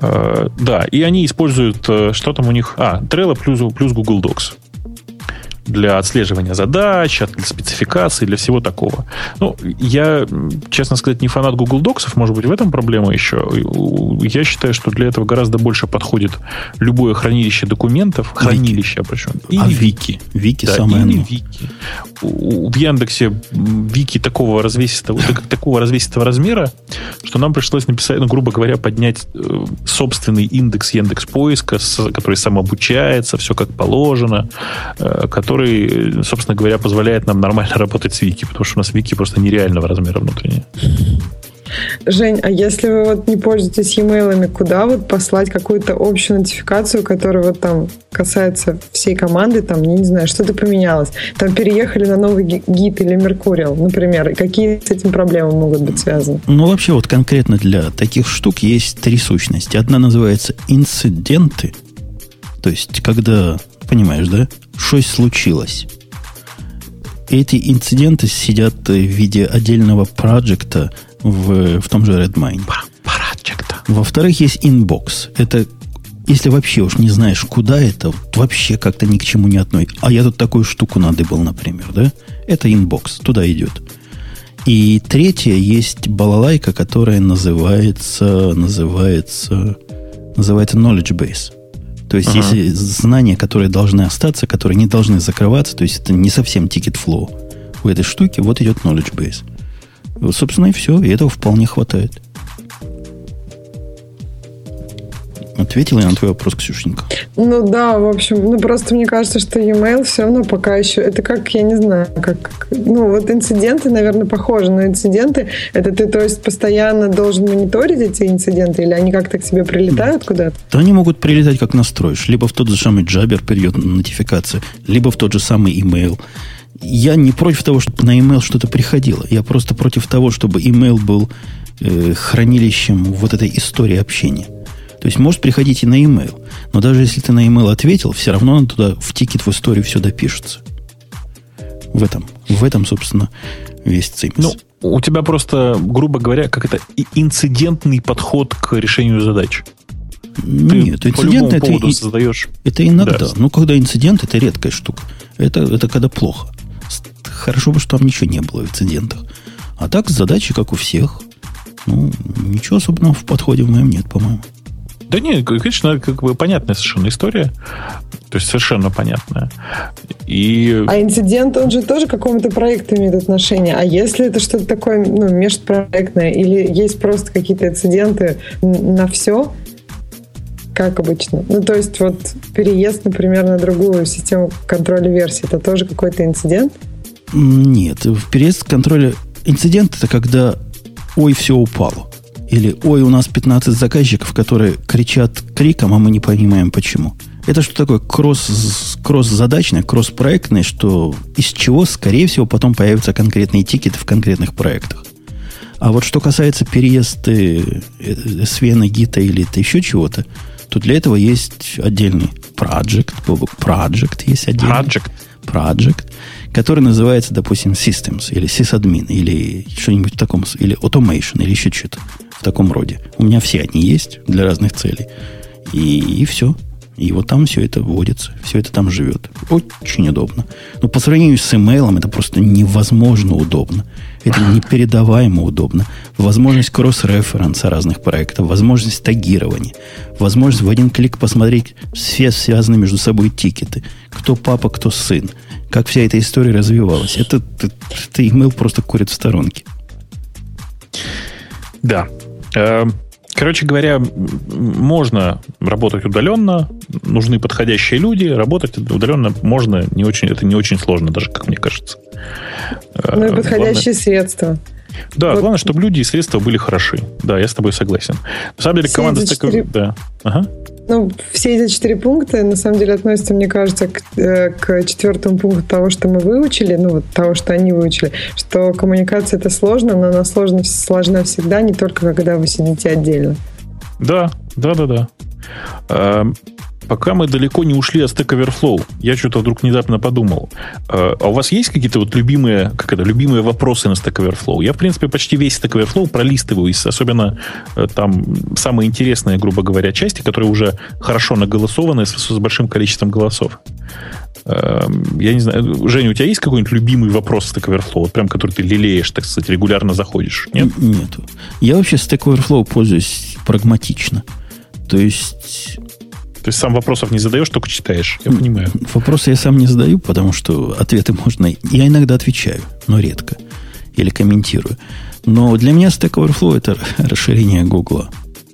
Э, да, и они используют, э, что там у них? А, Trello плюс, плюс Google Docs для отслеживания задач, для спецификации, для всего такого. Ну, я, честно сказать, не фанат Google Docs, может быть, в этом проблема еще. Я считаю, что для этого гораздо больше подходит любое хранилище документов, хранилище, причем, или а Вики. Вики да, самое или Вики. В Яндексе Вики такого развесистого, такого развесистого размера, что нам пришлось написать, ну, грубо говоря, поднять э, собственный индекс Яндекс поиска, который самообучается, все как положено, э, который который, собственно говоря, позволяет нам нормально работать с Вики, потому что у нас Вики просто нереального размера внутренне. Жень, а если вы вот не пользуетесь e-mail, куда вот послать какую-то общую нотификацию, которая вот там касается всей команды, там, не знаю, что-то поменялось, там переехали на новый гид или Меркуриал, например, и какие с этим проблемы могут быть связаны? Ну, вообще, вот конкретно для таких штук есть три сущности. Одна называется инциденты, то есть, когда, понимаешь, да, что случилось. Эти инциденты сидят в виде отдельного проекта в, в том же Redmine. Проекта. Во-вторых, есть inbox. Это если вообще уж не знаешь, куда это, вот вообще как-то ни к чему не одной. А я тут такую штуку надыбал, например, да? Это inbox, туда идет. И третье, есть балалайка, которая называется, называется, называется knowledge base. То есть, ага. если знания, которые должны остаться, которые не должны закрываться, то есть это не совсем ticket flow у этой штуки, вот идет knowledge base. Вот, собственно, и все. И этого вполне хватает. Ответила я на твой вопрос, Ксюшенька? Ну да, в общем, ну просто мне кажется, что e-mail все равно пока еще, это как, я не знаю, как, ну вот инциденты, наверное, похожи, но инциденты, это ты, то есть, постоянно должен мониторить эти инциденты, или они как-то к тебе прилетают да. куда-то? Да они могут прилетать, как настроишь. Либо в тот же самый Jabber придет нотификация, либо в тот же самый email. Я не против того, чтобы на email что-то приходило. Я просто против того, чтобы email был э, хранилищем вот этой истории общения. То есть может приходить и на e-mail. Но даже если ты на e-mail ответил, все равно он туда в тикет в историю все допишется. В этом, в этом, собственно, весь цимис. Ну, у тебя просто, грубо говоря, как это инцидентный подход к решению задач. Нет, Ты инцидент это, и, создаешь... это иногда. Да. Ну, когда инцидент, это редкая штука. Это, это когда плохо. Хорошо бы, что там ничего не было в инцидентах. А так, задачи, как у всех. Ну, ничего особенного в подходе в моем нет, по-моему. Да нет, конечно, как бы понятная совершенно история. То есть совершенно понятная. И... А инцидент, он же тоже к какому-то проекту имеет отношение. А если это что-то такое ну, межпроектное, или есть просто какие-то инциденты на все, как обычно? Ну, то есть вот переезд, например, на другую систему контроля версии, это тоже какой-то инцидент? Нет, переезд контроля... Инцидент это когда ой, все упало. Или «Ой, у нас 15 заказчиков, которые кричат криком, а мы не понимаем почему». Это что такое кросс, кросс-задачное, кросс-проектное, что из чего, скорее всего, потом появятся конкретные тикеты в конкретных проектах. А вот что касается переезда Свена, Гита или еще чего-то, то для этого есть отдельный project, project есть отдельный. Project. Project, который называется, допустим, Systems или Sysadmin или что-нибудь в таком, или Automation или еще что-то в таком роде. У меня все они есть для разных целей. И, и все. И вот там все это вводится, все это там живет. Очень удобно. Но по сравнению с email это просто невозможно удобно. Это непередаваемо удобно. Возможность кросс-референса разных проектов, возможность тагирования, возможность в один клик посмотреть все связанные между собой тикеты. Кто папа, кто сын. Как вся эта история развивалась. Это, это, это email просто курит в сторонке. Да. Эм, Короче говоря, можно работать удаленно, нужны подходящие люди, работать удаленно можно, не очень, это не очень сложно, даже как мне кажется. Ну и э, подходящие главное, средства. Да, вот. главное, чтобы люди и средства были хороши. Да, я с тобой согласен. На самом деле, команда... 4... Да. Ага. Ну, все эти четыре пункта, на самом деле, относятся, мне кажется, к, э, к четвертому пункту того, что мы выучили, ну, вот того, что они выучили, что коммуникация это сложно, но она сложна, сложна всегда, не только когда вы сидите отдельно. Да, да, да, да. Пока мы далеко не ушли от Stack Overflow, я что-то вдруг внезапно подумал. А, а у вас есть какие-то вот любимые, как это, любимые вопросы на Stack Overflow? Я, в принципе, почти весь Stack Overflow пролистываю, особенно э, там самые интересные, грубо говоря, части, которые уже хорошо наголосованы с, с большим количеством голосов. Эм, я не знаю, Женя, у тебя есть какой-нибудь любимый вопрос Stack Overflow, вот прям который ты лелеешь, так сказать, регулярно заходишь? Нет? Нет. Я вообще Stack Overflow пользуюсь прагматично. То есть то есть сам вопросов не задаешь, только читаешь. Я понимаю. Вопросы я сам не задаю, потому что ответы можно... Я иногда отвечаю, но редко. Или комментирую. Но для меня Stack Overflow это расширение Гугла,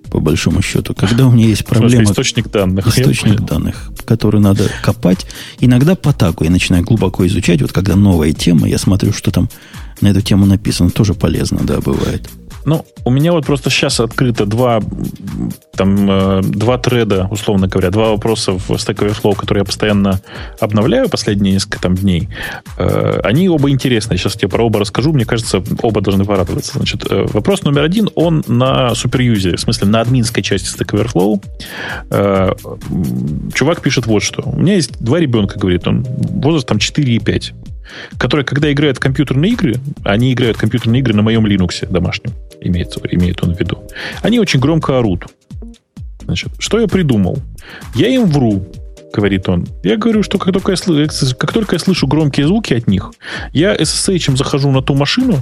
по большому счету. Когда у меня есть проблема... источник данных. Источник данных, который надо копать. Иногда по тагу я начинаю глубоко изучать. Вот когда новая тема, я смотрю, что там на эту тему написано. Тоже полезно, да, бывает. Ну, у меня вот просто сейчас открыто два, там, э, два треда, условно говоря, два вопроса в Stack Overflow, которые я постоянно обновляю последние несколько там, дней. Э, они оба интересные. Сейчас я про оба расскажу. Мне кажется, оба должны порадоваться. Значит, э, вопрос номер один, он на суперюзере, в смысле на админской части Stack Overflow. Чувак пишет вот что. У меня есть два ребенка, говорит он, возраст там 4 и 5 которые, когда играют в компьютерные игры, они играют в компьютерные игры на моем Linux домашнем, имеется, имеет он в виду, они очень громко орут. Значит, что я придумал? Я им вру, говорит он. Я говорю, что как только я, слышу, как только я слышу громкие звуки от них, я SSH захожу на ту машину,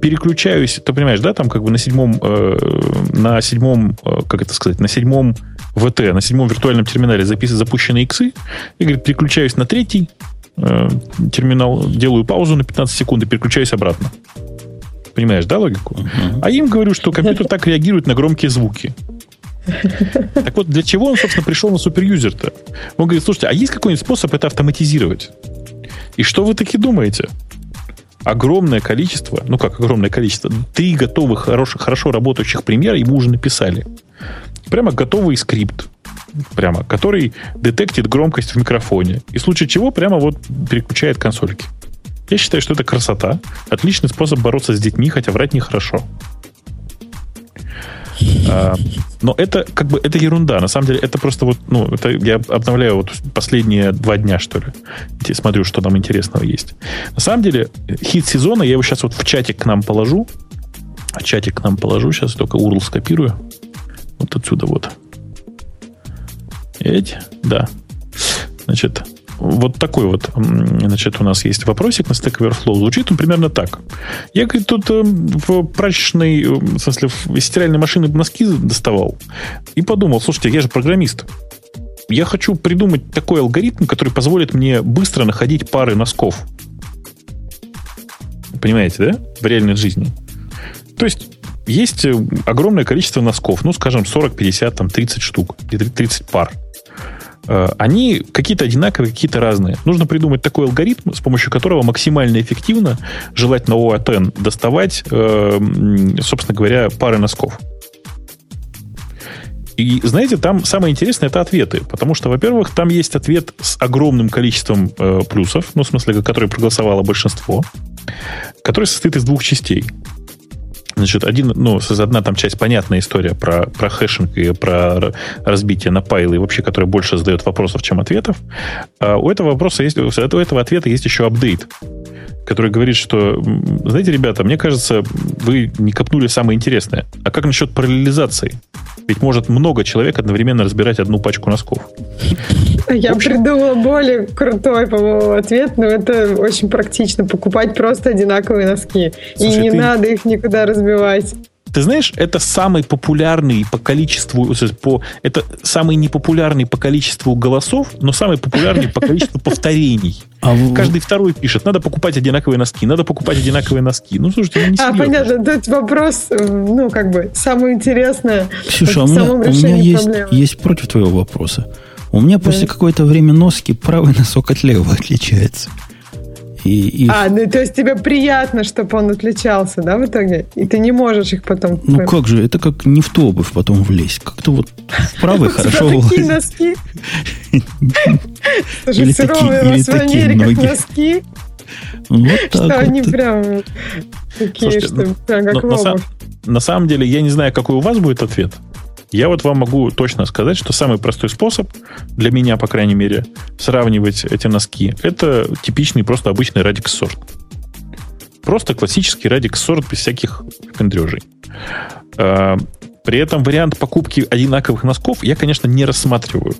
переключаюсь, ты понимаешь, да, там как бы на седьмом, э, на седьмом, э, как это сказать, на седьмом ВТ, на седьмом виртуальном терминале записаны запущены иксы, и, говорит, переключаюсь на третий, э, терминал, делаю паузу на 15 секунд и переключаюсь обратно. Понимаешь, да, логику? Uh-huh. А им говорю, что компьютер так реагирует на громкие звуки. Так вот, для чего он, собственно, пришел на суперюзер-то? Он говорит, слушайте, а есть какой-нибудь способ это автоматизировать? И что вы таки думаете? Огромное количество, ну как огромное количество, три готовых, хороших, хорошо работающих примера ему уже написали. Прямо готовый скрипт прямо, который детектит громкость в микрофоне. И в случае чего прямо вот переключает консольки. Я считаю, что это красота. Отличный способ бороться с детьми, хотя врать нехоро. А, но это как бы это ерунда. На самом деле это просто вот, ну, это я обновляю вот последние два дня, что ли. Смотрю, что там интересного есть. На самом деле хит сезона, я его сейчас вот в чатик к нам положу. А чатик к нам положу, сейчас только URL скопирую. Вот отсюда вот. Эти, да. Значит, вот такой вот, значит, у нас есть вопросик на Stack Overflow. Звучит он примерно так. Я, говорит, тут э, в прачечной, э, в смысле, в стиральной машины носки доставал и подумал, слушайте, я же программист. Я хочу придумать такой алгоритм, который позволит мне быстро находить пары носков. Понимаете, да? В реальной жизни. То есть есть э, огромное количество носков, ну, скажем, 40, 50, там, 30 штук, 30 пар. Э, они какие-то одинаковые, какие-то разные. Нужно придумать такой алгоритм, с помощью которого максимально эффективно, желательно OATN, доставать, э, собственно говоря, пары носков. И знаете, там самое интересное это ответы. Потому что, во-первых, там есть ответ с огромным количеством э, плюсов, ну, в смысле, который проголосовало большинство, который состоит из двух частей. Значит, один, ну, одна там часть понятная история про, про hashing и про разбитие на pile ы, вообще, которая больше задает вопросов, чем ответов. А у этого вопроса есть, у этого ответа есть еще апдейт, который говорит, что, знаете, ребята, мне кажется, вы не копнули самое интересное. А как насчет параллелизации? Ведь может много человек одновременно разбирать одну пачку носков. Я общем... придумала более крутой, по-моему, ответ, но это очень практично. Покупать просто одинаковые носки. Слушай, и не ты... надо их никуда разбивать. Ты знаешь, это самый популярный по количеству, по, это самый непопулярный по количеству голосов, но самый популярный по количеству [LAUGHS] повторений. А Каждый второй пишет, надо покупать одинаковые носки, надо покупать одинаковые носки. Ну, слушайте, ну не А, понятно, тут вопрос, ну, как бы, самое интересное. Ксюша, а у меня, у меня есть, есть против твоего вопроса. У меня да. после какое-то время носки правый носок от левого отличается. И, и... А, ну то есть тебе приятно, чтобы он отличался, да, в итоге? И ты не можешь их потом... Ну как же, это как не в ту обувь потом влезть. Как-то вот в правый [LAUGHS] хорошо такие носки? У вас в Америках носки. Вот так что они прям такие, что ну, прям как в обувь. На самом деле, я не знаю, какой у вас будет ответ. Я вот вам могу точно сказать, что самый простой способ, для меня, по крайней мере, сравнивать эти носки, это типичный, просто обычный радикс сорт. Просто классический радикс сорт без всяких пендрежей. А, при этом вариант покупки одинаковых носков я, конечно, не рассматриваю.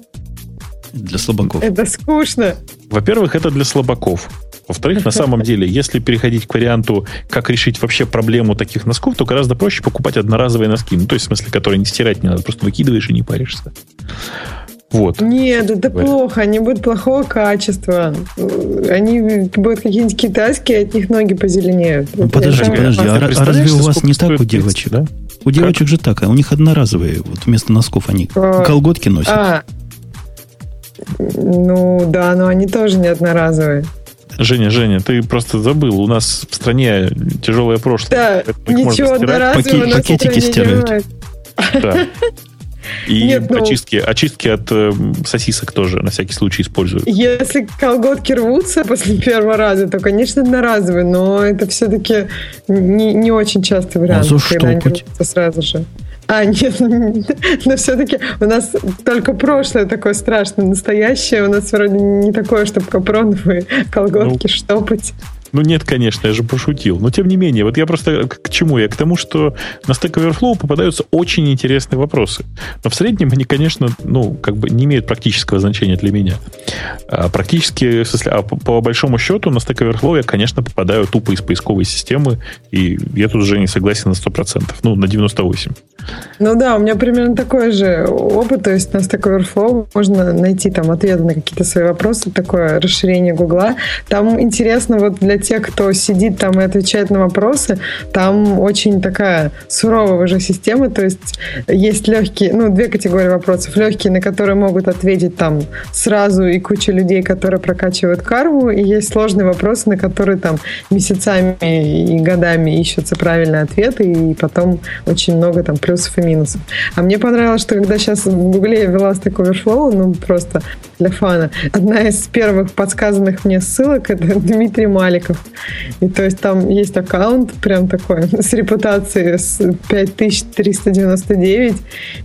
Для слабаков. Это скучно. Во-первых, это для слабаков. Во-вторых, на самом деле, если переходить к варианту, как решить вообще проблему таких носков, то гораздо проще покупать одноразовые носки. Ну, то есть, в смысле, которые не стирать не надо, просто выкидываешь и не паришься. Вот. Нет, это Говорят. плохо. Они будут плохого качества. Они будут какие-нибудь китайские, от них ноги позеленеют. Ну, подожди, подожди. А, а разве у вас не так у девочек? да? У девочек как? же так, а у них одноразовые. Вот вместо носков они а, колготки носят. А, ну да, но они тоже не одноразовые. Женя, Женя, ты просто забыл. У нас в стране тяжелое прошлое. Да, ничего одноразового Паки, Пакетики стирают. Да. И Нет, ну, очистки, очистки от э, сосисок тоже на всякий случай используют. Если колготки рвутся после первого раза, то, конечно, одноразовые, но это все-таки не, не очень частый вариант, а когда они рвутся сразу же. А, нет, но все-таки у нас только прошлое такое страшное, настоящее у нас вроде не такое, чтобы капроновые колготки ну, штопать. Ну нет, конечно, я же пошутил. Но тем не менее, вот я просто к чему? Я к тому, что на Stack Overflow попадаются очень интересные вопросы. Но в среднем они, конечно, ну, как бы не имеют практического значения для меня. А практически, в а по, по большому счету на Stack Overflow я, конечно, попадаю тупо из поисковой системы, и я тут уже не согласен на 100%, ну, на 98%. Ну да, у меня примерно такой же опыт, то есть на Stack Overflow можно найти там ответы на какие-то свои вопросы, такое расширение Гугла. Там интересно вот для те, кто сидит там и отвечает на вопросы, там очень такая суровая уже система, то есть есть легкие, ну, две категории вопросов. Легкие, на которые могут ответить там сразу и куча людей, которые прокачивают карму, и есть сложные вопросы, на которые там месяцами и годами ищутся правильные ответы, и потом очень много там плюсов и минусов. А мне понравилось, что когда сейчас в Гугле я вела Stack Overflow, ну, просто для фана, одна из первых подсказанных мне ссылок это Дмитрий Маликов, подписчиков. И то есть там есть аккаунт прям такой [LAUGHS] с репутацией с 5399.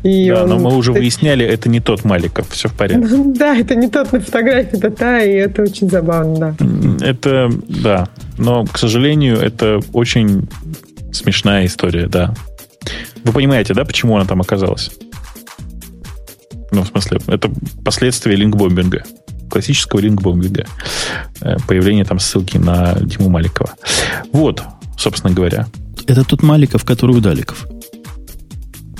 И да, он... но мы уже выясняли, это не тот Маликов, все в порядке. [LAUGHS] Да, это не тот на фотографии, это та, и это очень забавно, да. Это, да, но, к сожалению, это очень смешная история, да. Вы понимаете, да, почему она там оказалась? Ну, в смысле, это последствия линкбомбинга классического линкбомбинга. Э, появление там ссылки на Диму Маликова. Вот, собственно говоря. Это тот Маликов, который у Даликов.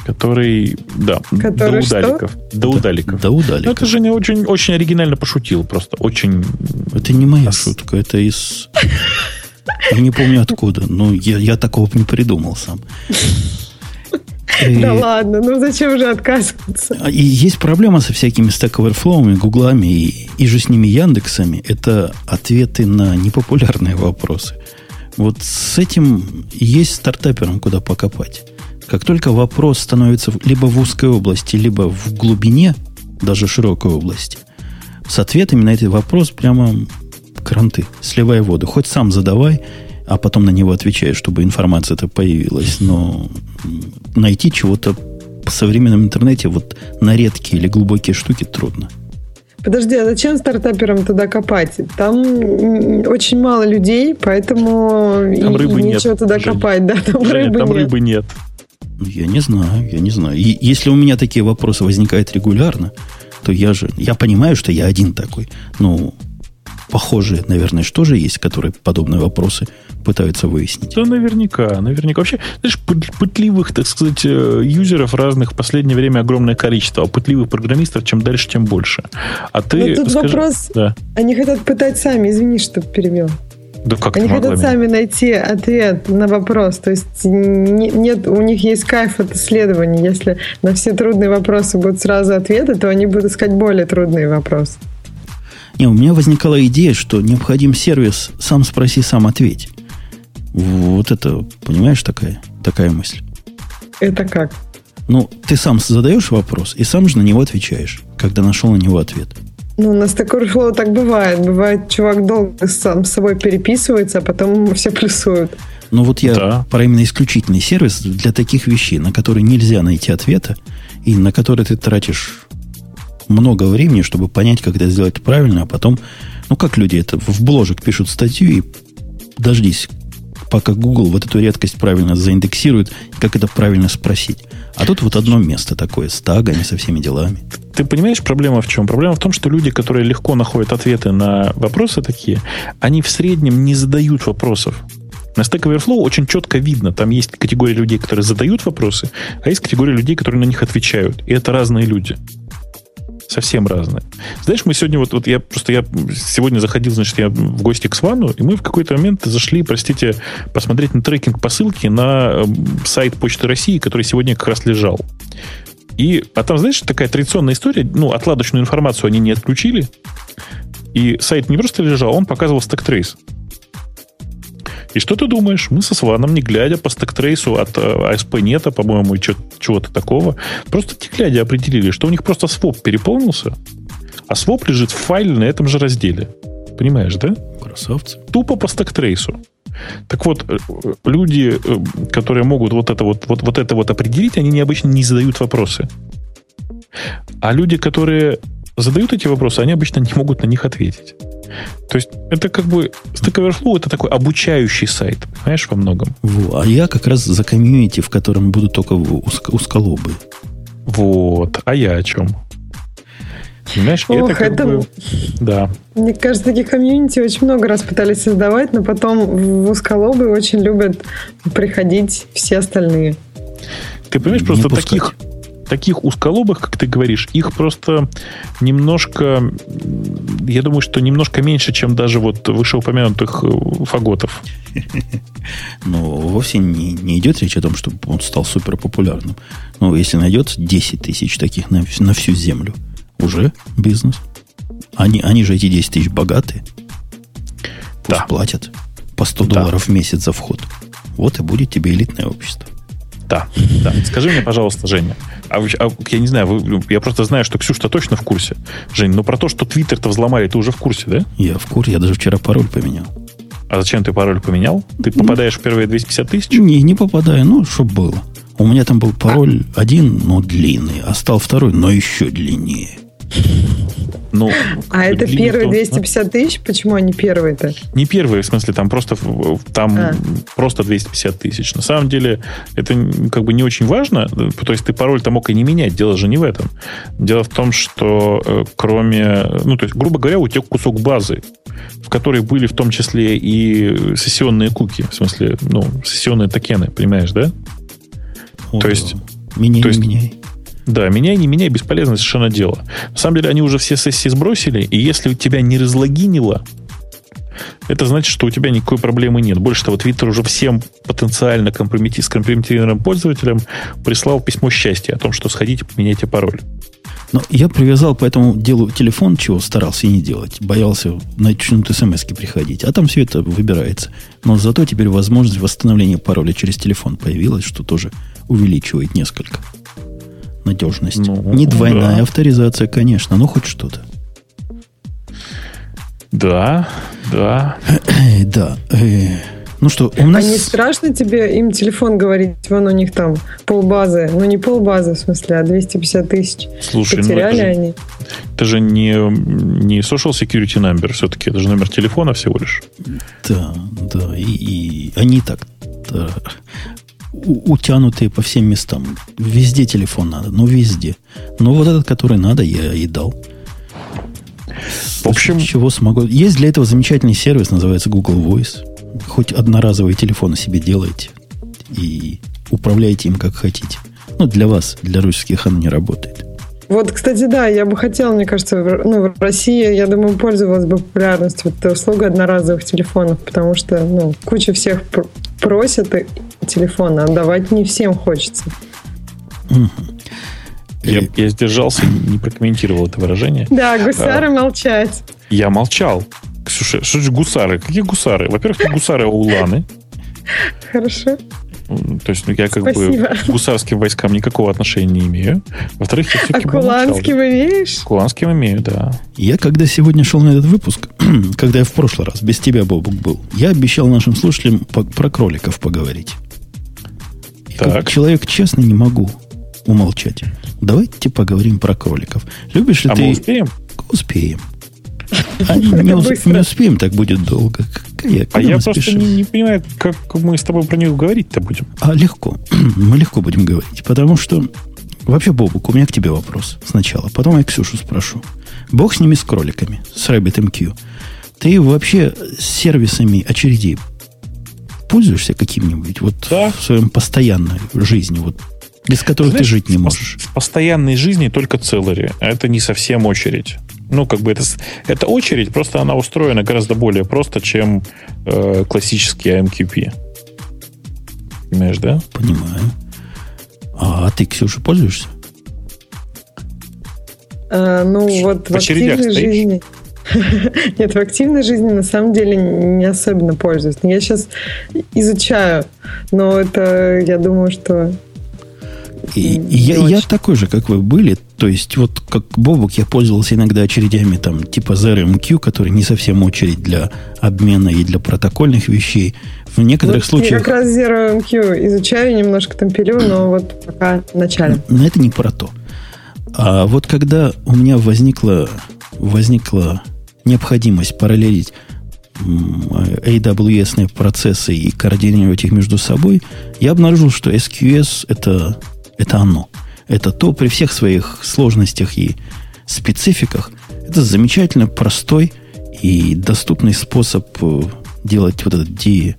Который, да, который до удаликов. До удаликов. До удаликов. Ну, это же не очень, очень оригинально пошутил, просто очень... Это не моя шутка, это из... Я не помню откуда, но я, я такого не придумал сам. Да ладно, ну зачем же отказываться? А, и есть проблема со всякими Stack Overflow, гуглами и, и же с ними Яндексами. Это ответы на непопулярные вопросы. Вот с этим есть стартаперам куда покопать. Как только вопрос становится либо в узкой области, либо в глубине, даже широкой области, с ответами на этот вопрос прямо кранты, сливай воду. Хоть сам задавай, а потом на него отвечаешь, чтобы информация-то появилась. Но найти чего-то в современном интернете вот на редкие или глубокие штуки трудно. Подожди, а зачем стартаперам туда копать? Там очень мало людей, поэтому там рыбы нечего нет, туда Жень. копать. Да, там Женя, рыбы там нет. рыбы нет. Я не знаю, я не знаю. И если у меня такие вопросы возникают регулярно, то я же, я понимаю, что я один такой. Ну, похожие, наверное, что же есть, которые подобные вопросы пытаются выяснить. Да, наверняка, наверняка. Вообще, знаешь, пытливых, так сказать, э, юзеров разных в последнее время огромное количество, а пытливых программистов чем дальше, тем больше. А ты... Но тут скажи... вопрос, да. они хотят пытать сами, извини, что перебил. Да как Они хотят меня? сами найти ответ на вопрос. То есть нет, у них есть кайф от исследований. Если на все трудные вопросы будут сразу ответы, то они будут искать более трудные вопросы. Не, у меня возникала идея, что необходим сервис «сам спроси, сам ответь». Вот это, понимаешь, такая, такая мысль. Это как? Ну, ты сам задаешь вопрос и сам же на него отвечаешь, когда нашел на него ответ. Ну, на Stack Overflow так бывает. Бывает, чувак долго сам с собой переписывается, а потом ему все плюсуют. Ну, вот я да. про именно исключительный сервис для таких вещей, на которые нельзя найти ответа, и на которые ты тратишь много времени, чтобы понять, как это сделать правильно, а потом, ну, как люди это в бложек пишут статью и дождись, пока Google вот эту редкость правильно заиндексирует, как это правильно спросить. А тут вот одно место такое, с тагами, со всеми делами. Ты понимаешь, проблема в чем? Проблема в том, что люди, которые легко находят ответы на вопросы такие, они в среднем не задают вопросов. На Stack Overflow очень четко видно, там есть категория людей, которые задают вопросы, а есть категория людей, которые на них отвечают. И это разные люди совсем разные. Знаешь, мы сегодня вот, вот я просто я сегодня заходил, значит, я в гости к Свану, и мы в какой-то момент зашли, простите, посмотреть на трекинг посылки на эм, сайт Почты России, который сегодня как раз лежал. И, а там, знаешь, такая традиционная история, ну, отладочную информацию они не отключили, и сайт не просто лежал, он показывал stack trace. И что ты думаешь? Мы со Сваном, не глядя по stack trace у от ASP.NET, по-моему, чего-то такого, просто не глядя определили, что у них просто своп переполнился, а своп лежит в файле на этом же разделе. Понимаешь, да? Красавцы. Тупо по stack trace у. Так вот, э, люди, э, которые могут вот это вот, вот, вот это вот определить, они необычно не задают вопросы. А люди, которые задают эти вопросы, они обычно не могут на них ответить. То есть это как бы Stack Overflow это такой обучающий сайт, понимаешь, во многом. Во, а я как раз за community, в котором будут только узко, узколобы. Вот. А я о чем? Понимаешь, Ох, это как это... бы... Да. Мне кажется, таких комьюнити очень много раз пытались создавать, но потом в узколобы очень любят приходить все остальные. Ты понимаешь, просто таких, таких узколобых, как ты говоришь, их просто немножко, я думаю, что немножко меньше, чем даже вот вышеупомянутых э, фаготов. [LAUGHS] Ну, вовсе не, не идет речь о том, чтобы он стал супер популярным. Но если найдется 10 тысяч таких на, на всю землю, уже бизнес. Они, они же эти 10 тысяч богатые. Пусть да. платят по 100 да. долларов в месяц за вход. Вот и будет тебе элитное общество. Да, да. Скажи мне, пожалуйста, Женя, а, а я не знаю, вы, я просто знаю, что Ксюша точно в курсе. Жень, но про то, что Твиттер-то взломали, ты уже в курсе, да? Я в курсе, я даже вчера пароль поменял. А зачем ты пароль поменял? Ты попадаешь в первые 250 тысяч? Не, не попадаю, ну, чтобы было. У меня там был пароль один, но длинный, а стал второй, но еще длиннее. Ну, а это первые 250 тысяч? Почему они первые-то? Не первые, в смысле, там просто, там а. просто 250 тысяч. На самом деле, это как бы не очень важно. То есть ты пароль-то мог и не менять. Дело же не в этом. Дело в том, что э, кроме... Ну, то есть, грубо говоря, у тебя кусок базы, в которой были в том числе и сессионные куки. В смысле, ну, сессионные токены, понимаешь, да? О, то есть... Меняй, то есть, меняй. Да, меняй, не меняй, бесполезно совершенно дело. На самом деле, они уже все сессии сбросили, и если у тебя не разлогинило, это значит, что у тебя никакой проблемы нет. Больше того, Twitter уже всем потенциально компромети- скомпрометированным пользователям прислал письмо счастья о том, что сходите, поменяйте пароль. Но я привязал по этому делу телефон, чего старался и не делать. Боялся начнут смс приходить. А там все это выбирается. Но зато теперь возможность восстановления пароля через телефон появилась, что тоже увеличивает несколько надежность. Ну, Не двойная да. авторизация, конечно, но хоть что-то. Да, да. да. Ну что, у нас... А не страшно тебе им телефон говорить? Вон у них там полбазы. Ну, не полбазы, в смысле, а 250 тысяч. Слушай, ну Потеряли ну, это они. Же, это же не, не social security number все-таки. Это же номер телефона всего лишь. Да, да. И, и они так да, утянутые по всем местам. Везде телефон надо, ну везде. Но вот этот, который надо, я и дал. В общем... Чего смогу? Есть для этого замечательный сервис, называется Google Voice. Хоть одноразовые телефоны себе делайте и управляйте им как хотите. Ну, для вас, для русских оно не работает. Вот, кстати, да, я бы хотела, мне кажется, в, ну, в России, я думаю, пользовалась бы популярностью вот услуга одноразовых телефонов, потому что, ну, куча всех пр- просят телефона, отдавать не всем хочется. Я, я сдержался, не прокомментировал это выражение. Да, гусары а, молчать. Я молчал. Ксюша, что же гусары? Какие гусары? Во-первых, гусары Уланы. Хорошо. То есть ну, я как Спасибо. бы к гусарским войскам никакого отношения не имею. Во-вторых, я все-таки А куланским имеешь? Куланским имею, да. Я когда сегодня шел на этот выпуск, [CLEARS THROAT] когда я в прошлый раз без тебя, Бобук, был, я обещал нашим слушателям по- про кроликов поговорить. И так. как человек честный не могу умолчать. Давайте поговорим про кроликов. Любишь ли а ты... мы успеем? Успеем. А не, не, не успеем, так будет долго. Какая, а я просто не, не понимаю, как мы с тобой про них говорить-то будем. А легко. [CLEARS THROAT] мы легко будем говорить. Потому что... Вообще, Бобук, у меня к тебе вопрос сначала. Потом я Ксюшу спрошу. Бог с ними, с кроликами, с RabbitMQ. Ты вообще с сервисами очередей пользуешься каким-нибудь вот да. в своем постоянной жизни? Вот без которых Знаешь, ты жить не можешь. В постоянной жизни только целари. А это не совсем очередь. Ну, как бы это, это очередь, просто она устроена гораздо более просто, чем э, классический AMQP. Понимаешь, да? Понимаю. А, ты, Ксюша, пользуешься? А, ну, вот в, в активной жизни... [LAUGHS] Нет, в активной жизни на самом деле не особенно пользуюсь. Я сейчас изучаю, но это, я думаю, что и, и я, я такой же, как вы были. То есть, вот как Бобок, я пользовался иногда очередями там типа ZRMQ, который не совсем очередь для обмена и для протокольных вещей. В некоторых вот случаях... Я как раз ZRMQ изучаю, немножко там пилю, но вот пока в начале. Но это не про то. А вот когда у меня возникла, возникла необходимость параллелить AWS процессы и координировать их между собой, я обнаружил, что SQS это это оно. Это то при всех своих сложностях и спецификах. Это замечательно простой и доступный способ э, делать вот этот де,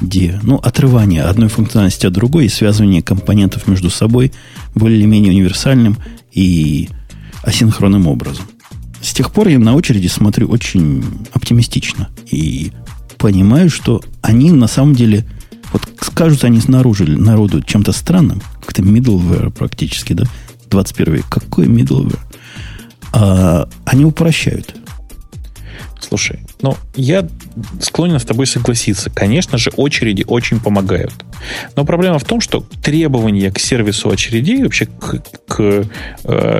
де, ну, отрывание одной функциональности от другой и связывание компонентов между собой более или менее универсальным и асинхронным образом. С тех пор я на очереди смотрю очень оптимистично и понимаю, что они на самом деле вот скажут они снаружи народу чем-то странным, как-то middleware практически, да, 21 век. Какой middleware? А, они упрощают. Слушай, ну, я склонен с тобой согласиться. Конечно же, очереди очень помогают. Но проблема в том, что требования к сервису очередей, вообще к, к э,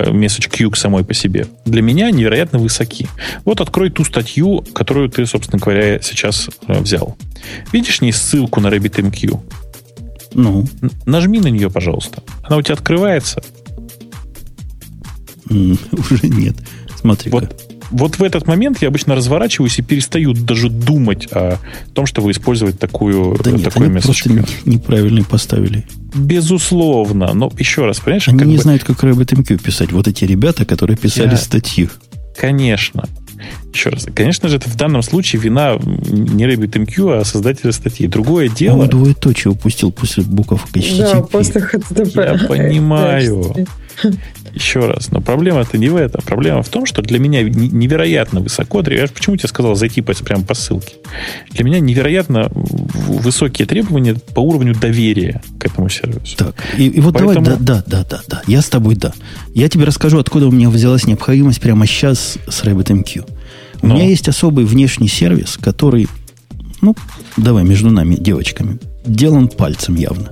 message queue самой по себе, для меня невероятно высоки. Вот открой ту статью, которую ты, собственно говоря, сейчас э, взял. Видишь не ссылку на RabbitMQ? Ну? Нажми на нее, пожалуйста. Она у тебя открывается? [LAUGHS] Уже нет. Смотри. Вот вот в этот момент я обычно разворачиваюсь и перестаю даже думать о том, чтобы использовать такую, да нет, такой они просто неправильно поставили. Безусловно. Но еще раз, понимаешь? Они не бы... знают, как RabbitMQ писать. Вот эти ребята, которые писали я... статью. Конечно. Еще раз. Конечно же, это в данном случае вина не RabbitMQ, а создателя статьи. Другое дело... Он двоеточие упустил после букв HTTP. Да, после HTTP. Я понимаю. [LAUGHS] Еще раз, но проблема-то не в этом. Проблема в том, что для меня невероятно высоко, я почему тебе сказал зайти прямо по ссылке? Для меня невероятно высокие требования по уровню доверия к этому сервису. Так, и, и вот Поэтому... давай, да, да, да, да, да, я с тобой, да. Я тебе расскажу, откуда у меня взялась необходимость прямо сейчас с RabbitMQ. У но... меня есть особый внешний сервис, который, ну, давай между нами, девочками, делан пальцем явно.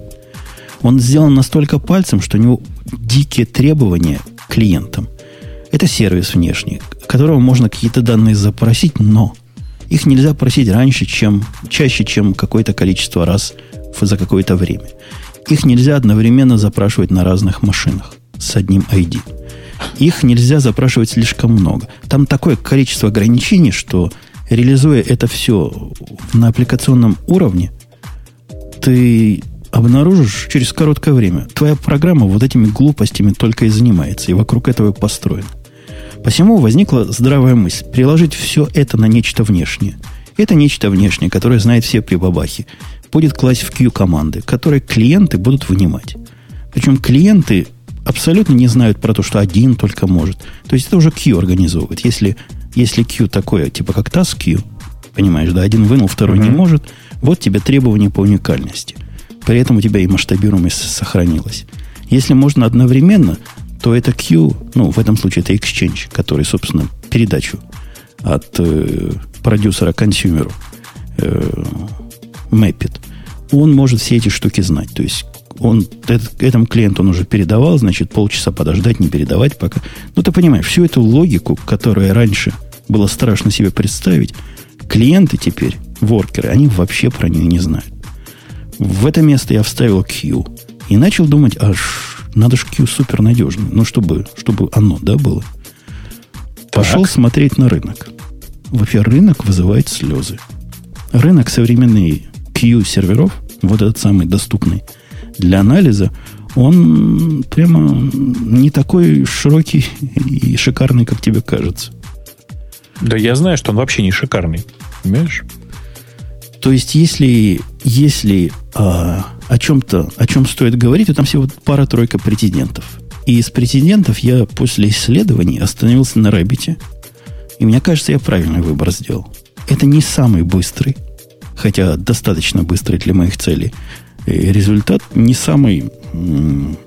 Он сделан настолько пальцем, что у него дикие требования клиентам. Это сервис внешний, которого можно какие-то данные запросить, но Их нельзя просить раньше, чем, чаще, чем какое-то количество раз за какое-то время. Их нельзя одновременно запрашивать на разных машинах с одним ID. Их нельзя запрашивать слишком много. Там такое количество ограничений, что реализуя это все на аппликационном уровне, ты обнаружишь через короткое время. Твоя программа вот этими глупостями только и занимается, и вокруг этого и построена. Посему возникла здравая мысль приложить все это на нечто внешнее. Это нечто внешнее, которое знает все прибабахи, будет класть в Q команды, которые клиенты будут вынимать. Причем клиенты абсолютно не знают про то, что один только может. То есть это уже Q организовывает. Если, если Q такое, типа как task Q, понимаешь, да, один вынул, второй mm-hmm. не может, вот тебе требования по уникальности. При этом у тебя и масштабируемость сохранилась. Если можно одновременно, то это Q, ну, в этом случае это Exchange, который, собственно, передачу от э, продюсера консюмеру э, мэпит. Он может все эти штуки знать. То есть он этому клиенту он уже передавал, значит, полчаса подождать, не передавать пока. Ну, ты понимаешь, всю эту логику, которая раньше было страшно себе представить, клиенты теперь, воркеры, они вообще про нее не знают. В это место я вставил Q и начал думать, аж надо же Q супер надежный. Ну, чтобы, чтобы оно, да, было. Так. Пошел смотреть на рынок. Вообще, рынок вызывает слезы. Рынок современный Q серверов, вот этот самый доступный для анализа, он прямо не такой широкий и шикарный, как тебе кажется. Да я знаю, что он вообще не шикарный. Понимаешь? То есть, если, если а, о чем-то, о чем стоит говорить, то там всего пара-тройка претендентов. И из претендентов я после исследований остановился на Рэббите. И мне кажется, я правильный выбор сделал. Это не самый быстрый, хотя достаточно быстрый для моих целей. Результат не самый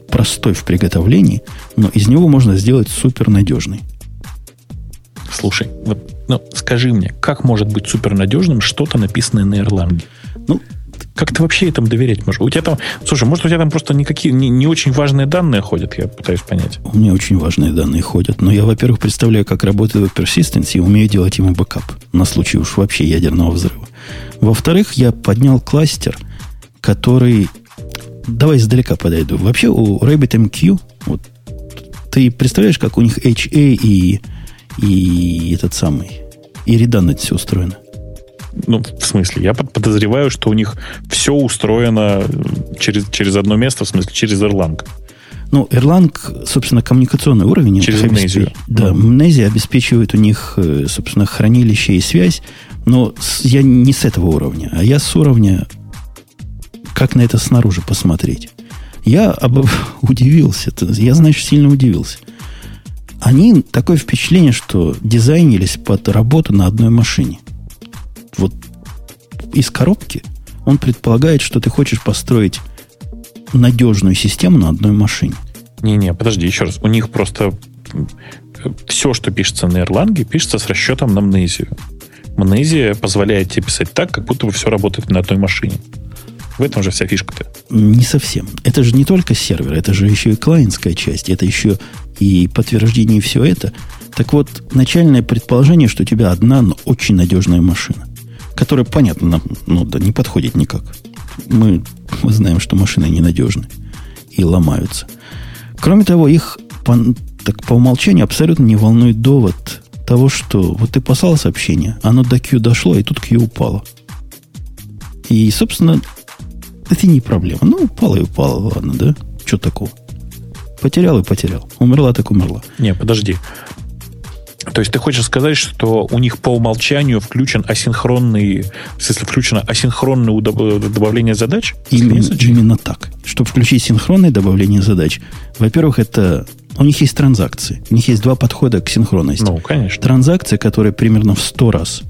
простой в приготовлении, но из него можно сделать супер надежный. Слушай, вот, ну, скажи мне, как может быть супернадежным что-то написанное на Erlang? Ну, как ты вообще этому доверять можешь? У тебя там, слушай, может, у тебя там просто никакие не, не очень важные данные ходят, я пытаюсь понять. У меня очень важные данные ходят. Но я, во-первых, представляю, как работает persistence и умею делать ему бэкап на случай уж вообще ядерного взрыва. Во-вторых, я поднял кластер, который... Давай издалека подойду. Вообще у RabbitMQ, вот, ты представляешь, как у них HA и, и этот самый, и redundancy все устроено? Ну, в смысле, я подозреваю, что у них все устроено через, через одно место, в смысле, через Erlang. Ну, Erlang, собственно, коммуникационный уровень. Через амнезию. Да, амнезия обеспечивает у них, э, собственно, хранилище и связь. Но я не с этого уровня, а я с уровня, как на это снаружи посмотреть. Я об... [LAUGHS] удивился. Я, значит, сильно удивился. Они такое впечатление, что дизайнились под работу на одной машине вот из коробки он предполагает, что ты хочешь построить надежную систему на одной машине. Не-не, подожди, еще раз. У них просто все, что пишется на Erlang, пишется с расчетом на Мнезию. Мнезия позволяет тебе писать так, как будто бы все работает на одной машине. В этом же вся фишка-то. Не совсем. Это же не только сервер, это же еще и клиентская часть, это еще и подтверждение все это. Так вот, начальное предположение, что у тебя одна, но очень надежная машина которая, понятно, нам ну, да, не подходит никак. Мы, мы знаем, что машины ненадежны и ломаются. Кроме того, их по, так, по умолчанию абсолютно не волнует довод того, что вот ты послал сообщение, оно до Q дошло, и тут Q упало. И, собственно, это не проблема. Ну, упало и упало, ладно, да? Что такого? Потерял и потерял. Умерла так умерла. Не, подожди. То есть ты хочешь сказать, что у них по умолчанию включен асинхронный, в смысле, включено асинхронное добавление задач? Именно, именно так. Чтобы включить синхронное добавление задач, во-первых, это у них есть транзакции. У них есть два подхода к синхронности. Ну, конечно. Транзакция, которая примерно в 100 раз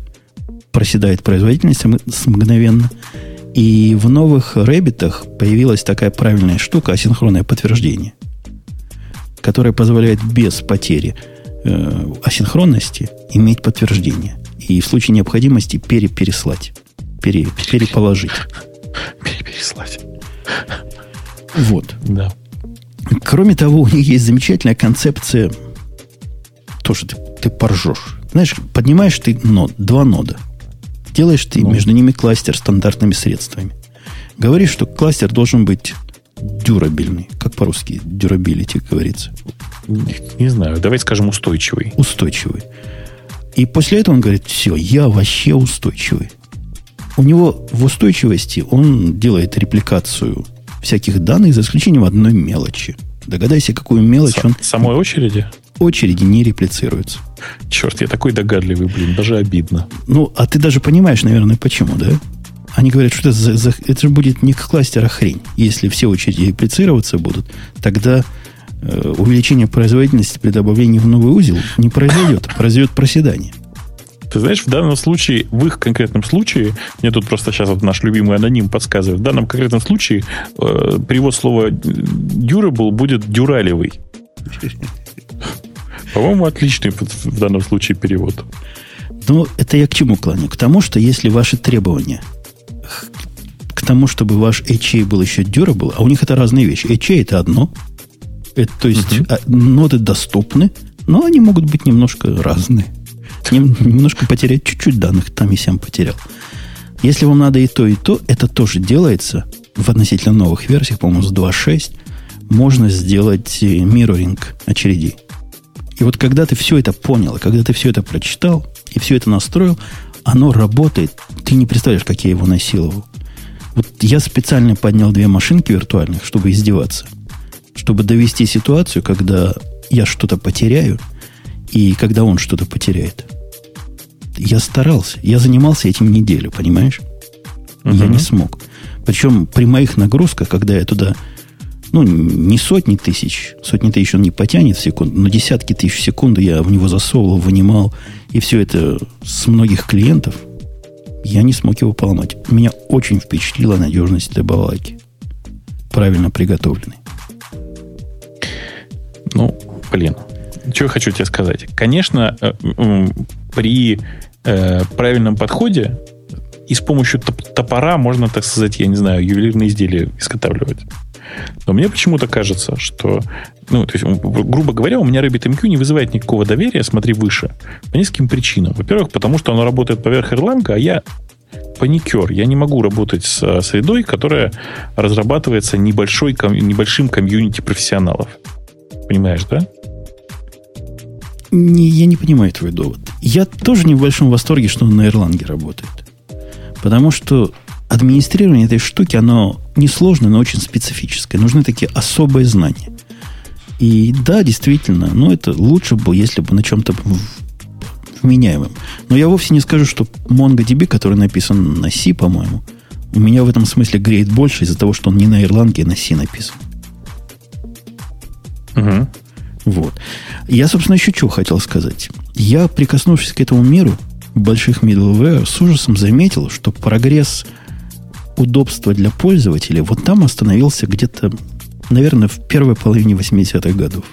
проседает производительность мгновенно. И в новых рэббитах появилась такая правильная штука, асинхронное подтверждение, которое позволяет без потери э, асинхронности иметь подтверждение. И в случае необходимости перепереслать. Пере, переположить. Перепереслать. Вот. Да. Кроме того, у них есть замечательная концепция. Тоже ты, ты поржешь. Знаешь, поднимаешь ты нод, два нода. Делаешь ты ну. между ними кластер стандартными средствами. Говоришь, что кластер должен быть дюрабельный. Как по-русски durability говорится? Не, не знаю. Давай скажем устойчивый. Устойчивый. И после этого он говорит, все, я вообще устойчивый. У него в устойчивости он делает репликацию всяких данных, за исключением одной мелочи. Догадайся, какую мелочь С- он... Самой очереди? Очереди не реплицируются. Черт, я такой догадливый, блин, даже обидно. Ну, а ты даже понимаешь, наверное, почему, да? Они говорят, что это, за, за, это же будет не к кластера хрень. Если все очереди реплицироваться будут, тогда э, увеличение производительности при добавлении в новый узел не произойдет, [COUGHS] произойдет проседание. Ты знаешь, в данном случае, в их конкретном случае, мне тут просто сейчас вот наш любимый аноним подсказывает, в данном конкретном случае э, перевод слова durable будет дюралевый. По-моему, отличный в данном случае перевод. Ну, это я к чему клоню? К тому, что если ваши требования к тому, чтобы ваш HA был еще durable, а у них это разные вещи. HA это одно, это, то есть uh-huh. ноды доступны, но они могут быть немножко разные. Немножко потерять чуть-чуть данных, там и сам потерял. Если вам надо и то, и то, это тоже делается в относительно новых версиях, по-моему, с 2.6, можно сделать мирроринг очередей. И вот когда ты все это понял, когда ты все это прочитал и все это настроил, оно работает. Ты не представляешь, как я его насиловал. Вот я специально поднял две машинки виртуальных, чтобы издеваться. Чтобы довести ситуацию, когда я что-то потеряю, и когда он что-то потеряет я старался. Я занимался этим неделю, понимаешь? Uh-huh. Я не смог. Причем при моих нагрузках, когда я туда, ну, не сотни тысяч, сотни тысяч он не потянет в секунду, но десятки тысяч в секунду я в него засовывал, вынимал, и все это с многих клиентов, я не смог его поломать. Меня очень впечатлила надежность этой балалайки. Правильно приготовленной. Ну, блин, что я хочу тебе сказать. Конечно, э, при э, правильном подходе и с помощью топора можно, так сказать, я не знаю, ювелирные изделия изготавливать. Но мне почему-то кажется, что, ну, то есть, грубо говоря, у меня RabbitMQ не вызывает никакого доверия, смотри выше, по нескольким причинам. Во-первых, потому что оно работает поверх Erlang, а я паникер. Я не могу работать с средой, которая разрабатывается небольшой, небольшим комьюнити профессионалов. Понимаешь, да? Не, я не понимаю твой довод. Я тоже не в большом восторге, что он на Erlang работает. Потому что администрирование этой штуки, оно несложное, но очень специфическое. Нужны такие особые знания. И да, действительно, ну это лучше бы, если бы на чем-то вменяемым. Но я вовсе не скажу, что MongoDB, который написан на C, по-моему, у меня в этом смысле греет больше из-за того, что он не на Ирландии, а на C написан. Угу. Вот. Я, собственно, еще что хотел сказать. Я, прикоснувшись к этому миру больших middleware, с ужасом заметил, что прогресс удобства для пользователей вот там остановился где-то, наверное, в первой половине 80-х годов.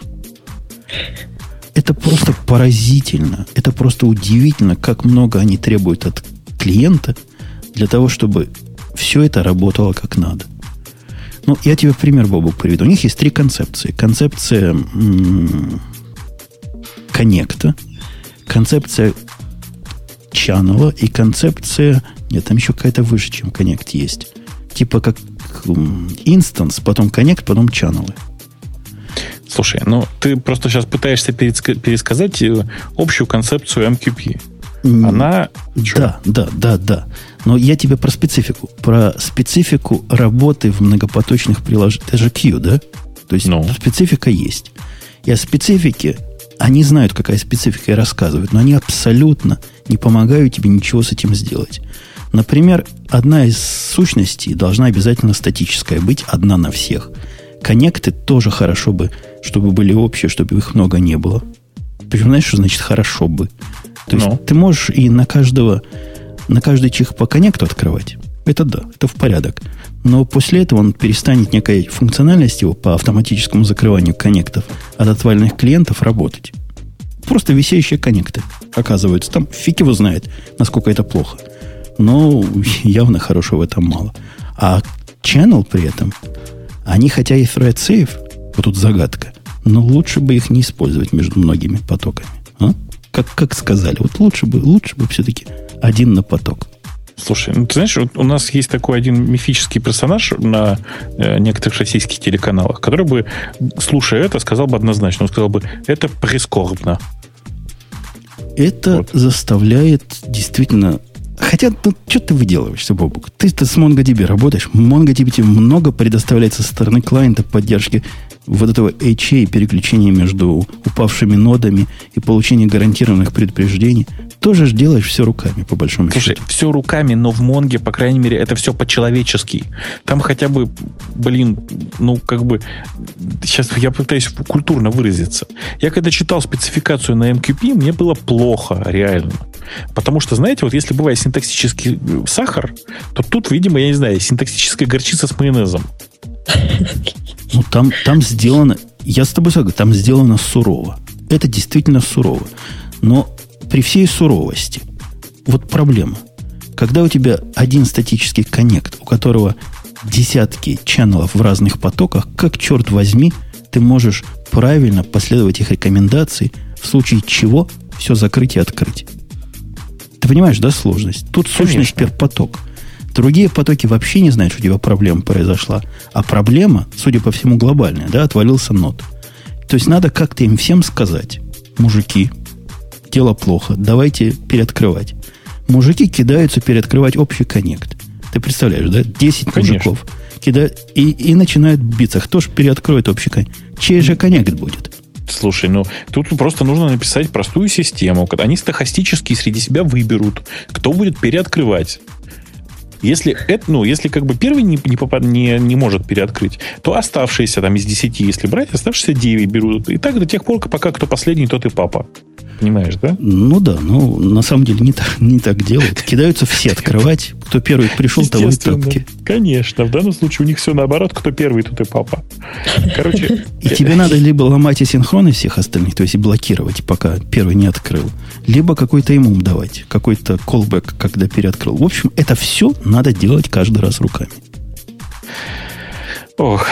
Это просто поразительно, это просто удивительно, как много они требуют от клиента для того, чтобы все это работало как надо. Ну, я тебе пример, Бобу, приведу. У них есть три концепции. Концепция коннекта, концепция чаннела и концепция... Нет, там еще какая-то выше, чем коннект есть. Типа как инстанс, потом коннект, потом чаннелы. Слушай, ну ты просто сейчас пытаешься пересказать э, общую концепцию MQP. Она... Да, да, да, да. Но я тебе про специфику. Про специфику работы в многопоточных приложениях. Это же Q, да? То есть ну. специфика есть. И о специфике они знают, какая специфика, и рассказывают, но они абсолютно не помогают тебе ничего с этим сделать. Например, одна из сущностей должна обязательно статическая быть, одна на всех. Коннекты тоже хорошо бы, чтобы были общие, чтобы их много не было. Причем, знаешь, что значит хорошо бы? То есть ну. ты можешь и на каждого, на каждый чих по коннекту открывать. Это да, это в порядок. Но после этого он перестанет некой функциональность его по автоматическому закрыванию коннектов от отвальных клиентов работать. Просто висящие коннекты оказываются. Там фиг его знает, насколько это плохо. Но [LAUGHS] явно хорошего в этом мало. А channel при этом, они хотя и thread safe, вот тут загадка, но лучше бы их не использовать между многими потоками. А? Как, как сказали, вот лучше бы, лучше бы все-таки один на поток. Слушай, ну ты знаешь, вот у нас есть такой один мифический персонаж на э, некоторых российских телеканалах, который бы, слушая это, сказал бы однозначно, он сказал бы, это прискорбно. Это вот. заставляет действительно Хотя, ну, что ты выделываешься, Бобук? Ты-то с MongoDB работаешь. MongoDB тебе много предоставляет со стороны клиента поддержки вот этого HA, переключения между упавшими нодами и получения гарантированных предупреждений. Тоже же делаешь все руками, по большому Слушай, счету. все руками, но в Монге, по крайней мере, это все по-человечески. Там хотя бы, блин, ну, как бы... Сейчас я пытаюсь культурно выразиться. Я когда читал спецификацию на MQP, мне было плохо, реально. Потому что, знаете, вот если бывает синтаксический э, сахар, то тут, видимо, я не знаю, синтаксическая горчица с майонезом. Ну, там, там сделано, я с тобой согласен, там сделано сурово. Это действительно сурово. Но при всей суровости, вот проблема. Когда у тебя один статический коннект, у которого десятки чаннелов в разных потоках, как черт возьми, ты можешь правильно последовать их рекомендации, в случае чего все закрыть и открыть. Ты понимаешь, да, сложность? Тут Конечно. сущность поток. Другие потоки вообще не знают, что у тебя проблема произошла. А проблема, судя по всему, глобальная, да, отвалился нот. То есть надо как-то им всем сказать, мужики, дело плохо, давайте переоткрывать. Мужики кидаются переоткрывать общий коннект. Ты представляешь, да? 10 Конечно. мужиков кидают и, и начинают биться. Кто же переоткроет общий коннект? Чей же коннект будет? Слушай, ну тут просто нужно написать простую систему. Они стахастически среди себя выберут, кто будет переоткрывать. Если это, ну, если как бы первый не, не, попад, не, не может переоткрыть, то оставшиеся там из 10, если брать, оставшиеся 9 берут. И так до тех пор, пока кто последний, тот и папа. Понимаешь, да? Ну да, ну на самом деле не так, не так делают. Кидаются все открывать. Кто первый пришел, того и тапки. Конечно, в данном случае у них все наоборот, кто первый, тот и папа. Короче. И тебе надо либо ломать асинхроны всех остальных, то есть блокировать, пока первый не открыл, либо какой-то ему давать, какой-то колбэк, когда переоткрыл. В общем, это все надо делать каждый раз руками. Ох.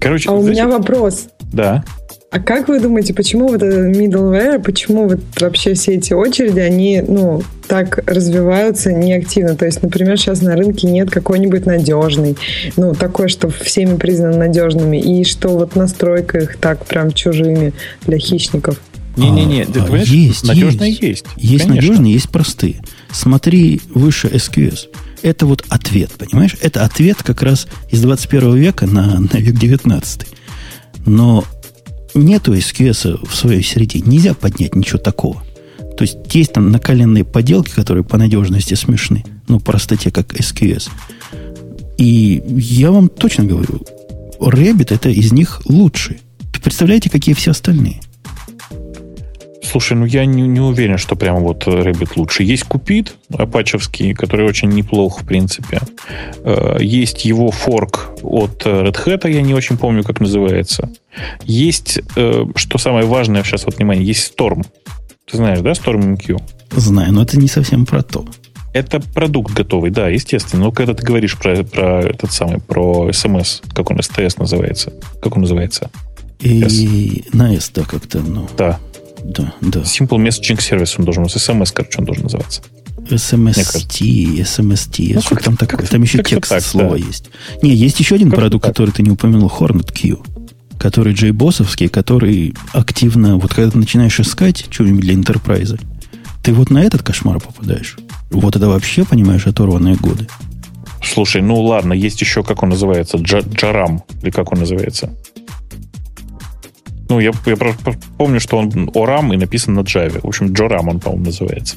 Короче, а у меня вопрос. Да. А как вы думаете, почему вот это middleware, почему вот вообще все эти очереди, они, ну, так развиваются неактивно? То есть, например, сейчас на рынке нет какой-нибудь надежный, ну, такой, что всеми признан надежными, и что вот настройка их так прям чужими для хищников? Не-не-не, ты а, понимаешь, есть, надежные есть. Есть, есть надежные, есть простые. Смотри выше SQS. Это вот ответ, понимаешь? Это ответ как раз из 21 века на, на век 19. Но нету SQS в своей среде. Нельзя поднять ничего такого. То есть есть там накаленные поделки, которые по надежности смешны, но простоте, как SQS. И я вам точно говорю, Rabbit это из них лучший. Представляете, какие все остальные? Слушай, ну я не, не уверен, что прямо вот Rabbit лучше. Есть Купит, апачевский, который очень неплох, в принципе. Э, есть его форк от Red Hat, я не очень помню, как называется. Есть, э, что самое важное сейчас, вот внимание, есть Storm. Ты знаешь, да, Storm MQ? Знаю, но это не совсем про то. Это продукт готовый, да, естественно. Но когда ты говоришь про, про этот самый, про SMS, как он, STS называется. Как он называется? И S. на S, да, как-то, ну. Да, да, да. Simple Messaging Service он должен, SMS, короче, он должен называться. SMST, SMST, ну, что там такое? Там еще текст так, слова да. есть. Не, есть еще один как продукт, так. который ты не упомянул, Hornet Q, который джейбосовский, который активно, вот когда ты начинаешь искать что-нибудь для интерпрайза, ты вот на этот кошмар попадаешь. Вот это вообще, понимаешь, оторванные годы. Слушай, ну ладно, есть еще, как он называется, Джарам, или как он называется? Ну, я, я помню, что он Орам и написан на Java. В общем, Джорам он, по-моему, называется.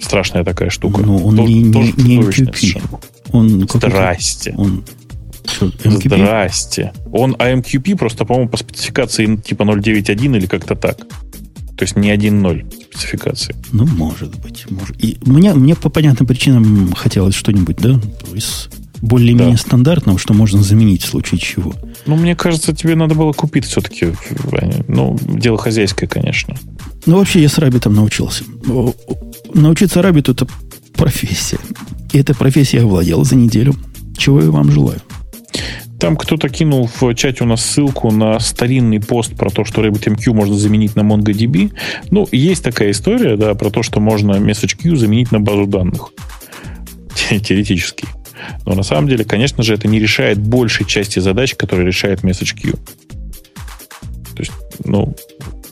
Страшная такая штука. Ну, он Тож, не, не, не MQP. Он Здрасте. Он, что, Здрасте. Он AMQP просто, по-моему, по спецификации типа 0.9.1 или как-то так. То есть не 1.0 спецификации. Ну, может быть. Может. И мне, мне по понятным причинам хотелось что-нибудь, да, из более-менее да. стандартного, что можно заменить в случае чего. Ну, мне кажется, тебе надо было купить все-таки. Ну, дело хозяйское, конечно. Ну, вообще, я с Рабитом научился. Научиться Рабиту – это профессия. И эта профессия я овладел за неделю. Чего я вам желаю. Там кто-то кинул в чате у нас ссылку на старинный пост про то, что RabbitMQ можно заменить на MongoDB. Ну, есть такая история, да, про то, что можно MessageQ заменить на базу данных. [LAUGHS] теоретически. Но на самом деле, конечно же, это не решает большей части задач, которые решает MessageQ. То есть, ну,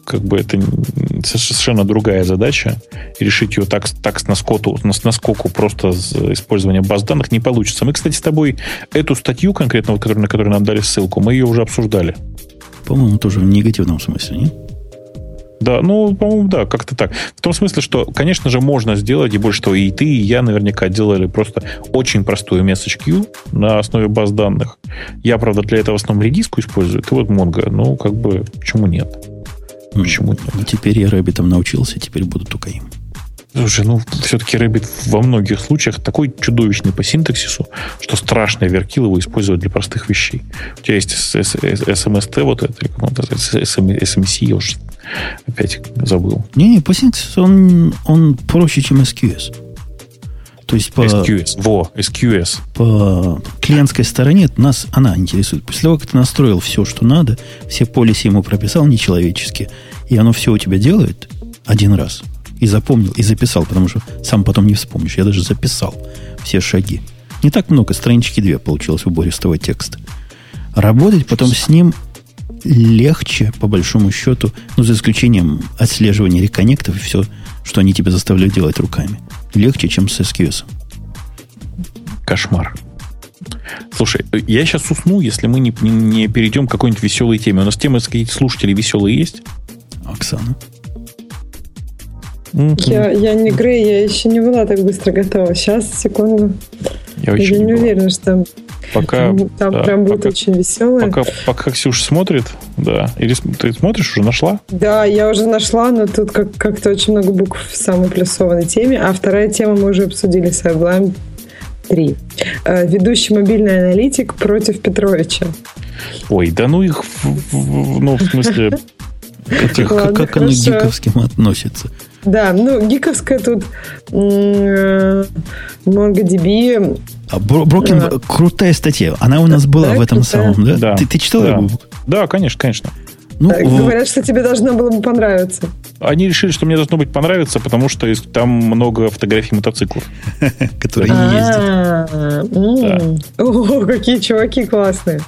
как бы это совершенно другая задача. И решить ее так, так с наскоку, наскоку просто с использованием баз данных не получится. Мы, кстати, с тобой эту статью конкретно, на которую нам дали ссылку, мы ее уже обсуждали. По-моему, тоже в негативном смысле, нет? Да, ну, по-моему, да, как-то так. В том смысле, что, конечно же, можно сделать, и больше того, и ты, и я наверняка делали просто очень простую message queue на основе баз данных. Я, правда, для этого в основном редиску использую, ты вот Mongo. Ну, как бы, почему нет? Почему нет? Ну, теперь я Rabbit ом научился, теперь буду только им. Слушай, ну, все-таки Rabbit во многих случаях такой чудовищный по синтаксису, что страшно веркил его использовать для простых вещей. У тебя есть SMST, вот это, SMC, я уже опять забыл. Не-не, по синтаксису он, он проще, чем SQS. То есть по... SQS. Во, SQS. По клиентской стороне нас она интересует. После того, как ты настроил все, что надо, все полисы ему прописал нечеловечески, и оно все у тебя делает один раз, и запомнил, и записал, потому что сам потом не вспомнишь. Я даже записал все шаги. Не так много, странички две получилось убористого текста. Работать потом с ним легче, по большому счету, ну, за исключением отслеживания реконнектов и все, что они тебя заставляют делать руками легче, чем с SQS. Кошмар. Слушай, я сейчас усну, если мы не, не, не перейдем к какой-нибудь веселой теме. У нас темы какие-то слушатели веселые есть? Оксана. Я, я не Грей, я еще не была так быстро готова. Сейчас, секунду. Я, я не, не уверена, что Пока, там да, прям будет пока, очень веселое. Пока, пока Ксюша смотрит, да. Или ты смотришь, уже нашла? Да, я уже нашла, но тут как- как-то очень много букв в самой плюсованной теме. А вторая тема мы уже обсудили с Sublime 3. Э, ведущий мобильный аналитик против Петровича. Ой, да ну их, ну, в смысле... [LAUGHS] Как, как оно к гиковским относится? Да, ну, гиковская тут э, MongoDB а Брокен, а. крутая статья. Она у нас была да, в этом крутая. самом, да? да. Ты, ты читал да. его? Да, конечно, конечно. Ну, так, говорят, что тебе должно было бы понравиться. Они решили, что мне должно быть понравиться, потому что там много фотографий мотоциклов. [LAUGHS] Которые не ездят. О, какие чуваки классные.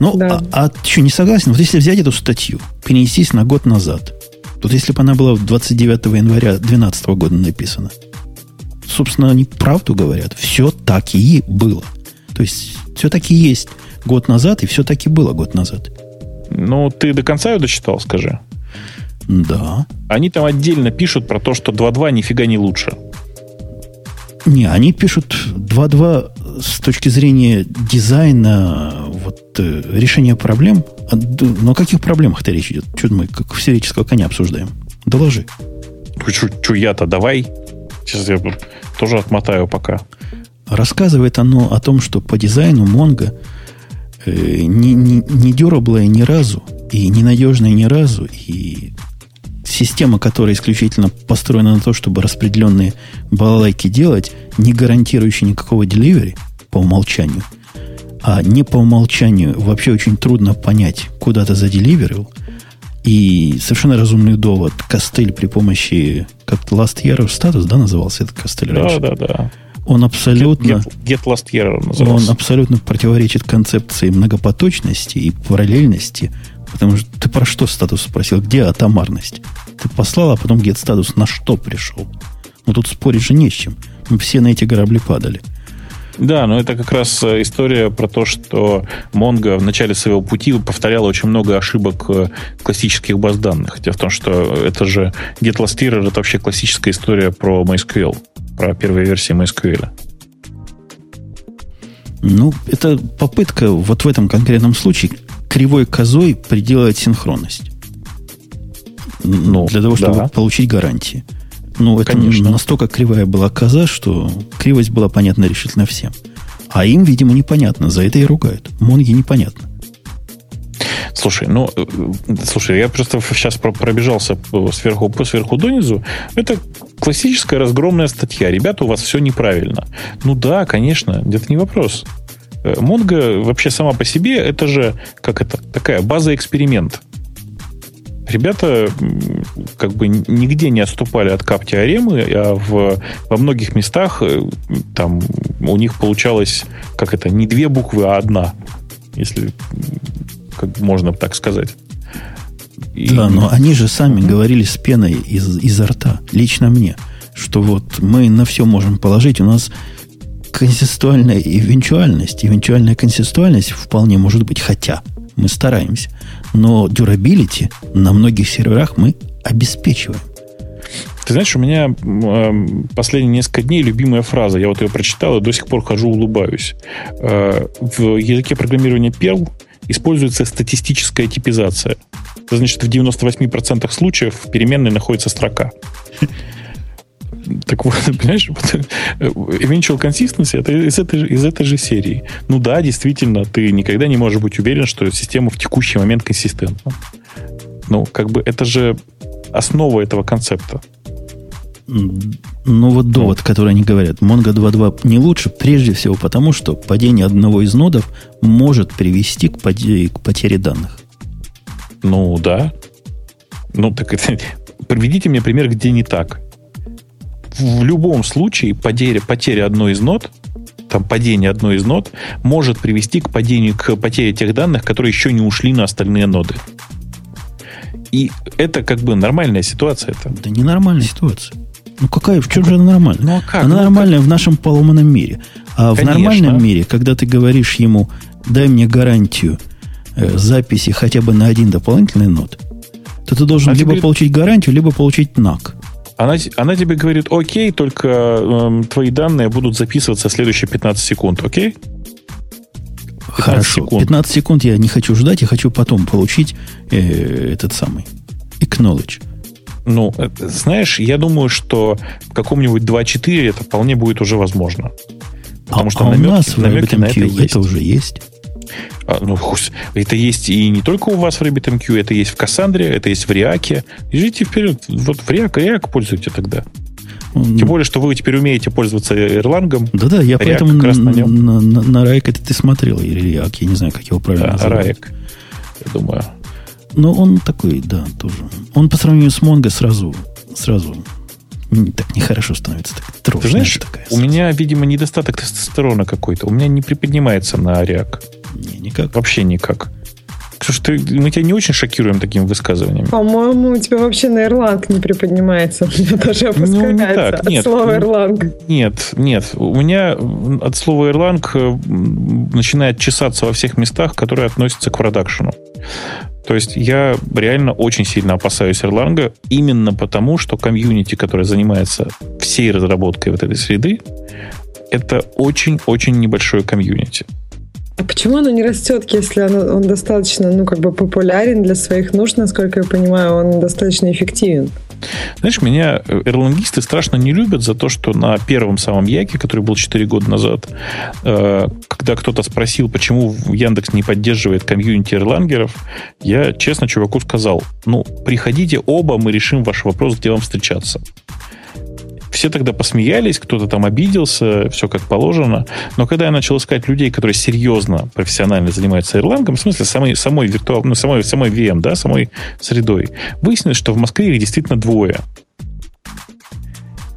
Ну, а, а ты что, не согласен? Вот если взять эту статью, перенестись на год назад, вот если бы она была 29 января 2012 года написана, собственно, они правду говорят. Все так и было. То есть, все так и есть год назад, и все так и было год назад. Ну, ты до конца ее дочитал, скажи. Да. Они там отдельно пишут про то, что 2.2 нифига не лучше. Не, они пишут 2.2 с точки зрения дизайна, вот, э, решения проблем. А, но о каких проблемах-то речь идет? Что мы как всерического коня обсуждаем? Доложи. Что я-то? Давай. Сейчас я тоже отмотаю пока. Рассказывает оно о том, что по дизайну Монго э, не, не, не дюраблая ни разу, и ненадежная ни разу, и система, которая исключительно построена на то, чтобы распределенные балалайки делать, не гарантирующая никакого деливери по умолчанию, а не по умолчанию вообще очень трудно понять, куда ты заделиверил – и совершенно разумный довод. Костыль при помощи... Как Last Year статус, да, назывался этот костыль да, раньше? Да, да, да. Он абсолютно... Get, get Last Year назывался. Он абсолютно противоречит концепции многопоточности и параллельности. Потому что ты про что статус спросил? Где атомарность? Ты послал, а потом get статус на что пришел? Ну, тут спорить же не с чем. Мы все на эти корабли падали. Да, но это как раз э, история про то, что Mongo в начале своего пути повторяла очень много ошибок э, классических баз данных. Дело в том, что это же GetLastError это вообще классическая история про MySQL, про первые версии MySQL. Ну, это попытка вот в этом конкретном случае кривой козой приделать синхронность. Ну, для того, чтобы да. получить гарантии. Ну, это Конечно. настолько кривая была коза, что кривость была понятна решительно всем. А им, видимо, непонятно. За это и ругают. Монги непонятно. Слушай, ну, э, слушай, я просто сейчас пробежался сверху, по сверху донизу. Это классическая разгромная статья. Ребята, у вас все неправильно. Ну да, конечно, это не вопрос. Э, Монго вообще сама по себе, это же, как это, такая база эксперимент. Ребята как бы нигде не отступали от кап-теоремы, а в, во многих местах э, там у них получалось, как это, не две буквы, а одна, если как можно так сказать. И... Да, но они же сами говорили с пеной из, изо рта, лично мне, что вот мы на все можем положить, у нас консистуальная эвенчуальность, эвенчуальная консистуальность вполне может быть, хотя мы стараемся. Но durability на многих серверах мы обеспечиваем. Ты знаешь, у меня э, последние несколько дней любимая фраза. Я вот ее прочитал и до сих пор хожу, улыбаюсь. Э, в языке программирования Perl используется статистическая типизация. Это значит, в 98% случаев в переменной находится строка. Так вот, [LAUGHS] понимаешь, вот, э, eventual consistency это из этой, из этой же серии. Ну да, действительно, ты никогда не можешь быть уверен, что система в текущий момент консистентна. Ну, как бы это же основа этого концепта. Ну, вот довод, который они говорят, Mongo 2.2 не лучше, прежде всего потому, что падение одного из нодов может привести к потере, к потере данных. Ну, да. Ну, так это... [LAUGHS] Приведите мне пример, где не так в любом случае потеря, потеря одной из нот, там падение одной из нот, может привести к падению, к потере тех данных, которые еще не ушли на остальные ноды. И это как бы нормальная ситуация. Это. Да не нормальная ситуация. Ну какая, в чем же она нормальная? Ну, а как? Она ну, нормальная как? в нашем поломанном мире. А Конечно. в нормальном мире, когда ты говоришь ему, дай мне гарантию э, записи хотя бы на один дополнительный нод, то ты должен а либо теперь... получить гарантию, либо получить НАК. Она, она тебе говорит, окей, только э, твои данные будут записываться следующие 15 секунд, окей? 15 Хорошо. Секунд. 15 секунд я не хочу ждать, я хочу потом получить э, этот самый acknowledge. Ну, э, знаешь, я думаю, что в каком-нибудь 2.4 это вполне будет уже возможно. Потому а, что а намеки, у нас в намеки на это, есть. это уже есть. А, ну, это есть и не только у вас в RabbitMQ, это есть в Кассандре, это есть в Реаке. Идите вперед. Вот в React, React пользуйте тогда. Тем более, что вы теперь умеете пользоваться Erlang. Да-да, я React поэтому как раз на, нем. на, на, на React это ты смотрел, или React, я не знаю, как его правильно да, называют. Я думаю. Но он такой, да, тоже. Он по сравнению с Mongo сразу, сразу так нехорошо становится. Так трудно. Ты знаешь, такая у меня, видимо, недостаток тестостерона какой-то. У меня не приподнимается на React. Не, никак. Вообще никак. Слушай, ты, мы тебя не очень шокируем такими высказываниями. По-моему, у тебя вообще на Erlang не приподнимается. [LAUGHS] У меня даже опускается ну, не так. от нет, слова Erlang. Нет, нет. У меня от слова Erlang э, начинает чесаться во всех местах, которые относятся к продакшену. То есть я реально очень сильно опасаюсь Erlang именно потому, что комьюнити, которое занимается всей разработкой вот этой среды, это очень-очень небольшое комьюнити. А почему оно не растет, если оно, он достаточно, ну, как бы популярен для своих нужд, насколько я понимаю, он достаточно эффективен? Знаешь, меня эрлангисты страшно не любят за то, что на первом самом Яке, который был 4 года назад, э, когда кто-то спросил, почему Яндекс не поддерживает комьюнити эрлангеров, я честно чуваку сказал, ну, приходите оба, мы решим ваш вопрос, где вам встречаться. Все тогда посмеялись, кто-то там обиделся, все как положено. Но когда я начал искать людей, которые серьезно, профессионально занимаются Erlang, в смысле самой, самой виртуал, ну, самой, самой VM, да, самой средой, выяснилось, что в Москве их действительно двое.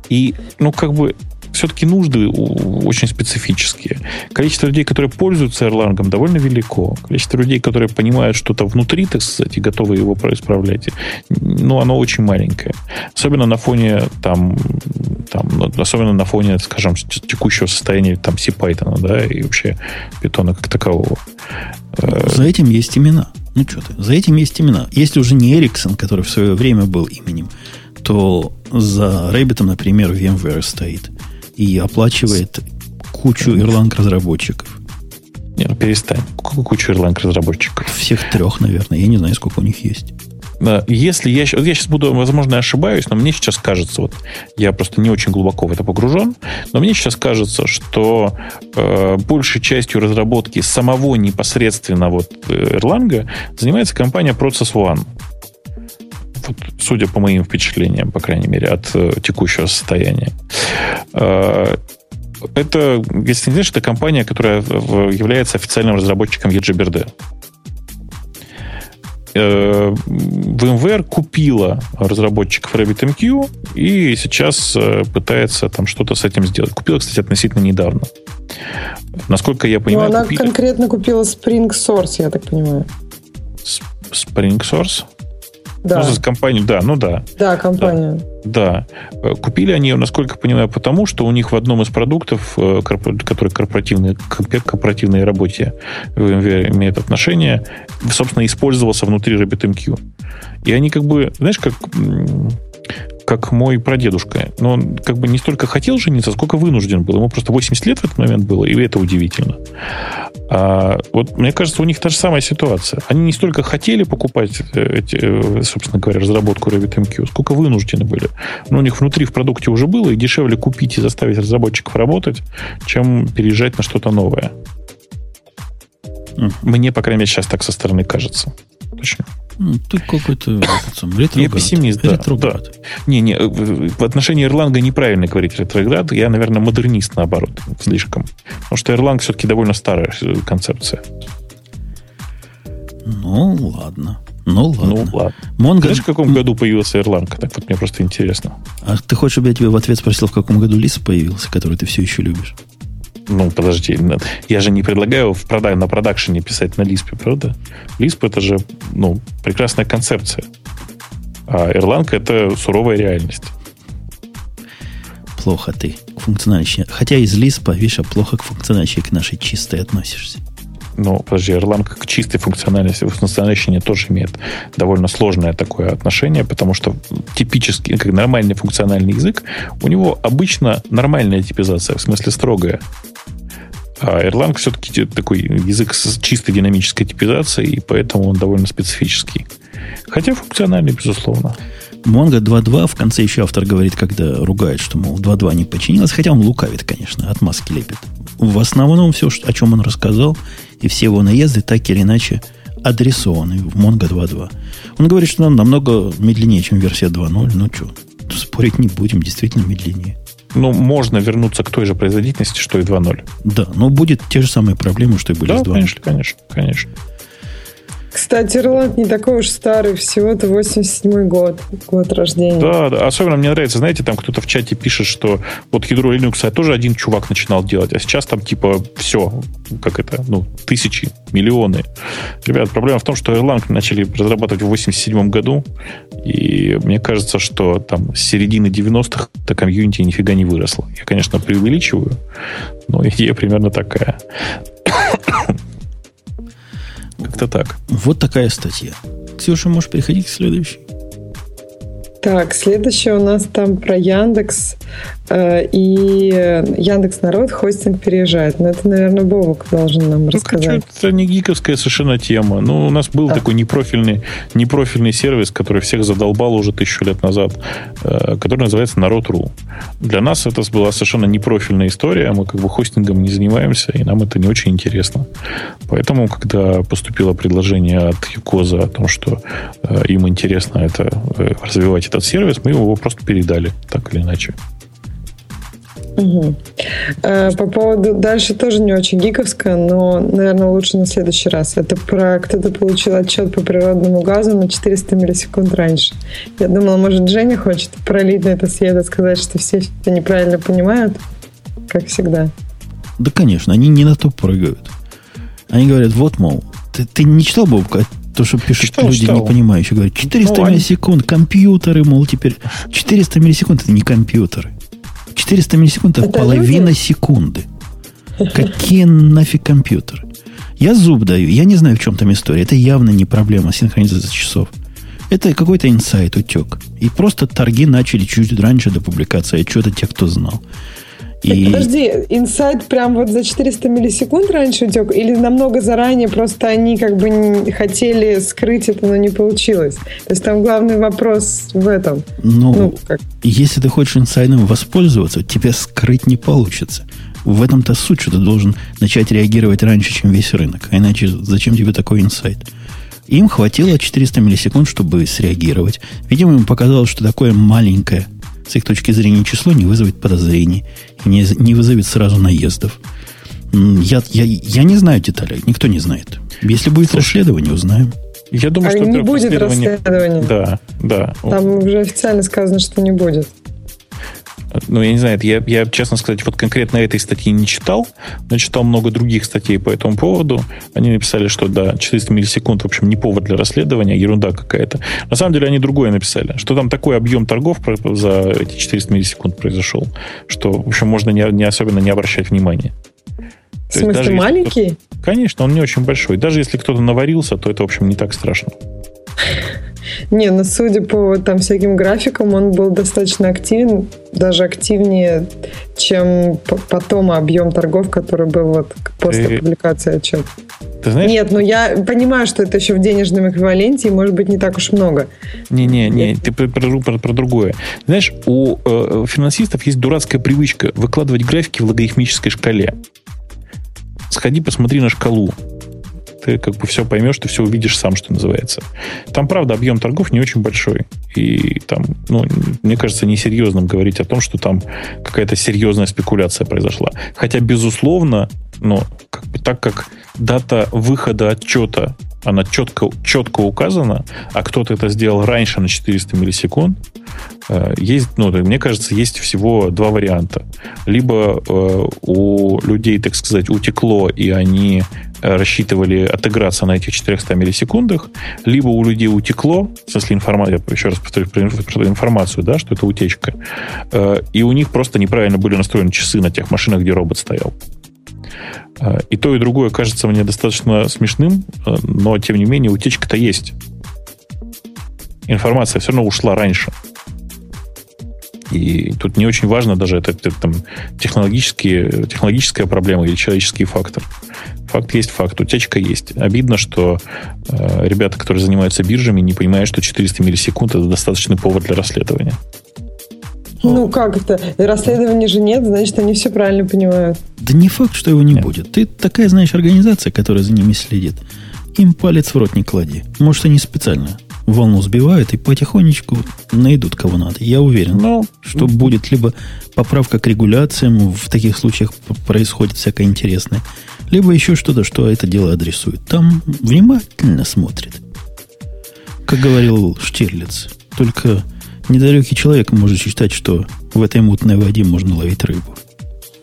И, ну, как бы все-таки нужды очень специфические. Количество людей, которые пользуются Erlang, довольно велико. Количество людей, которые понимают что-то внутри, так сказать, и готовы его исправлять, ну, оно очень маленькое. Особенно на фоне там, там особенно на фоне, скажем, текущего состояния там C-Python, да, и вообще питона как такового. Э, за этим есть имена. Ну что ты, за этим есть имена. Если уже не Ericsson, который в свое время был именем, то за Rabbit ом, например, VMware стоит и оплачивает кучу Erlang разработчиков. Не, ну перестань. Кучу Erlang разработчиков? Всех трех, наверное. Я не знаю, сколько у них есть. Если я, вот я сейчас буду, возможно, ошибаюсь, но мне сейчас кажется, вот я просто не очень глубоко в это погружен, но мне сейчас кажется, что э, большей частью разработки самого непосредственно вот Erlang занимается компания Process One. Вот, судя по моим впечатлениям, по крайней мере, от э, текущего состояния. Э, это, если не знаешь, это компания, которая является официальным разработчиком EGBRD. э, VMware купила разработчиков RabbitMQ и сейчас э, пытается там что-то с этим сделать. Купила, кстати, относительно недавно. Насколько я понимаю... Но она купили... конкретно купила Spring Source, я так понимаю. Spring Source? Да. Ну, за компанию, да, ну да. Да, компания. Да. да. Купили они, насколько понимаю, потому что у них в одном из продуктов, э, который корпоративный, к корпоративной работе имеет отношение, собственно, использовался внутри RabbitMQ. И они как бы, знаешь, как как мой прадедушка. Но он как бы не столько хотел жениться, сколько вынужден был. Ему просто 80 лет в этот момент было, и это удивительно. А вот мне кажется, у них та же самая ситуация. Они не столько хотели покупать, э, эти, э, собственно говоря, разработку RabbitMQ, сколько вынуждены были. Но у них внутри в продукте уже было, и дешевле купить и заставить разработчиков работать, чем переезжать на что-то новое. Мне, по крайней мере, сейчас так со стороны кажется. Точно. Ну, ты какой-то ретроград. Я пессимист, да. Ретроград. да. Не, не, в отношении Erlang неправильно говорить ретроград. Я, наверное, модернист, наоборот, слишком. Потому что Erlang все-таки довольно старая концепция. Ну, ладно. Ну, ладно. Ну, ладно. Монго... Знаешь, в каком году появился Erlang? Так вот мне просто интересно. А ты хочешь, чтобы я тебе в ответ спросил, в каком году Лис появился, который ты все еще любишь? Ну, подожди, я же не предлагаю в прода- на продакшене писать на Лиспе, правда? Лисп это же, ну, прекрасная концепция. А Erlang это суровая реальность. Плохо ты к функциональности. Хотя из Лиспа, видишь, а плохо к функциональности к нашей чистой относишься. Ну, подожди, Erlang к чистой функциональности, функциональности тоже имеет довольно сложное такое отношение, потому что типический, как нормальный функциональный язык, у него обычно нормальная типизация, в смысле строгая. А Erlang все-таки такой язык с чистой динамической типизацией, и поэтому он довольно специфический. Хотя функциональный, безусловно. Mongo 2.2 в конце еще автор говорит, когда ругает, что, мол, 2.2 не починилось, хотя он лукавит, конечно, отмазки лепит. В основном все, о чем он рассказал, и все его наезды так или иначе адресованы в Mongo 2.2. Он говорит, что он намного медленнее, чем версия 2.0. Ну что, спорить не будем, действительно медленнее ну, можно вернуться к той же производительности, что и 2.0. Да, но будет те же самые проблемы, что и были да, с 2.0. конечно, конечно, конечно. Кстати, Ирланд не такой уж старый, всего-то 87 год, год рождения. Да, да, особенно мне нравится, знаете, там кто-то в чате пишет, что вот ядро Linux тоже один чувак начинал делать, а сейчас там типа все, как это, ну, тысячи, миллионы. Ребят, проблема в том, что Erlang начали разрабатывать в 87 году, и мне кажется, что там с середины 90-х до комьюнити нифига не выросло. Я, конечно, преувеличиваю, но идея примерно такая. Как-то так. Вот такая статья. Ксюша, можешь переходить к следующей? Так, следующее у нас там про Яндекс. Э, и Яндекс Народ хостинг переезжает. Но это, наверное, Бобок должен нам ну, рассказать. Это не гиковская совершенно тема. Ну, у нас был да. такой непрофильный, непрофильный сервис, который всех задолбал уже тысячу лет назад, э, который называется Народ.ру. Для нас это была совершенно непрофильная история. Мы как бы хостингом не занимаемся, и нам это не очень интересно. Поэтому, когда поступило предложение от Юкоза о том, что э, им интересно это развивать этот сервис, мы его просто передали, так или иначе. Угу. По поводу дальше тоже не очень гиковская, но, наверное, лучше на следующий раз. Это про кто-то получил отчет по природному газу на 400 миллисекунд раньше. Я думала, может, Женя хочет пролить на это свет и сказать, что все это неправильно понимают, как всегда. Да, конечно, они не на то прыгают. Они говорят, вот, мол, ты, ты не читал, Бобка, то, что пишут читал, люди, читал. не понимающие, говорят, 400 ну, миллисекунд, компьютеры, мол, теперь 400 миллисекунд это не компьютеры. 400 миллисекунд это, половина люди? секунды. Какие нафиг компьютеры? Я зуб даю, я не знаю, в чем там история. Это явно не проблема синхронизации часов. Это какой-то инсайт утек. И просто торги начали чуть раньше до публикации отчета тех, кто знал. И... Подожди, инсайт прям вот за 400 миллисекунд раньше утек? Или намного заранее просто они как бы хотели скрыть это, но не получилось? То есть там главный вопрос в этом. Ну, ну как? если ты хочешь инсайдом воспользоваться, тебе скрыть не получится. В этом-то суть, что ты должен начать реагировать раньше, чем весь рынок. А иначе зачем тебе такой инсайт? Им хватило 400 миллисекунд, чтобы среагировать. Видимо, им показалось, что такое маленькое с их точки зрения число не вызовет подозрений, не, не вызовет сразу наездов. Я, я, я не знаю деталей, никто не знает. Если будет Слушай, расследование, узнаем. Я думаю, а что не будет расследования. Да, да. Там уже официально сказано, что не будет. Ну, я не знаю, я, я, честно сказать, вот конкретно этой статьи не читал, но читал много других статей по этому поводу. Они написали, что да, 400 миллисекунд, в общем, не повод для расследования, ерунда какая-то. На самом деле они другое написали, что там такой объем торгов за эти 400 миллисекунд произошел, что, в общем, можно не, не особенно не обращать внимания. В смысле, маленький? Конечно, он не очень большой. Даже если кто-то наварился, то это, в общем, не так страшно. Не, ну судя по там всяким графикам, он был достаточно активен, даже активнее, чем потом объем торгов, который был вот после Ты... публикации отчета. Ты знаешь? Нет, ну я понимаю, что это еще в денежном эквиваленте, и может быть не так уж много. Не-не-не, ты про, про, про другое. Знаешь, у э, финансистов есть дурацкая привычка выкладывать графики в логарифмической шкале. Сходи, посмотри на шкалу ты как бы все поймешь, ты все увидишь сам, что называется. Там, правда, объем торгов не очень большой. И там, ну, мне кажется, несерьезным говорить о том, что там какая-то серьезная спекуляция произошла. Хотя, безусловно, ну, как бы так как дата выхода отчета она четко, четко указана, а кто-то это сделал раньше на 400 миллисекунд, э, есть, ну, мне кажется, есть всего два варианта. Либо э, у людей, так сказать, утекло, и они рассчитывали отыграться на этих 400 миллисекундах, либо у людей утекло, в смысле информация, я еще раз повторю про информацию, да, что это утечка, э, и у них просто неправильно были настроены часы на тех машинах, где робот стоял. Э, и то, и другое кажется мне достаточно смешным, э, но, тем не менее, утечка-то есть. Информация все равно ушла раньше. И тут не очень важно даже это, это там, технологические, технологическая проблема или человеческий фактор. Факт есть факт, утечка есть. Обидно, что э, ребята, которые занимаются биржами, не понимают, что 400 миллисекунд это достаточный повод для расследования. Ну, как это? Расследования же нет, значит, они все правильно понимают. Да не факт, что его не нет. будет. Ты такая, знаешь, организация, которая за ними следит. Им палец в рот не клади. Может, они специально волну сбивают и потихонечку найдут кого надо. Я уверен, ну, что будет либо поправка к регуляциям, в таких случаях происходит всякое интересное, либо еще что-то, что это дело адресует. Там внимательно смотрит. Как говорил Штирлиц, только недалекий человек может считать, что в этой мутной воде можно ловить рыбу.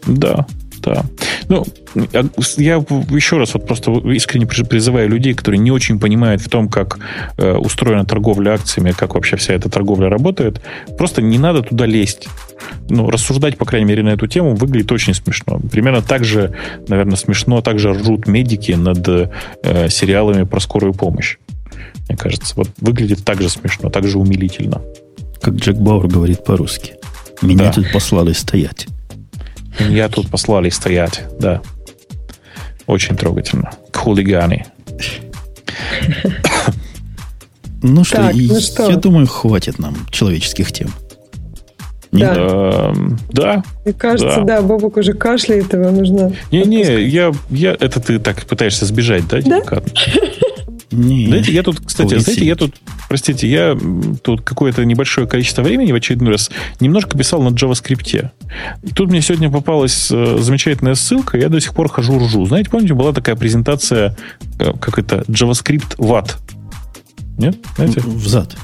Да, да. Ну, я еще раз вот просто искренне призываю людей, которые не очень понимают в том, как э, устроена торговля акциями, как вообще вся эта торговля работает, просто не надо туда лезть. Ну, рассуждать, по крайней мере, на эту тему выглядит очень смешно. Примерно так же, наверное, смешно, так же ржут медики над э, сериалами про скорую помощь. Мне кажется, вот выглядит так же смешно, так же умилительно. Как Джек Бауэр говорит по-русски. Меня да. тут послали стоять. Я тут послали стоять, да. Очень трогательно. Хулиганы. [COUGHS] Ну что, так, ну что, я думаю, хватит нам человеческих тем. Да. Э, да. Мне кажется, да, да Бобок уже кашляет, его нужно... Не-не, я, я, это ты так пытаешься сбежать, да, Да? [LAUGHS] Не. Знаете, я тут, кстати, Ой, знаете, я тут, простите, я тут какое-то небольшое количество времени в очередной раз немножко писал на JavaScript. И тут мне сегодня попалась э, замечательная ссылка, я до сих пор хожу ржу. Знаете, помните, была такая презентация, э, как это, JavaScript VAT? Нет? Знаете? Взад.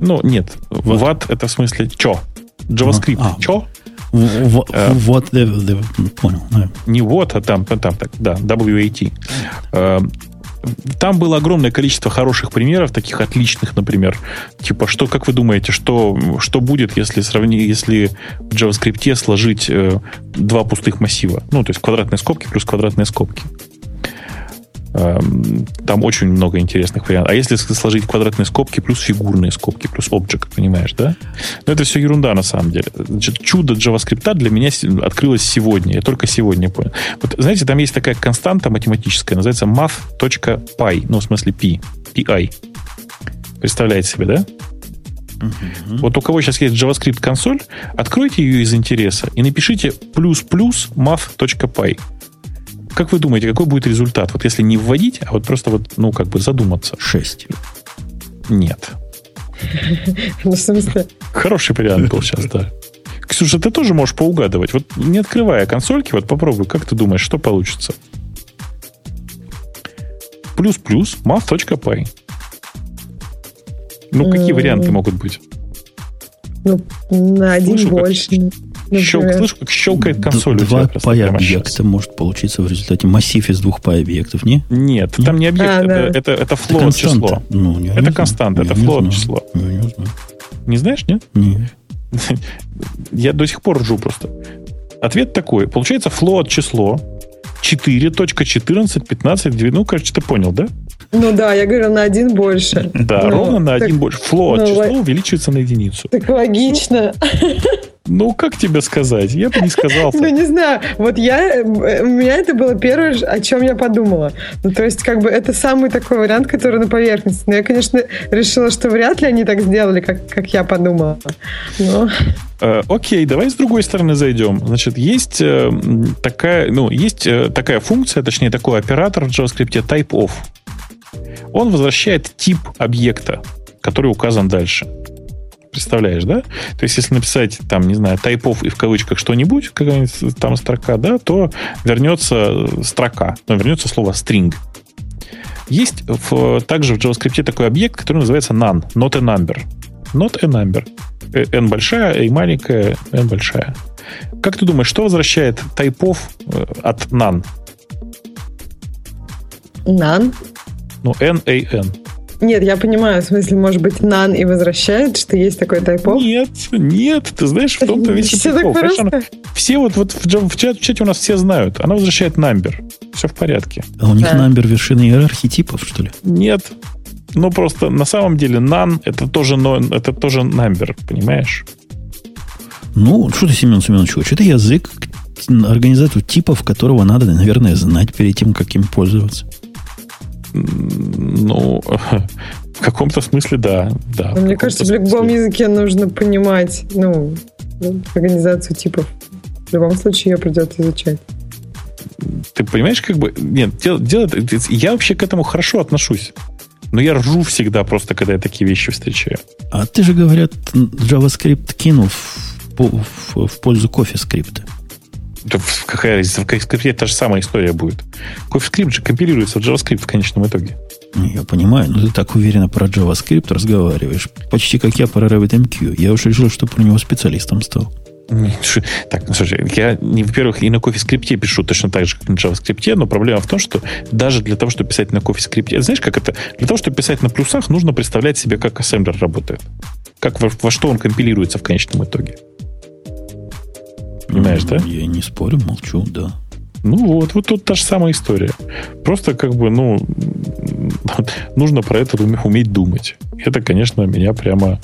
Ну, нет. Вот. VAT это в смысле чё? JavaScript. А, чё? Вот, э, вот, понял. Не вот, а там, там так, да, WAT там было огромное количество хороших примеров, таких отличных, например. Типа, что, как вы думаете, что, что будет, если, сравни, если в JavaScript сложить э, два пустых массива? Ну, то есть квадратные скобки плюс квадратные скобки. Эм, там очень много интересных вариантов. А если сложить квадратные скобки плюс фигурные скобки плюс object, понимаешь, да? Но это все ерунда на самом деле. Значит, чудо JavaScript для меня открылось сегодня. Я только сегодня понял. Вот, знаете, там есть такая константа математическая, называется math.py, ну, в смысле p, pi. Представляете себе, да? Uh-huh. Вот у кого сейчас есть JavaScript консоль, откройте ее из интереса и напишите плюс-плюс math.py. Как вы думаете, какой будет результат? Вот если не вводить, а вот просто вот, ну, как бы задуматься. Шесть. Нет. Ну, в смысле? Хороший вариант был сейчас, да. Ксюша, ты тоже можешь поугадывать. Вот не открывая консольки, вот попробуй, как ты думаешь, что получится? Плюс-плюс math.py. Ну, какие варианты могут быть? Ну, на один Слышу, больше. Как, щелк, слышу, как щелкает консоль. Два пай объекта может получиться в результате массив из двух пай объектов, не? Нет, Нет? там не объект, а, это, да. это, это, флот число. Ну, не, это не константа, это флот число. Не знаю. Не знаешь, нет? Нет. [LAUGHS] Я до сих пор ржу просто. Ответ такой. Получается float число 4.14, ну, короче, ты понял, да? Ну да, я говорю, на один больше. Да, ну, ровно на так, один больше. Float ну, число увеличивается на единицу. Так логично. [LAUGHS] Ну, как тебе сказать? Я бы не сказал. [LAUGHS] Ну, не знаю. Вот я... У меня это было первое, о чем я подумала. Ну, то есть, как бы, это самый такой вариант, который на поверхности. Но я, конечно, решила, что вряд ли они так сделали, как, как я подумала. Но... Э, окей, давай с другой стороны зайдем. Значит, есть э, такая, ну, есть э, такая функция, точнее, такой оператор в JavaScript type-off. Он возвращает тип объекта, который указан дальше. Представляешь, да? То есть, если написать, там, не знаю, тайпов и в кавычках что-нибудь, какая-нибудь там строка, да, то вернется строка, но вернется слово string. Есть в, также в JavaScript такой объект, который называется none, not a number. Not a number. Э, n большая, a маленькая, n большая. Как ты думаешь, что возвращает тайпов э, от none? None? Ну, n, a, n. Нет, я понимаю, в смысле, может быть, нан и возвращает, что есть такой тайпов? Нет, нет, ты знаешь, в том-то весь все так просто? Все вот, вот в, в, чате, в чате у нас все знают. Она возвращает намбер. Все в порядке. А у них да. намбер вершина иерархии типов, что ли? Нет. Ну, просто на самом деле none это тоже, это тоже number, понимаешь? Ну, что ты, Семен Семенович, хочешь? Это язык, организатор типов, которого надо, наверное, знать перед тем, как им пользоваться. Ну, в каком-то смысле, да. да мне кажется, в любом языке нужно понимать, ну, организацию типов. В любом случае ее придется изучать. Ты понимаешь, как бы... Нет, дело, дело, я вообще к этому хорошо отношусь. Но я ржу всегда просто, когда я такие вещи встречаю. А ты же, говорят, JavaScript кинул в, в, в пользу кофе скрипта. Да какая разница? В CoffeeScript та же самая история будет. CoffeeScript же компилируется в JavaScript в конечном итоге. Я понимаю, но ты так уверенно про JavaScript разговариваешь. Почти как я про RabbitMQ. Я уж решил, что про него специалистом стал. Так, ну, слушай, я, во-первых, и на CoffeeScript пишу точно так же, как на JavaScript, но проблема в том, что даже для того, чтобы писать на CoffeeScript, знаешь, как это? Для того, чтобы писать на плюсах, нужно представлять себе, как ассемблер работает. Как во, во что он компилируется в конечном итоге. Понимаешь, да? Я не спорю, молчу, да. Ну вот, вот тут та же самая история. Просто как бы, ну, нужно про это уметь думать. Это, конечно, меня прямо...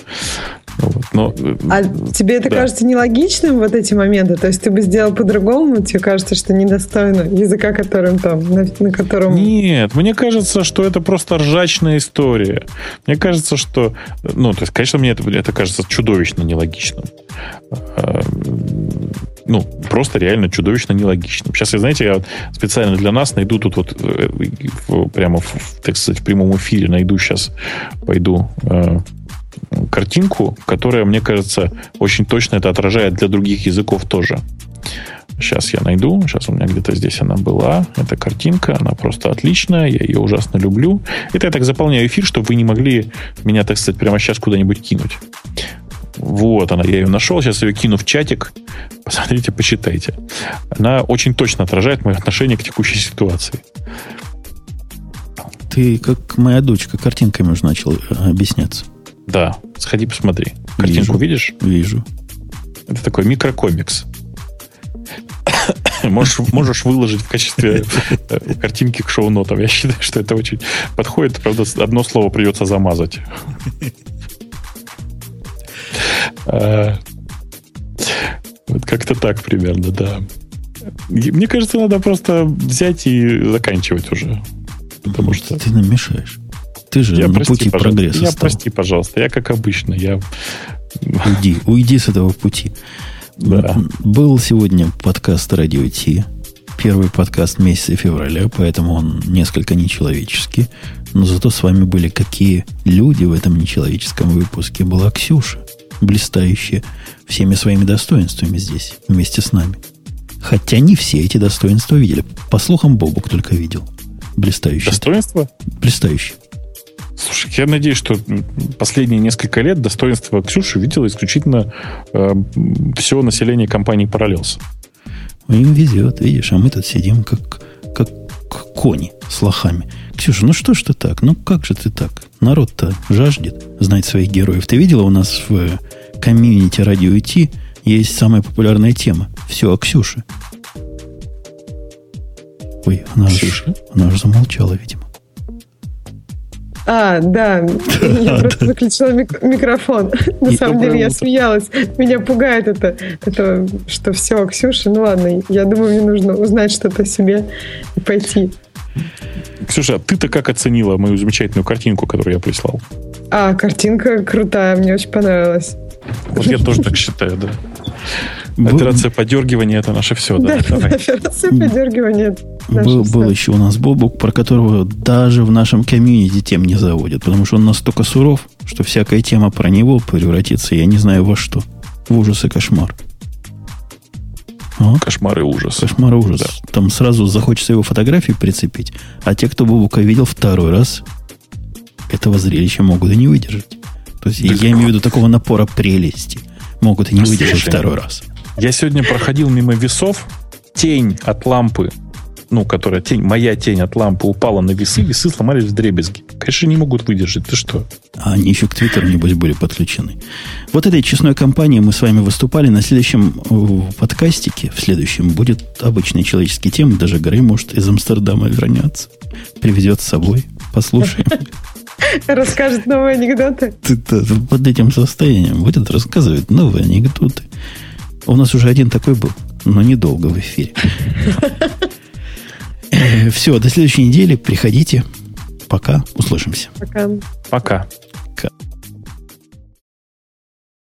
Ну вот, но, а тебе это да. кажется нелогичным, вот эти моменты? То есть ты бы сделал по-другому? Тебе кажется, что недостойно языка, которым там, на, на котором... Нет, мне кажется, что это просто ржачная история. Мне кажется, что... Ну, то есть, конечно, мне это, это кажется чудовищно нелогичным. Ну, просто реально чудовищно нелогичным. Сейчас, я, знаете, я специально для нас найду тут вот э, прямо, в, так сказать, в прямом эфире найду сейчас, пойду э, картинку, которая, мне кажется, очень точно это отражает для других языков тоже. Сейчас я найду. Сейчас у меня где-то здесь она была. Эта картинка, она просто отличная. Я ее ужасно люблю. Это я так заполняю эфир, чтобы вы не могли меня, так сказать, прямо сейчас куда-нибудь кинуть. Вот она, я ее нашел. Сейчас ее кину в чатик. Посмотрите, почитайте. Она очень точно отражает мое отношение к текущей ситуации. Ты, как моя дочка, картинками уже начал э, объясняться. Да, сходи посмотри. Картинку вижу, видишь? Вижу. Это такой микрокомикс. [COUGHS] Можешь, можешь выложить в качестве э, картинки к шоу-нотам. Я считаю, что это очень подходит. Правда, одно слово придется замазать. А, вот как-то так примерно, да. Мне кажется, надо просто взять и заканчивать уже. Потому что... Ты нам мешаешь. Ты же я, на прости, пути прогресса Я, стал. прости, пожалуйста. Я, как обычно, я... Уйди, уйди с этого пути. Да. Был сегодня подкаст «Радио Ти». Первый подкаст месяца февраля, поэтому он несколько нечеловеческий. Но зато с вами были какие люди в этом нечеловеческом выпуске. Была Ксюша, блистающая всеми своими достоинствами здесь, вместе с нами. Хотя не все эти достоинства видели. По слухам, Бобук только видел. Блистающий. Достоинство? Блистающий. Слушай, я надеюсь, что последние несколько лет достоинство Ксюши видело исключительно э, все население компании Parallels. Им везет, видишь, а мы тут сидим как, как кони с лохами. Ксюша, ну что ж ты так? Ну как же ты так? Народ-то жаждет знать своих героев. Ты видела у нас в комьюнити радио IT есть самая популярная тема. Все о Ксюше. Ой, она Ксюша? Аж, она аж замолчала, видимо. А, да, [LAUGHS] я просто выключила микрофон. [LAUGHS] На самом деле я смеялась. Меня пугает это, это, что все, Ксюша, ну ладно, я думаю, мне нужно узнать что-то о себе и пойти. Ксюша, а ты-то как оценила мою замечательную картинку, которую я прислал? А, картинка крутая, мне очень понравилась. Вот я тоже так считаю, да. Операция подергивания это наше все, да? Да, [LAUGHS] операция подергивания был, был еще у нас Бобук, про которого даже в нашем комьюнити тем не заводят, потому что он настолько суров, что всякая тема про него превратится, я не знаю во что. В ужас и кошмар. А? Кошмар и ужас. Кошмар и ужас. Да. Там сразу захочется его фотографии прицепить, а те, кто Бобука видел второй раз, этого зрелища могут и не выдержать. То есть да я имею в виду такого напора прелести. Могут и не выдержать второй раз. Я сегодня проходил мимо весов, тень от лампы ну, которая тень, моя тень от лампы упала на весы, весы сломались в дребезги. Конечно, не могут выдержать. Ты что? А они еще к Твиттеру, небось, были подключены. Вот этой честной компании мы с вами выступали. На следующем э, подкастике, в следующем, будет обычные человеческие темы. Даже Грей может из Амстердама вернется. Привезет с собой. Послушаем. [LAUGHS] Расскажет новые анекдоты. Под этим состоянием будет рассказывать новые анекдоты. У нас уже один такой был, но недолго в эфире. [LAUGHS] Все, до следующей недели. Приходите. Пока. Услышимся. Пока. Пока.